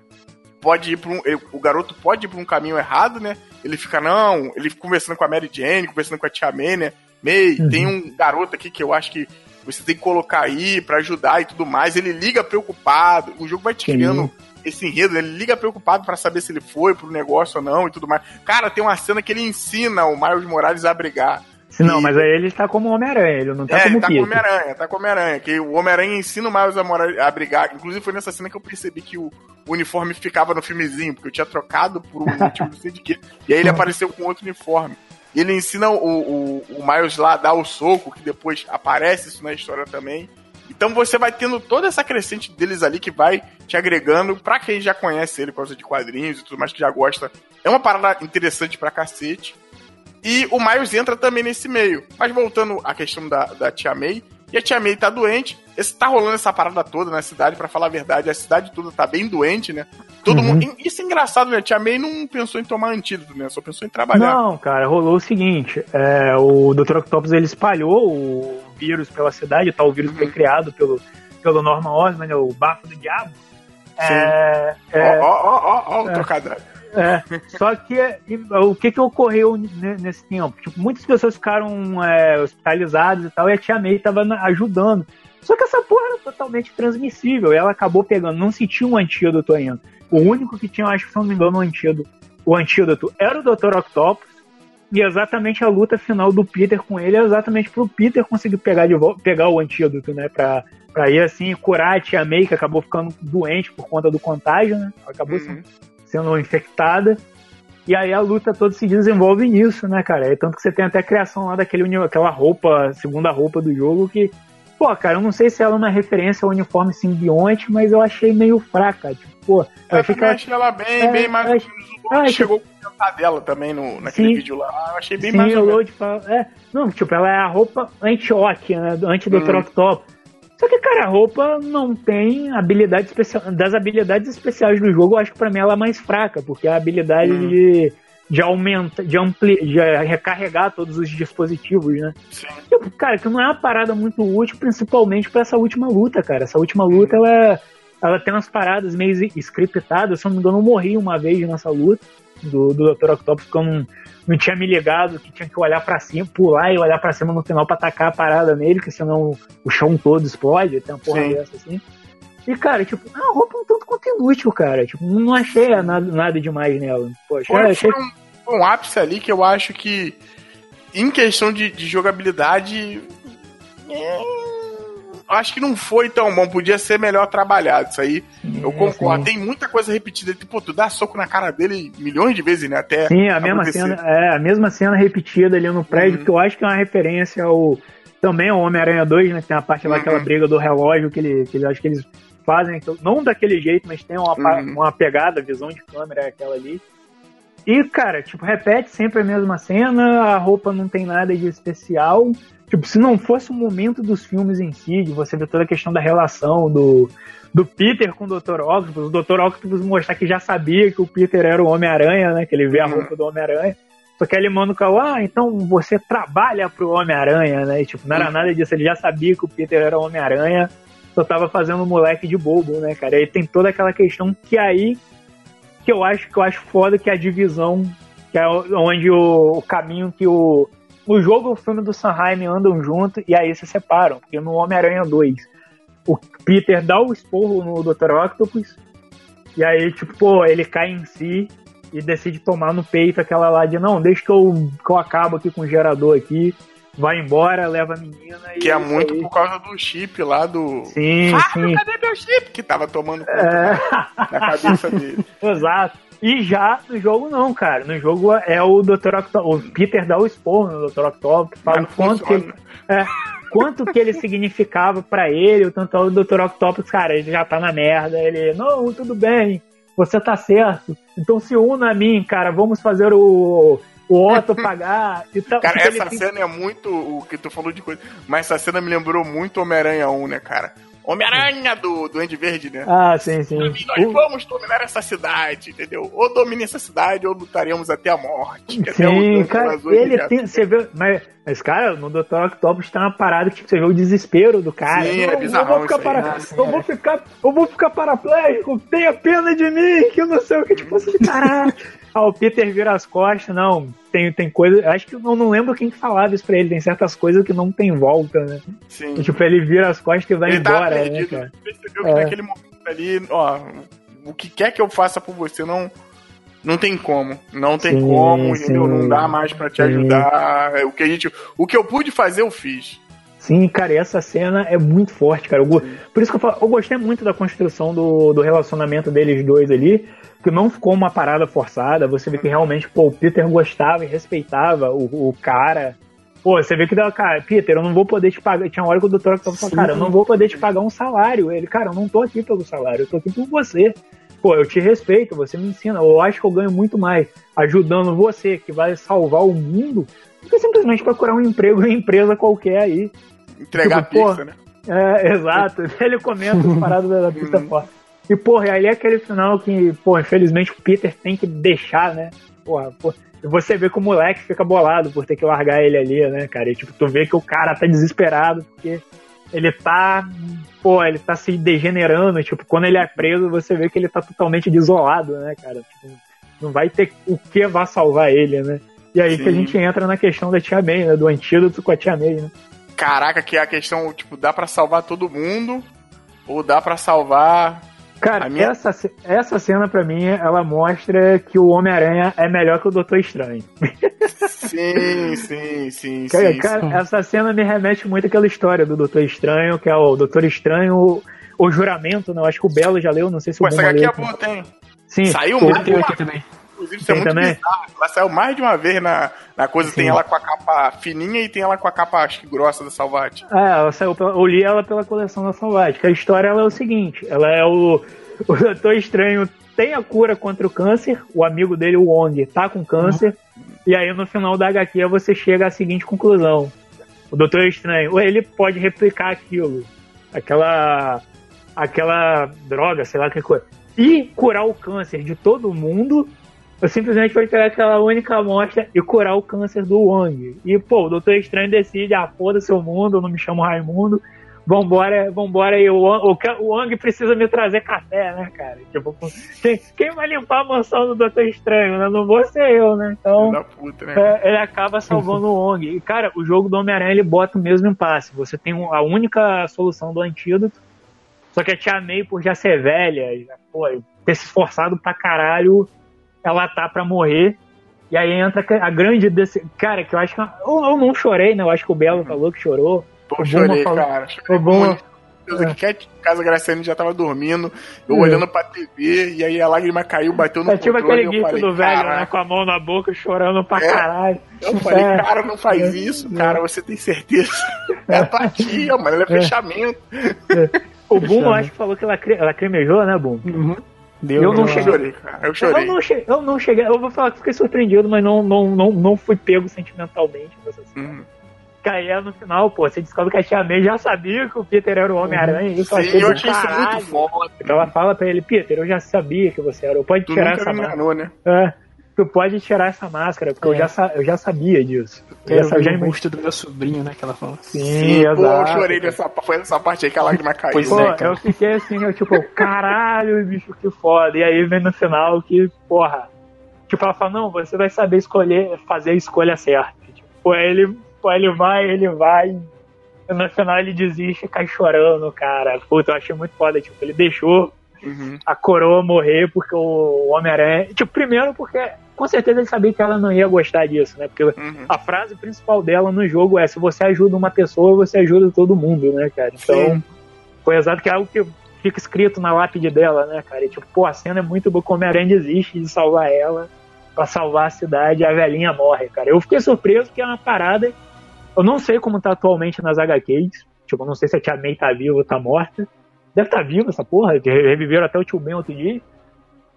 [SPEAKER 2] pode ir pra um, ele, o garoto pode ir pra um caminho errado, né? Ele fica, não, ele fica conversando com a Mary Jane, conversando com a Tia May, né? May, uhum. tem um garoto aqui que eu acho que você tem que colocar aí para ajudar e tudo mais. Ele liga preocupado, o jogo vai te criando esse enredo, ele liga preocupado para saber se ele foi pro negócio ou não e tudo mais. Cara, tem uma cena que ele ensina o Miles Morales a brigar.
[SPEAKER 1] Não, mas aí ele está como Homem-Aranha, ele não tá é, como
[SPEAKER 2] tá Peter. Homem-Aranha, tá como Homem-Aranha, que o Homem-Aranha ensina o Miles a, a brigar. Inclusive foi nessa cena que eu percebi que o, o uniforme ficava no filmezinho, porque eu tinha trocado por um motivo não sei de quê. E aí ele apareceu com outro uniforme. E ele ensina o, o, o Miles lá a dar o soco, que depois aparece isso na história também. Então você vai tendo toda essa crescente deles ali que vai te agregando para quem já conhece ele por causa de quadrinhos e tudo mais que já gosta. É uma parada interessante pra cacete. E o Miles entra também nesse meio. Mas voltando à questão da, da Tia May, e a Tia May tá doente. Esse, tá rolando essa parada toda na cidade, para falar a verdade. A cidade toda tá bem doente, né? Todo uhum. mundo. Isso é engraçado, né? A Tia May não pensou em tomar antídoto, né? Só pensou em trabalhar.
[SPEAKER 1] Não, cara, rolou o seguinte: é, o Dr. Octopus ele espalhou o vírus pela cidade, tal. O vírus uhum. foi criado pelo, pelo Norman Osborn, né, o bafo do diabo.
[SPEAKER 2] É, é, ó, ó, ó, ó, o é, trocadilho.
[SPEAKER 1] É, só que o que, que ocorreu nesse tempo? Tipo, muitas pessoas ficaram é, hospitalizadas e tal, e a tia May estava ajudando. Só que essa porra era totalmente transmissível, e ela acabou pegando, não se tinha um antídoto ainda. O único que tinha, acho que se não me engano, um antídoto, o antídoto era o Dr. Octopus, e exatamente a luta final do Peter com ele é exatamente pro Peter conseguir pegar, de volta, pegar o antídoto, né? Pra, pra ir assim, curar a tia May, que acabou ficando doente por conta do contágio, né? Acabou uhum. sendo infectada. E aí a luta toda se desenvolve nisso, né, cara? É tanto que você tem até a criação lá daquele aquela roupa, segunda roupa do jogo que, pô, cara, eu não sei se ela é uma referência ao uniforme simbionte, mas eu achei meio fraca, tipo, pô, eu
[SPEAKER 2] é, achei que ela... achei ela bem, é, bem mais achei... ah, chegou com a dela também no, naquele sim, vídeo lá, eu achei bem sim, mais ou menos.
[SPEAKER 1] É, não, tipo, ela é a roupa anti-Ock, né, anti-Dr. Hum. Octopus. Só que, cara, a roupa não tem habilidade especial. Das habilidades especiais do jogo, eu acho que pra mim ela é mais fraca, porque a habilidade hum. de, de aumentar, de, ampli, de recarregar todos os dispositivos, né? Sim. Tipo, cara, que não é uma parada muito útil, principalmente para essa última luta, cara. Essa última luta, ela, ela tem umas paradas meio scriptadas. Se eu não me engano, eu morri uma vez nessa luta do, do Dr. Octopus, porque eu não, não tinha me ligado que tinha que olhar para cima, pular e olhar para cima no final para atacar a parada nele, que senão o chão todo explode, tem uma porra Sim. dessa assim. E, cara, tipo, a roupa um tanto quanto inútil, cara. Tipo, não achei nada, nada demais nela. Poxa,
[SPEAKER 2] foi, achei... foi um, um ápice ali que eu acho que, em questão de, de jogabilidade, é acho que não foi tão bom, podia ser melhor trabalhado. Isso aí eu concordo. Sim. Tem muita coisa repetida, tipo, tu dá soco na cara dele milhões de vezes, né? Até.
[SPEAKER 1] Sim, a mesma cena, é, a mesma cena repetida ali no prédio, uhum. que eu acho que é uma referência ao. Também ao Homem-Aranha 2, né? Que tem a parte lá, uhum. aquela briga do relógio, que ele, que ele acho que eles fazem, não daquele jeito, mas tem uma, uhum. uma pegada, visão de câmera, aquela ali. E, cara, tipo, repete sempre a mesma cena, a roupa não tem nada de especial. Tipo, se não fosse o momento dos filmes em si, de você ver toda a questão da relação do, do Peter com o Dr. Octopus, o Dr. Octopus mostrar que já sabia que o Peter era o Homem-Aranha, né? Que ele vê a uhum. roupa do Homem-Aranha. Só que ele manda o Cauã, ah, então você trabalha pro Homem-Aranha, né? E, tipo, não era nada disso, ele já sabia que o Peter era o Homem-Aranha, só tava fazendo moleque de bobo, né, cara? Aí tem toda aquela questão que aí que eu acho que eu acho foda que a divisão Que é onde o, o caminho que o. O jogo e o filme do Sanheim andam junto e aí se separam. Porque no Homem-Aranha 2, o Peter dá o esporro no Dr. Octopus. E aí, tipo, pô, ele cai em si e decide tomar no peito aquela lá de não, deixa que eu, que eu acabo aqui com o gerador aqui. Vai embora, leva a menina e.
[SPEAKER 2] Que é
[SPEAKER 1] isso
[SPEAKER 2] muito
[SPEAKER 1] aí.
[SPEAKER 2] por causa do chip lá do.
[SPEAKER 1] Sim,
[SPEAKER 2] Ah,
[SPEAKER 1] sim.
[SPEAKER 2] cadê meu chip? Que tava tomando conta
[SPEAKER 1] É.
[SPEAKER 2] na cabeça dele.
[SPEAKER 1] Exato. E já no jogo não, cara. No jogo é o Dr. Octopus. O Peter dá o esporro no Dr. Octopus, fala
[SPEAKER 2] Mas
[SPEAKER 1] quanto que, ele,
[SPEAKER 2] funciona.
[SPEAKER 1] é, quanto que ele significava pra ele, o tanto é o Dr. Octopus, cara, ele já tá na merda. Ele, não, tudo bem, você tá certo. Então se una a mim, cara, vamos fazer o, o Otto pagar e tal.
[SPEAKER 2] Cara,
[SPEAKER 1] ele
[SPEAKER 2] essa
[SPEAKER 1] tem-
[SPEAKER 2] cena é muito. O que tu falou de coisa. Mas essa cena me lembrou muito Homem-Aranha 1, né, cara? Homem-Aranha do, Andy Verde, né?
[SPEAKER 1] Ah, sim, sim.
[SPEAKER 2] Nós
[SPEAKER 1] O-
[SPEAKER 2] vamos dominar essa cidade, entendeu? Ou domine essa cidade, ou lutaremos até a morte. Que até
[SPEAKER 1] Sim,
[SPEAKER 2] o-
[SPEAKER 1] cara, ele tem. Você vê. Mas, mas, cara, no Dr. Octopus tem uma parada que tipo, você vê o desespero do cara.
[SPEAKER 2] Sim, é
[SPEAKER 1] eu
[SPEAKER 2] bizarrão
[SPEAKER 1] vou ficar
[SPEAKER 2] aí.
[SPEAKER 1] para, eu
[SPEAKER 3] é.
[SPEAKER 1] vou ficar, eu vou ficar paraplégico, tenha pena de mim, que eu não sei o que, tipo assim, caralho. Ah, o Peter vira as costas, não, tem, tem coisa, acho que eu não, lembro quem que falava isso pra ele, tem certas coisas que não tem volta, né?
[SPEAKER 2] Sim.
[SPEAKER 1] E, tipo, ele vira as costas e vai
[SPEAKER 2] ele tava
[SPEAKER 1] embora, né,
[SPEAKER 2] perdido.
[SPEAKER 1] cara?
[SPEAKER 2] Percebeu que
[SPEAKER 1] É.
[SPEAKER 2] naquele momento ali, ó, o que quer que eu faça por você não. Não tem como. Não tem
[SPEAKER 1] Sim,
[SPEAKER 2] como, entendeu?
[SPEAKER 1] sim.
[SPEAKER 2] Não dá mais pra te
[SPEAKER 1] Sim.
[SPEAKER 2] ajudar. É, O que, a gente, o que eu pude fazer, eu fiz.
[SPEAKER 1] Sim, cara, e essa cena é muito forte, cara. Eu por isso que eu falo, eu gostei muito da construção do, do relacionamento deles dois ali, que não ficou uma parada forçada. Você vê que realmente, pô, o Peter gostava e respeitava o, o cara. Pô, você vê que dá, cara, Peter, eu não vou poder te pagar. Tinha uma hora que o doutor tava falando, cara, eu não vou poder te pagar um salário. Ele, cara, eu não tô aqui pelo salário, eu tô aqui por você. Pô, eu te respeito, você me ensina. Eu acho que eu ganho muito mais ajudando você, que vai salvar o mundo, do que simplesmente procurar um emprego em empresa qualquer aí.
[SPEAKER 2] Entregar
[SPEAKER 1] Tipo, porra.
[SPEAKER 2] pizza, né?
[SPEAKER 1] É, exato. Ele comenta as paradas da, da pista
[SPEAKER 2] Uhum.
[SPEAKER 1] fora. E, porra, e ali é aquele final que, pô, infelizmente o Peter tem que deixar, né? Porra, pô. E você vê que o moleque fica bolado por ter que largar ele ali, né, cara? E, tipo, tu vê que o cara tá desesperado porque ele tá, pô, ele tá se degenerando. Tipo, quando ele é preso, você vê que ele tá totalmente desolado, né, cara? Tipo, não vai ter o que vá salvar ele, né? E aí que a
[SPEAKER 2] Sim.
[SPEAKER 1] gente entra na questão da Tia May, né? Do antídoto com a Tia May, né?
[SPEAKER 2] Caraca, que é a questão, tipo, dá pra salvar todo mundo ou dá pra salvar.
[SPEAKER 1] Cara,
[SPEAKER 2] minha-
[SPEAKER 1] essa, essa cena pra mim, ela mostra que o Homem-Aranha é melhor que o Doutor Estranho.
[SPEAKER 2] Sim, sim, sim,
[SPEAKER 1] Cara,
[SPEAKER 2] sim.
[SPEAKER 1] cara,
[SPEAKER 2] sim.
[SPEAKER 1] essa cena me remete muito àquela história do Doutor Estranho, que é o Doutor Estranho, o, o juramento, né? Eu acho que o Belo já leu, não sei se
[SPEAKER 2] Pô,
[SPEAKER 1] o
[SPEAKER 2] essa
[SPEAKER 1] Buma
[SPEAKER 2] aqui é boa, tem.
[SPEAKER 1] Sim,
[SPEAKER 2] Saiu
[SPEAKER 1] o-
[SPEAKER 2] mesmo?
[SPEAKER 3] Eu tenho aqui também.
[SPEAKER 2] Inclusive, isso é
[SPEAKER 1] Tem
[SPEAKER 2] muito
[SPEAKER 1] também?
[SPEAKER 2] bizarro. Ela saiu mais de uma vez na, na coisa. Tem
[SPEAKER 1] Sim.
[SPEAKER 2] ela com a capa fininha e tem ela com a capa, acho que grossa da Salvate.
[SPEAKER 1] É, ela saiu pela, eu li ela pela coleção da Salvática. A história ela é o seguinte: ela é o, o Doutor Estranho tem a cura contra o câncer, o amigo dele, o Wong, tá com câncer, e aí no final da HQ você chega à seguinte conclusão: o Doutor Estranho, ele pode replicar aquilo, aquela aquela droga, sei lá que coisa, e curar o câncer de todo mundo. Eu simplesmente vou pegar aquela única amostra e curar o câncer do Wong. E, pô, o Doutor Estranho decide, ah, foda-se o mundo, eu não me chamo Raimundo. Vambora, vambora aí. O, Wong- o, precisa me trazer café, né, cara? Tipo, quem, quem vai limpar a mansão do Doutor Estranho, né? Não vou ser eu, né? Então,
[SPEAKER 2] Da puta, né?
[SPEAKER 1] é, ele acaba salvando o Wong. E, cara, o jogo do Homem-Aranha ele bota o mesmo impasse. Você tem a única solução do antídoto. Só que a Tia May, por já ser velha, já, pô, ter se esforçado pra caralho, ela tá pra morrer. E aí entra a grande. Desse... Cara, que eu acho que. Eu, eu não chorei, né? Eu acho que o Belo falou que chorou.
[SPEAKER 2] Pô,
[SPEAKER 1] o
[SPEAKER 2] chorei,
[SPEAKER 1] falou-
[SPEAKER 2] cara. Chorei
[SPEAKER 1] O Buma-
[SPEAKER 2] muito. Deus, aqui em casa, Graciane já tava dormindo, eu
[SPEAKER 1] É.
[SPEAKER 2] olhando pra TV, e aí a lágrima caiu, bateu no
[SPEAKER 1] É tipo
[SPEAKER 2] controle,
[SPEAKER 1] aquele
[SPEAKER 2] eu
[SPEAKER 1] gif do velho, né? Com a mão na boca, chorando pra
[SPEAKER 2] É.
[SPEAKER 1] caralho.
[SPEAKER 2] Eu falei,
[SPEAKER 1] É.
[SPEAKER 2] cara, não faz isso, cara, você tem certeza? É tua tia, mano, ela é fechamento.
[SPEAKER 1] O Boom, eu acho que falou que ela, cre- ela cremejou, né, Boom?
[SPEAKER 3] Uhum. Deu,
[SPEAKER 1] Eu não
[SPEAKER 2] Eu
[SPEAKER 1] cheguei-
[SPEAKER 2] chorei, cara, eu
[SPEAKER 1] Eu
[SPEAKER 2] chorei.
[SPEAKER 1] não, cheguei, eu não cheguei. Eu vou falar que fiquei surpreendido, mas não, não, não, não fui pego sentimentalmente nessa cena.
[SPEAKER 2] Uhum.
[SPEAKER 1] É no final, pô, você descobre que a Tia May já sabia que o Peter era o Homem-Aranha. Isso
[SPEAKER 2] Sim, eu achei isso muito foda.
[SPEAKER 1] Então ela fala pra ele, Peter, eu já sabia que você era. Pode tirar essa
[SPEAKER 2] me
[SPEAKER 1] máscara.
[SPEAKER 2] enganou, né?
[SPEAKER 1] É, tu pode tirar essa máscara, porque eu,
[SPEAKER 3] É.
[SPEAKER 1] já, sa- eu já sabia disso. Eu já, eu já
[SPEAKER 3] o
[SPEAKER 1] imag-
[SPEAKER 3] rosto do meu sobrinho, né? Que ela fala.
[SPEAKER 1] Sim,
[SPEAKER 2] Sim, pô, eu
[SPEAKER 1] exato.
[SPEAKER 2] chorei nessa, foi nessa parte aí que a lágrima caiu.
[SPEAKER 3] Pois
[SPEAKER 1] Pô,
[SPEAKER 3] é, cara.
[SPEAKER 1] eu fiquei assim, eu tipo, caralho, bicho, que foda. E aí vem no final que, porra, Tipo, ela fala, não, você vai saber escolher, fazer a escolha certa. Tipo, aí ele, aí ele vai, ele vai, e no final ele desiste e cai chorando, cara. Puta, eu achei muito foda, tipo, ele deixou
[SPEAKER 2] Uhum.
[SPEAKER 1] a coroa morrer porque o Homem-Aranha. Tipo, primeiro porque com certeza ele sabia que ela não ia gostar disso, né? Porque
[SPEAKER 2] Uhum.
[SPEAKER 1] a frase principal dela no jogo é: se você ajuda uma pessoa, você ajuda todo mundo, né, cara? Então,
[SPEAKER 2] Sim.
[SPEAKER 1] foi exato que é algo que fica escrito na lápide dela, né, cara? E, tipo, pô, a cena é muito boa. Como Homem-Aranha desiste de salvar ela pra salvar a cidade a velhinha morre, cara. Eu fiquei surpreso que é uma parada. Eu não sei como tá atualmente nas HQs. Tipo, eu não sei se a Tia May tá viva ou tá morta. Deve estar tá viva essa porra, reviveram até o tio Ben outro dia.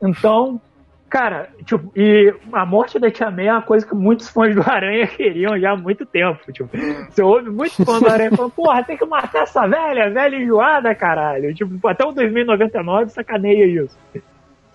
[SPEAKER 1] Então, cara, tipo, e a morte da Tia May é uma coisa que muitos fãs do Aranha queriam já há muito tempo. Tipo, você ouve muitos fãs do Aranha falando, porra, tem que matar essa velha, velha enjoada, caralho. Tipo, até o 2099 sacaneia isso.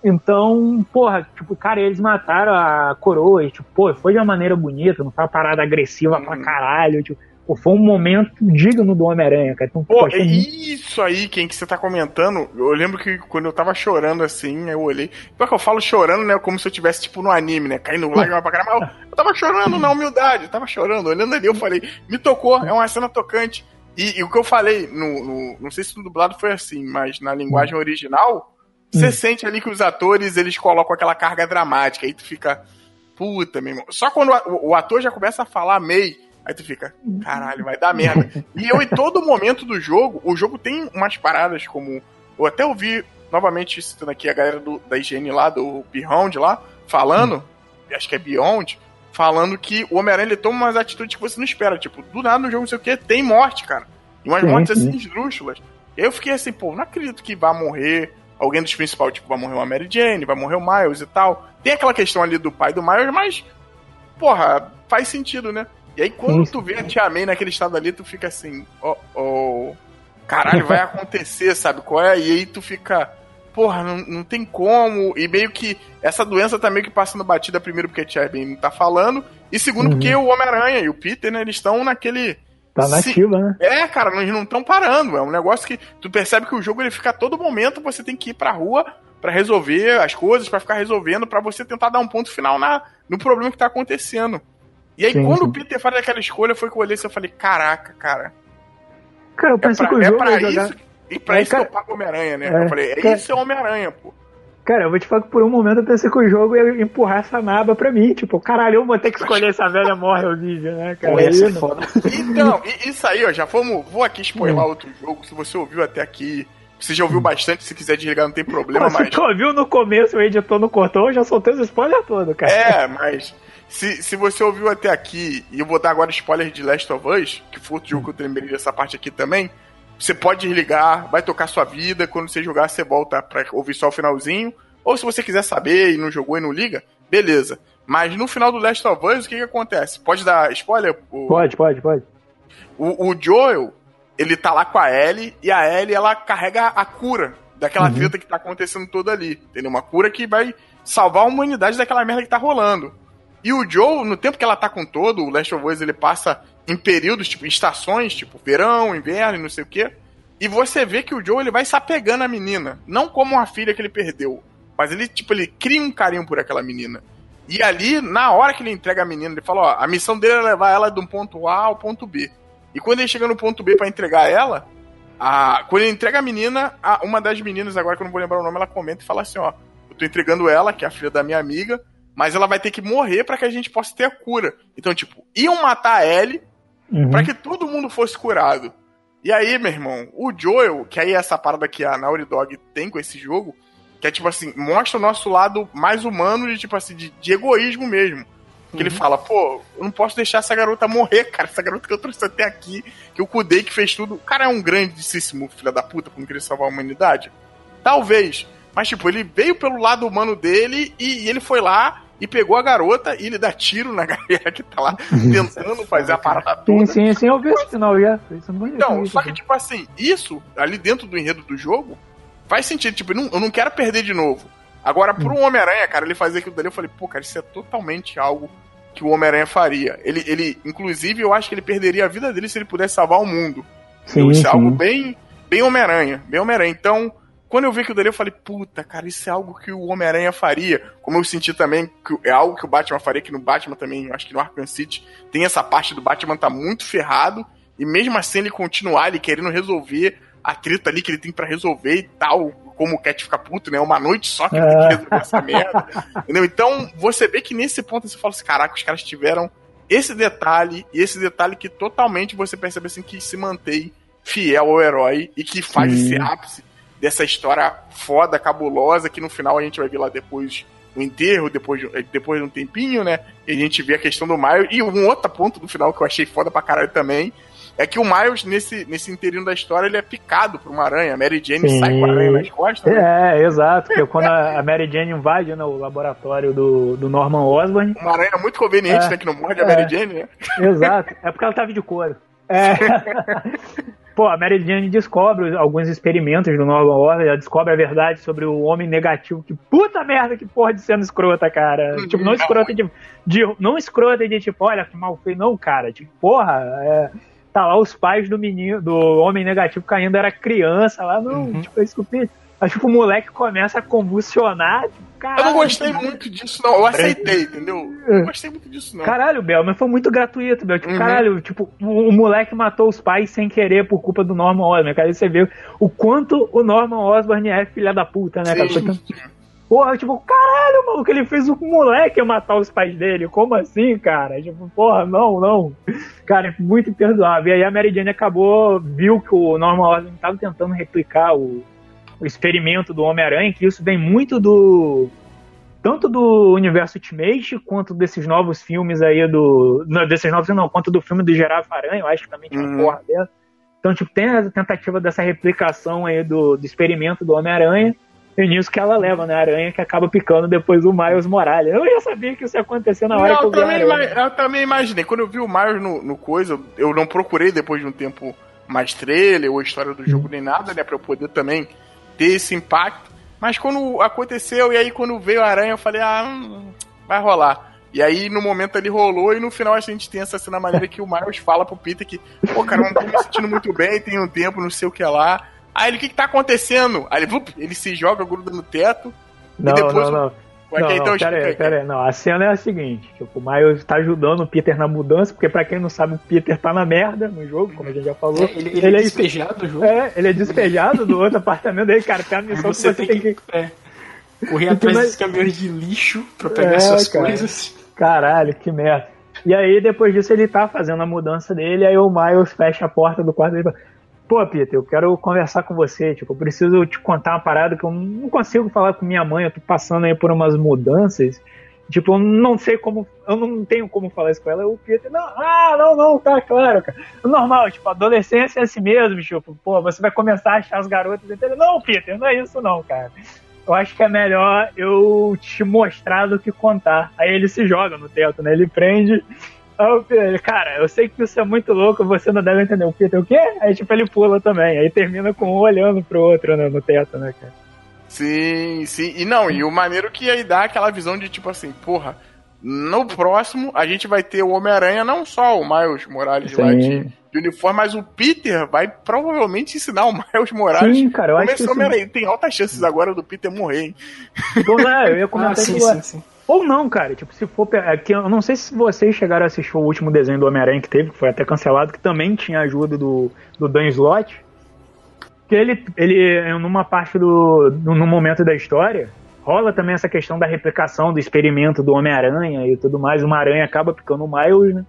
[SPEAKER 1] Então, porra, tipo, cara, eles mataram a coroa e, tipo, pô, foi de uma maneira bonita, não foi uma parada agressiva pra caralho, tipo, pô, foi um momento digno do Homem-Aranha, cara. Então,
[SPEAKER 2] Pô,
[SPEAKER 1] muito-
[SPEAKER 2] isso aí, quem que você tá comentando, eu lembro que quando eu tava chorando assim, eu olhei. Pior que eu falo chorando, né? Como se eu tivesse, tipo, no anime, né? Caindo lágrima pra caramba. Eu, eu tava chorando na humildade, eu tava chorando, olhando ali, eu falei, me tocou, é uma cena tocante. E, e o que eu falei, no, no- não sei se no dublado foi assim, mas na linguagem original, você sente ali que os atores, eles colocam aquela carga dramática, aí tu fica, puta, meu irmão. Só quando o, o ator já começa a falar meio, aí tu fica, caralho, vai dar merda. E eu, em todo momento do jogo, o jogo tem umas paradas como. Eu até ouvi, novamente, citando aqui a galera do- da higiene lá, do Beyond lá, falando, acho que é Beyond, falando que o Homem-Aranha toma umas atitudes que você não espera. Tipo, do nada no jogo, não sei o que, tem morte, cara. E umas
[SPEAKER 1] Sim,
[SPEAKER 2] mortes
[SPEAKER 1] sim.
[SPEAKER 2] assim, esdrúxulas. E aí eu fiquei assim, pô, não acredito que vai morrer alguém dos principais, tipo, vai morrer uma Mary Jane, vai morrer o Miles e tal. Tem aquela questão ali do pai do Miles, mas, porra, faz sentido, né? E aí quando
[SPEAKER 1] Sim.
[SPEAKER 2] tu vê a Tia May naquele estado ali, tu fica assim, ó, ó, caralho, vai acontecer, sabe qual é? E aí tu fica, porra, não, não tem como. E meio que essa doença tá meio que passando batida, primeiro porque a Tia May não tá falando, e segundo
[SPEAKER 1] Uhum.
[SPEAKER 2] porque o Homem-Aranha e o Peter, né, eles estão naquele...
[SPEAKER 1] Tá nativa, né?
[SPEAKER 2] é, cara, eles não estão parando. É um negócio que tu percebe que o jogo ele fica a todo momento, você tem que ir pra rua pra resolver as coisas, pra ficar resolvendo, pra você tentar dar um ponto final na, no problema que tá acontecendo. E aí,
[SPEAKER 1] Sim,
[SPEAKER 2] quando
[SPEAKER 1] sim.
[SPEAKER 2] o Peter faz aquela escolha, foi que eu olhei e eu falei, caraca, cara.
[SPEAKER 1] Cara, eu
[SPEAKER 2] É
[SPEAKER 1] pensei
[SPEAKER 2] pra,
[SPEAKER 1] que o
[SPEAKER 2] é
[SPEAKER 1] jogo
[SPEAKER 2] pra
[SPEAKER 1] ia jogar...
[SPEAKER 2] isso. E pra
[SPEAKER 1] É,
[SPEAKER 2] isso
[SPEAKER 1] cara-
[SPEAKER 2] que eu pago Homem-Aranha, né?
[SPEAKER 1] É,
[SPEAKER 2] eu falei, é
[SPEAKER 1] cara-
[SPEAKER 2] isso é Homem-Aranha, pô.
[SPEAKER 1] Cara, eu vou te falar que por um momento eu pensei que o jogo ia empurrar essa naba pra mim. Tipo, caralho, eu vou ter que escolher se a velha morre ou né, cara?
[SPEAKER 3] Pô,
[SPEAKER 1] Aí
[SPEAKER 3] ser
[SPEAKER 1] não-
[SPEAKER 3] foda.
[SPEAKER 2] Então, e- isso aí, ó, já fomos. Vou aqui
[SPEAKER 1] Hum.
[SPEAKER 2] spoiler outro jogo. Se você ouviu até aqui, você já ouviu bastante, se quiser desligar, não tem problema, mas.
[SPEAKER 1] tu ouviu no começo, o editor não cortou, eu já soltei os spoilers todo, cara.
[SPEAKER 2] É, mas se, se você ouviu até aqui, e eu vou dar agora spoiler de Last of Us, que foi outro jogo que eu lembrei dessa parte aqui também, você pode desligar, vai tocar sua vida, quando você jogar você volta pra ouvir só o finalzinho, ou se você quiser saber e não jogou e não liga, beleza. Mas no final do Last of Us, o que que acontece? Pode dar spoiler? O,
[SPEAKER 1] Pode, pode, pode.
[SPEAKER 2] o, o Joel, ele tá lá com a Ellie, e a Ellie, ela carrega a cura daquela
[SPEAKER 1] Uhum.
[SPEAKER 2] treta que tá acontecendo toda ali, entendeu? Uma cura que vai salvar a humanidade daquela merda que tá rolando. E o Joe, no tempo que ela tá com todo, o Last of Us, ele passa em períodos, tipo, em estações, tipo, verão, inverno não sei o quê. E você vê que o Joe, ele vai se apegando à menina. Não como uma filha que ele perdeu. Mas ele, tipo, ele cria um carinho por aquela menina. E ali, na hora que ele entrega a menina, ele fala, ó, a missão dele é levar ela de um ponto A ao ponto B. E quando ele chega no ponto B pra entregar ela, a, quando ele entrega a menina, a- uma das meninas, agora que eu não vou lembrar o nome, ela comenta e fala assim, ó, eu tô entregando ela, que é a filha da minha amiga, mas ela vai ter que morrer pra que a gente possa ter a cura. Então, tipo, iam matar a Ellie
[SPEAKER 1] Uhum.
[SPEAKER 2] pra que todo mundo fosse curado. E aí, meu irmão, o Joel, que aí é essa parada que a Naughty Dog tem com esse jogo, que é tipo assim, mostra o nosso lado mais humano de tipo assim, de, de egoísmo mesmo. Que ele fala, pô, eu não posso deixar essa garota morrer, cara. Essa garota que eu trouxe até aqui, que eu cuidei, que fez tudo. O cara é um grandíssimo filho da puta por não querer salvar a humanidade. Talvez. Mas, tipo, ele veio pelo lado humano dele e, e ele foi lá e pegou a garota e ele dá tiro na galera que tá lá tentando fazer a parada toda.
[SPEAKER 1] Sim, sim, sim, eu vi esse final já. Isso não
[SPEAKER 2] Então, só que, tipo assim, isso, ali dentro do enredo do jogo, faz sentido. Tipo, eu não, quero perder de novo. Agora, pro Homem-Aranha, cara, ele fazer aquilo dali, eu falei, pô, cara, isso é totalmente algo que o Homem-Aranha faria. Ele, ele, inclusive, eu acho que ele perderia a vida dele se ele pudesse salvar o mundo.
[SPEAKER 1] Sim,
[SPEAKER 2] isso é
[SPEAKER 1] sim.
[SPEAKER 2] algo bem, bem Homem-Aranha, bem Homem-Aranha. Então, quando eu vi aquilo dali, eu falei, puta, cara, isso é algo que o Homem-Aranha faria. Como eu senti também que é algo que o Batman faria, que no Batman também, acho que no Arkham City, tem essa parte do Batman tá muito ferrado, e mesmo assim ele continuar ele querendo resolver a treta ali que ele tem para resolver e tal, como o Cat fica puto, né? Uma noite só que ele tem que resolver essa merda. Entendeu? Então, você vê que nesse ponto você fala assim, caraca, os caras tiveram esse detalhe, e esse detalhe que totalmente você percebe assim que se mantém fiel ao herói e que faz
[SPEAKER 1] Sim.
[SPEAKER 2] esse ápice dessa história foda, cabulosa, que no final a gente vai ver lá depois o enterro, depois, de- depois de um tempinho, né? E a gente vê a questão do Miles. E um outro ponto do final que eu achei foda pra caralho também. É que o Miles, nesse, nesse inteirinho da história, ele é picado por uma aranha. A Mary Jane
[SPEAKER 1] Sim.
[SPEAKER 2] sai com a aranha nas costas. né?
[SPEAKER 1] É, exato, porque quando a a Mary Jane invade né, o laboratório do, do Norman Osborn,
[SPEAKER 2] Uma aranha muito conveniente,
[SPEAKER 1] É.
[SPEAKER 2] né? Que não morde a
[SPEAKER 1] É.
[SPEAKER 2] Mary Jane, né?
[SPEAKER 1] Exato. É porque ela tava de couro. É. Pô, a Mary Jane descobre alguns experimentos do Norman Osborn, ela descobre a verdade sobre o homem negativo. Que puta merda que porra de sendo escrota, cara.
[SPEAKER 2] Uhum.
[SPEAKER 1] tipo, não escrota de, de- Não escrota de tipo, olha que mal feio, não, cara. Tipo, porra, é, tá lá os pais do menino, do homem negativo que ainda era criança lá, não,
[SPEAKER 2] Uhum.
[SPEAKER 1] tipo, é isso que eu tipo, o moleque começa a convulsionar, tipo,
[SPEAKER 2] Eu
[SPEAKER 1] caralho.
[SPEAKER 2] não gostei muito disso, não. Eu aceitei, entendeu? Eu não gostei muito disso, não.
[SPEAKER 1] Caralho, Bel, mas foi muito gratuito, Bel. Tipo,
[SPEAKER 2] Uhum.
[SPEAKER 1] caralho, tipo, o, o moleque matou os pais sem querer por culpa do Norman Osborn, cara. Aí você vê o quanto o Norman Osborn é filha da puta, né, cara?
[SPEAKER 2] Sim.
[SPEAKER 1] Porra, tipo, caralho, maluco, ele fez o moleque matar os pais dele. Como assim, cara? Tipo, porra, não, não. Cara, é muito imperdoável. E aí a Mary Jane acabou, viu que o Norman Osborn tava tentando replicar o, o experimento do Homem-Aranha, que isso vem muito do. Tanto do universo Ultimate, quanto desses novos filmes aí do. Não, desses novos não, quanto do filme do Girafa Aranha, eu acho que também tinha uma
[SPEAKER 2] Uhum.
[SPEAKER 1] porra dela. Então, tipo, tem a tentativa dessa replicação aí do, do experimento do Homem-Aranha. E nisso que ela leva, né? A aranha que acaba picando depois o Miles Morales. Eu já sabia que isso ia acontecer na hora
[SPEAKER 2] Não,
[SPEAKER 1] que eu a
[SPEAKER 2] também, eu também imaginei. Quando eu vi o Miles no, no coisa, eu- não procurei depois de um tempo mais trailer ou história do jogo nem nada, né? Pra eu poder também ter esse impacto. Mas quando aconteceu, e aí quando veio a aranha, eu falei, ah, hum, vai rolar. E aí, no momento ele rolou, e no final a gente tem essa cena maneira que o Miles fala pro Peter que, pô, cara, eu não tô me sentindo muito bem, tem um tempo, não sei o que lá. Aí ele, o que que tá acontecendo? Aí ele, ele se joga, gruda no teto.
[SPEAKER 1] Não,
[SPEAKER 2] depois
[SPEAKER 1] não, não.
[SPEAKER 2] Vai
[SPEAKER 1] não,
[SPEAKER 2] que
[SPEAKER 1] não,
[SPEAKER 2] então
[SPEAKER 1] pera aí, pera aí. Não, a cena é a seguinte: tipo, o Miles tá ajudando o Peter na mudança, porque pra quem não sabe, o Peter tá na merda no jogo, como a gente já falou.
[SPEAKER 3] Ele, ele, é despejado do jogo.
[SPEAKER 1] É, ele é despejado do outro apartamento aí, cara. Tem a missão que
[SPEAKER 3] você
[SPEAKER 1] você
[SPEAKER 3] tem que, é, correr atrás dos caminhões de lixo pra pegar
[SPEAKER 1] É,
[SPEAKER 3] suas
[SPEAKER 1] cara.
[SPEAKER 3] coisas.
[SPEAKER 1] Caralho, que merda. E aí, depois disso, ele tá fazendo a mudança dele, aí o Miles fecha a porta do quarto dele e fala, Pô, Peter, eu quero conversar com você, tipo, eu preciso te contar uma parada que eu não consigo falar com minha mãe, eu tô passando aí por umas mudanças. Tipo, eu não sei como, eu não tenho como falar isso com ela. O Peter, não, ah, não, não, tá claro, cara. Normal, tipo, adolescência é assim mesmo, tipo, pô, você vai começar a achar as garotas. Ele, não, Peter, não é isso não, cara. Eu acho que é melhor eu te mostrar do que contar. Aí ele se joga no teto, né? Ele prende. Aí o Peter, cara, eu sei que isso é muito louco, você não deve entender. O Peter, o quê? Aí tipo, ele pula também. Aí termina com um olhando pro outro né, no teto, né, cara?
[SPEAKER 2] Sim, sim. E não, e o maneiro que aí dá aquela visão de tipo assim, porra, no próximo a gente vai ter o Homem-Aranha, não só o Miles Morales lá de,
[SPEAKER 1] Sim.
[SPEAKER 2] de uniforme, mas o Peter vai provavelmente ensinar o Miles Morales.
[SPEAKER 1] Sim, cara, eu acho que
[SPEAKER 2] Começou
[SPEAKER 1] isso...
[SPEAKER 2] Homem-Aranha. Tem altas chances agora do Peter morrer, hein?
[SPEAKER 1] Então, né, eu ia
[SPEAKER 3] Ah,
[SPEAKER 1] comentar
[SPEAKER 3] sim,
[SPEAKER 1] isso agora.
[SPEAKER 3] sim, sim.
[SPEAKER 1] Ou não, cara. Tipo, se for. é que eu não sei se vocês chegaram a assistir o último desenho do Homem-Aranha que teve, que foi até cancelado, que também tinha ajuda do, do Dan Slott. Que ele, ele, numa parte do. do- no momento da história, rola também essa questão da replicação do experimento do Homem-Aranha e tudo mais. Uma aranha acaba ficando o Miles, né?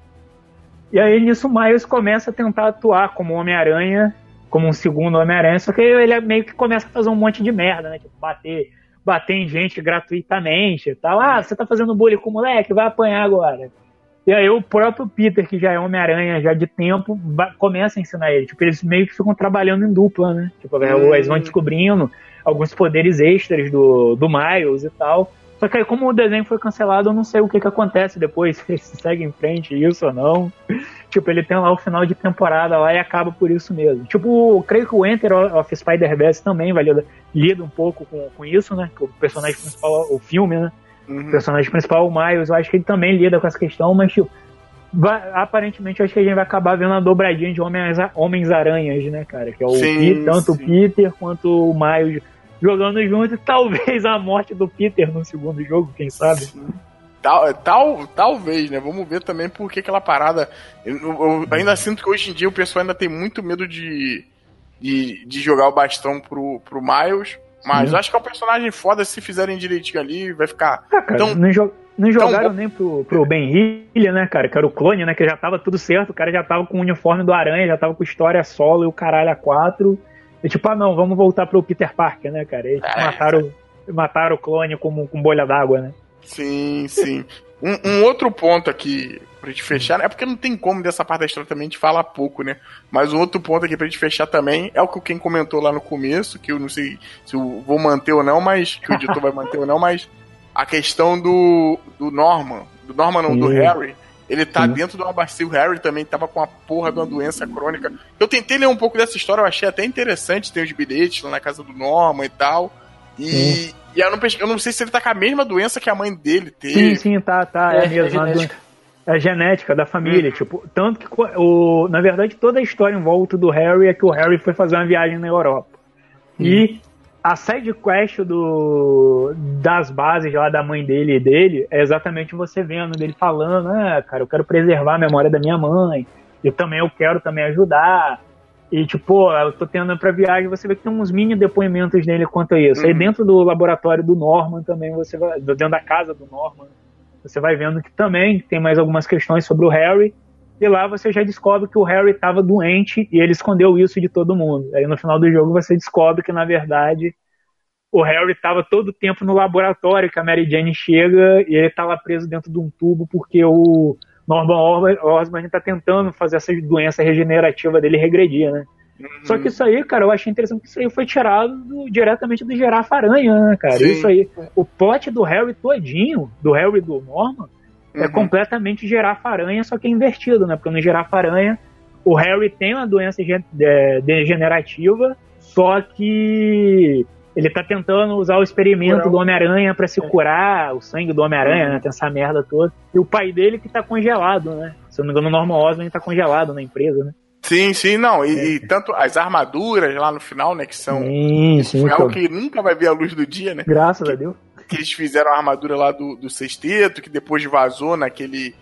[SPEAKER 1] E aí nisso o Miles começa a tentar atuar como Homem-Aranha, como um segundo Homem-Aranha, só que ele meio que começa a fazer um monte de merda, né? Tipo, bater, bater em gente gratuitamente e tal. Ah, você tá fazendo bullying com o moleque, vai apanhar agora. E aí o próprio Peter, que já é Homem-Aranha já de tempo, começa a ensinar ele. Tipo, eles meio que ficam trabalhando em dupla, né? Tipo,
[SPEAKER 2] Hum.
[SPEAKER 1] eles vão descobrindo alguns poderes extras do, do Miles e tal. Só que aí, como o desenho foi cancelado, eu não sei o que, que acontece depois, se ele segue em frente isso ou não. Tipo, ele tem lá o final de temporada lá e acaba por isso mesmo. Tipo, creio que o Enter of Spider-Verse também vai lida, um pouco com, com isso, né? Que o personagem principal, o filme, né? O
[SPEAKER 2] Uhum.
[SPEAKER 1] personagem principal, o Miles, eu acho que ele também lida com essa questão, mas, tipo, vai- aparentemente eu acho que a gente vai acabar vendo a dobradinha de Homens- Homens-Aranhas, né, cara? Que é o
[SPEAKER 2] Sim,
[SPEAKER 1] Pe- tanto
[SPEAKER 2] sim.
[SPEAKER 1] o Peter quanto o Miles jogando junto e talvez a morte do Peter no segundo jogo, quem sabe?
[SPEAKER 2] Tal, tal, talvez, né? Vamos ver também porque aquela parada. Eu, eu ainda sinto que hoje em dia o pessoal ainda tem muito medo de, de, de jogar o bastão pro, pro Miles. Mas acho que é um personagem foda se fizerem direitinho ali, vai ficar.
[SPEAKER 1] Ah, cara,
[SPEAKER 2] Então-
[SPEAKER 1] não, jo- não jogaram
[SPEAKER 2] bom.
[SPEAKER 1] nem pro, pro Ben Hill, né, cara? Que era o clone, né? Que já tava tudo certo. O cara já tava com o uniforme do Aranha, já tava com história solo e o caralho a quatro. E tipo, ah, não, vamos voltar pro Peter Parker, né, cara? Eles
[SPEAKER 2] É.
[SPEAKER 1] mataram, mataram o clone com, com bolha d'água, né?
[SPEAKER 2] Sim, sim. Um, um outro ponto aqui pra gente fechar, né? é porque não tem como dessa parte da história também a gente fala pouco, né? Mas um outro ponto aqui pra gente fechar também é o que o Ken comentou lá no começo, que eu não sei se eu vou manter ou não, mas que o editor vai manter ou não, mas a questão do, do Norman, do Norman não, do
[SPEAKER 1] Sim.
[SPEAKER 2] Harry, ele tá
[SPEAKER 1] Sim.
[SPEAKER 2] dentro de uma bacia, o Harry também tava com a porra de uma doença crônica. Eu tentei ler um pouco dessa história, eu achei até interessante, tem os bilhetes lá na casa do Norman e tal. E, e eu, não, eu não sei se ele tá com a mesma doença que a mãe dele teve.
[SPEAKER 1] Sim, sim, tá, tá. É,
[SPEAKER 3] É,
[SPEAKER 1] mesmo.
[SPEAKER 3] é genética.
[SPEAKER 1] É genética da família,
[SPEAKER 2] Uhum.
[SPEAKER 1] tipo, tanto que o, na verdade toda a história em volta do Harry é que o Harry foi fazer uma viagem na Europa. E a side quest do, das bases lá da mãe dele e dele é exatamente você vendo dele falando, ah, cara, eu quero preservar a memória da minha mãe, eu também eu quero também ajudar. E tipo, eu tô tendo pra viagem, você vê que tem uns mini depoimentos dele quanto a isso. Aí
[SPEAKER 2] Uhum.
[SPEAKER 1] dentro do laboratório do Norman também você vai, dentro da casa do Norman, você vai vendo que também tem mais algumas questões sobre o Harry. E lá você já descobre que o Harry estava doente e ele escondeu isso de todo mundo. Aí no final do jogo você descobre que na verdade o Harry estava todo o tempo no laboratório, que a Mary Jane chega e ele tá lá preso dentro de um tubo porque o Norman Osborn- está tentando fazer essa doença regenerativa dele regredir, né?
[SPEAKER 2] Uhum.
[SPEAKER 1] Só que isso aí, cara, eu achei interessante que isso aí foi tirado do- diretamente do Girafa Aranha, né, cara?
[SPEAKER 2] Sim.
[SPEAKER 1] Isso aí, o plot do Harry todinho, do Harry e do Norman, é
[SPEAKER 2] Uhum.
[SPEAKER 1] completamente Girafa Aranha, só que é invertido, né? Porque no Girafa Aranha, o Harry tem uma doença é, degenerativa, só que ele tá tentando usar o experimento do Homem-Aranha pra se
[SPEAKER 3] É.
[SPEAKER 1] curar, o sangue do Homem-Aranha,
[SPEAKER 2] Uhum.
[SPEAKER 1] né? Tem essa merda toda. E o pai dele que tá congelado, né? Se eu não me engano, o Norman Osborn tá congelado na empresa, né?
[SPEAKER 2] Sim, sim, não. E, e tanto as armaduras lá no final, né? Que são.
[SPEAKER 1] Sim,
[SPEAKER 2] Isso foi algo que nunca vai ver a luz do dia, né?
[SPEAKER 1] Graças a Deus.
[SPEAKER 2] Que eles fizeram a armadura lá do, do sexteto, que depois vazou naquele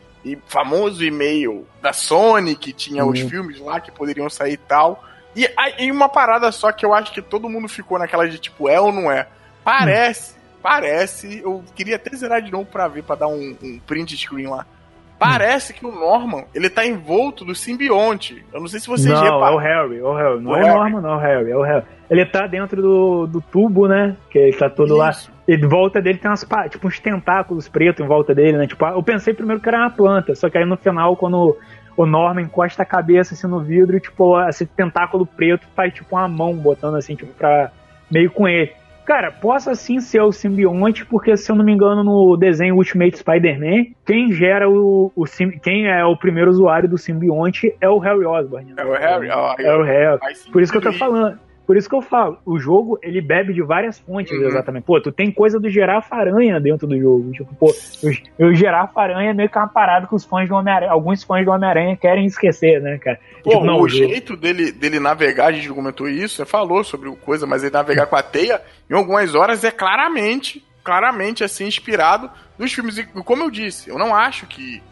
[SPEAKER 2] famoso e-mail da Sony, que tinha os
[SPEAKER 1] Uhum.
[SPEAKER 2] filmes lá que poderiam sair e tal. E, aí uma parada só que eu acho que todo mundo ficou naquela de tipo, é ou não é? Parece, parece. Eu queria até zerar de novo pra ver, pra dar um, um print screen lá. Parece que o Norman, ele tá envolto do simbionte. Eu não sei se vocês
[SPEAKER 1] não, é o. Harry, é o Harry. Não
[SPEAKER 2] O
[SPEAKER 1] é o
[SPEAKER 2] Harry.
[SPEAKER 1] Norman, não é o Harry, é o Harry. Ele tá dentro do, do tubo, né? Que ele tá todo lá.
[SPEAKER 2] Isso.
[SPEAKER 1] E de volta dele tem umas, tipo, uns tentáculos pretos em volta dele, né? Tipo, eu pensei primeiro que era uma planta, só que aí no final, quando o Norman encosta a cabeça assim no vidro, tipo, esse tentáculo preto faz tipo uma mão botando assim, tipo, pra meio com ele. Cara, possa sim ser o simbionte, porque se eu não me engano, no desenho Ultimate Spider-Man, quem gera o, o sim- quem é o primeiro usuário do simbionte é o Harry Osborn. né?
[SPEAKER 2] É o Harry? Ó,
[SPEAKER 1] É o Harry. Por isso que eu tô falando. Por isso que eu falo, o jogo ele bebe de várias fontes,
[SPEAKER 2] Uhum.
[SPEAKER 1] exatamente. Pô, tu tem coisa do Girafa Aranha dentro do jogo. Tipo, pô, o, o Girafa Aranha é meio que uma parada que os fãs do Homem-Aranha, alguns fãs do Homem-Aranha querem esquecer, né, cara?
[SPEAKER 2] Pô,
[SPEAKER 1] tipo, não,
[SPEAKER 2] o jeito dele, dele navegar, a gente comentou isso, você falou sobre o coisa, mas ele navegar com a teia, em algumas horas é claramente, claramente assim, inspirado nos filmes. E como eu disse, eu não acho que,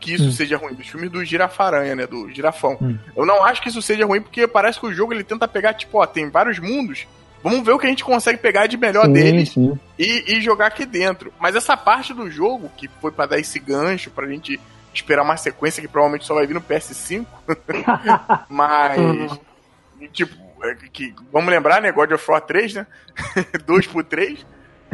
[SPEAKER 2] que isso
[SPEAKER 1] Hum.
[SPEAKER 2] seja ruim, dos filmes do Girafaranha, né? Do Girafão.
[SPEAKER 1] Hum.
[SPEAKER 2] Eu não acho que isso seja ruim, porque parece que o jogo ele tenta pegar, tipo, ó, tem vários mundos. Vamos ver o que a gente consegue pegar de melhor
[SPEAKER 1] Sim,
[SPEAKER 2] deles
[SPEAKER 1] sim.
[SPEAKER 2] e, e jogar aqui dentro. Mas essa parte do jogo, que foi pra dar esse gancho, pra gente esperar uma sequência que provavelmente só vai vir no PS5. Mas. Tipo, é que, vamos lembrar, né? God of War 3, né? 2 por 3.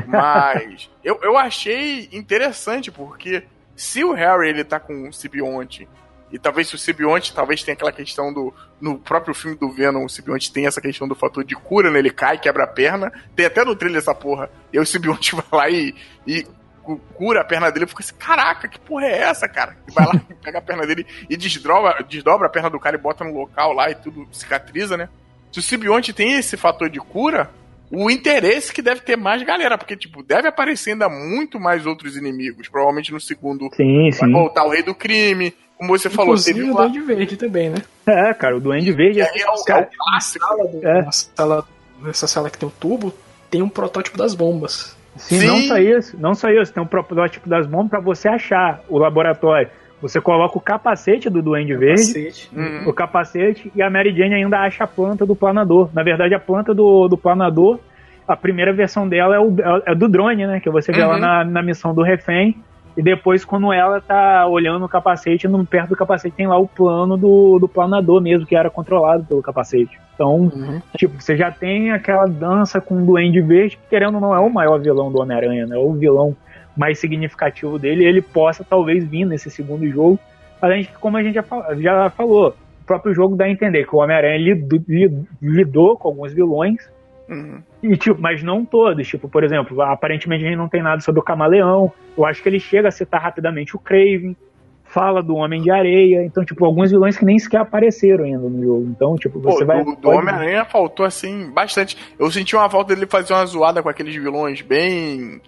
[SPEAKER 2] Mas eu, eu achei interessante, porque se o Harry ele tá com o Sibionte, e talvez se o Sibionte talvez tenha aquela questão do. No próprio filme do Venom, o Sibionte tem essa questão do fator de cura, né? Ele cai, quebra a perna. Tem até no trailer essa porra. E aí o Sibionte vai lá e, e cu- cura a perna dele. Eu fico assim, caraca, que porra é essa, cara? E vai lá, pega a perna dele e desdobra, desdobra a perna do cara e bota no local lá e tudo cicatriza, né? Se o Sibionte tem esse fator de cura, o interesse que deve ter mais galera, porque, tipo, deve aparecer ainda muito mais outros inimigos. Provavelmente no segundo
[SPEAKER 1] Sim,
[SPEAKER 2] vai
[SPEAKER 1] sim.
[SPEAKER 2] voltar o Rei do Crime. Como você falou,
[SPEAKER 3] Inclusive
[SPEAKER 2] teve
[SPEAKER 3] o
[SPEAKER 2] lá.
[SPEAKER 3] Duende Verde também, né?
[SPEAKER 1] É, cara, o Duende Verde.
[SPEAKER 2] Aí é o, é
[SPEAKER 1] cara,
[SPEAKER 2] o clássico.
[SPEAKER 3] Sala do-
[SPEAKER 1] É.
[SPEAKER 3] sala, nessa sala que tem um tubo, tem um protótipo das bombas.
[SPEAKER 1] Sim,
[SPEAKER 2] Sim.
[SPEAKER 1] não só isso, não só isso, tem um protótipo das bombas pra você achar o laboratório. Você coloca o capacete do Duende Verde,
[SPEAKER 3] Cacete.
[SPEAKER 2] Uhum.
[SPEAKER 1] o capacete, e a Mary Jane ainda acha a planta do planador. Na verdade, a planta do, do planador, a primeira versão dela é, o, é do drone, né? Que você vê lá
[SPEAKER 2] Uhum.
[SPEAKER 1] na, na missão do refém. E depois, quando ela tá olhando o capacete, no, perto do capacete tem lá o plano do, do planador mesmo, que era controlado pelo capacete. Então,
[SPEAKER 3] Uhum.
[SPEAKER 1] tipo, você já tem aquela dança com o Duende Verde, que querendo ou não é o maior vilão do Homem-Aranha, né? É o vilão mais significativo dele. Ele possa talvez vir nesse segundo jogo. Além de que, como a gente já, fal- já falou, o próprio jogo dá a entender que o Homem-Aranha lido- li- lidou com alguns vilões,
[SPEAKER 2] Uhum.
[SPEAKER 1] e, tipo, mas não todos. Tipo, por exemplo, aparentemente a gente não tem nada sobre o Camaleão. Eu acho que ele chega a citar rapidamente o Craven, fala do Homem de Areia. Então, tipo, alguns vilões que nem sequer apareceram ainda no jogo. Então, tipo,
[SPEAKER 2] Pô,
[SPEAKER 1] você vai.
[SPEAKER 2] do, do Homem-Aranha faltou assim bastante. Eu senti uma falta dele fazer uma zoada com aqueles vilões bem.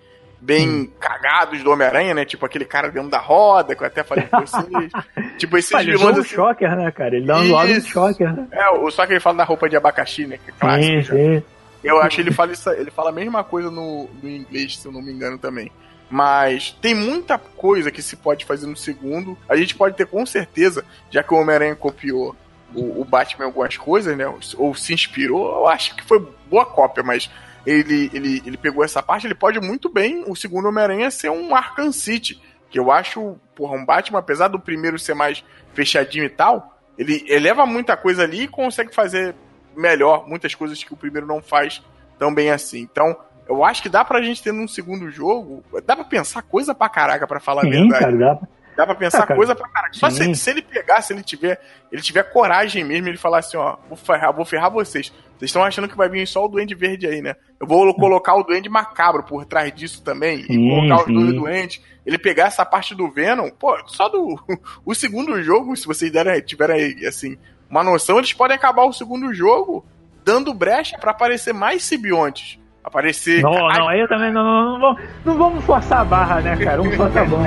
[SPEAKER 2] Bem
[SPEAKER 1] Hum.
[SPEAKER 2] cagados do Homem-Aranha, né? Tipo aquele cara dentro da roda, que eu até falei com vocês. tipo, esses
[SPEAKER 1] ele usou
[SPEAKER 2] vilões
[SPEAKER 1] o
[SPEAKER 2] assim.
[SPEAKER 1] Shocker, né, cara? Ele dá um do
[SPEAKER 2] Isso.
[SPEAKER 1] Shocker, né?
[SPEAKER 2] É, o- só que ele fala da roupa de abacaxi, né? Que é clássico.
[SPEAKER 1] Sim, sim.
[SPEAKER 2] Eu acho que ele fala, isso, ele fala a mesma coisa no, no inglês, se eu não me engano também. Mas tem muita coisa que se pode fazer no segundo. A gente pode ter com certeza, já que o Homem-Aranha copiou o, o Batman em algumas coisas, né? Ou se inspirou, eu acho que foi boa cópia, mas ele, ele, ele pegou essa parte, ele pode muito bem, o segundo Homem-Aranha, ser um Arkham City. Que eu acho, porra, um Batman, apesar do primeiro ser mais fechadinho e tal, ele eleva muita coisa ali e consegue fazer melhor muitas coisas que o primeiro não faz tão bem assim. Então, eu acho que dá pra gente ter num segundo jogo, dá pra pensar coisa pra caraca, pra falar a
[SPEAKER 1] Sim,
[SPEAKER 2] verdade.
[SPEAKER 1] cara, dá pra...
[SPEAKER 2] Dá pra pensar
[SPEAKER 1] Ah, cara.
[SPEAKER 2] coisa pra caraca. Só se, se ele pegar, se ele tiver, ele tiver coragem mesmo, ele falar assim, ó, vou ferrar, vou ferrar vocês. Vocês estão achando que vai vir só o Duende Verde aí, né? Eu vou colocar o Duende Macabro por trás disso também.
[SPEAKER 1] Sim,
[SPEAKER 2] e colocar os
[SPEAKER 1] sim.
[SPEAKER 2] dois Duendes. Ele pegar essa parte do Venom, pô, só do. O segundo jogo, se vocês derem, tiverem, assim, uma noção, eles podem acabar o segundo jogo dando brecha pra aparecer mais simbiontes. Aparecer.
[SPEAKER 1] Não, não, aí eu também não, não, não, vamos, não vamos forçar a barra, né, cara? Um só tá bom.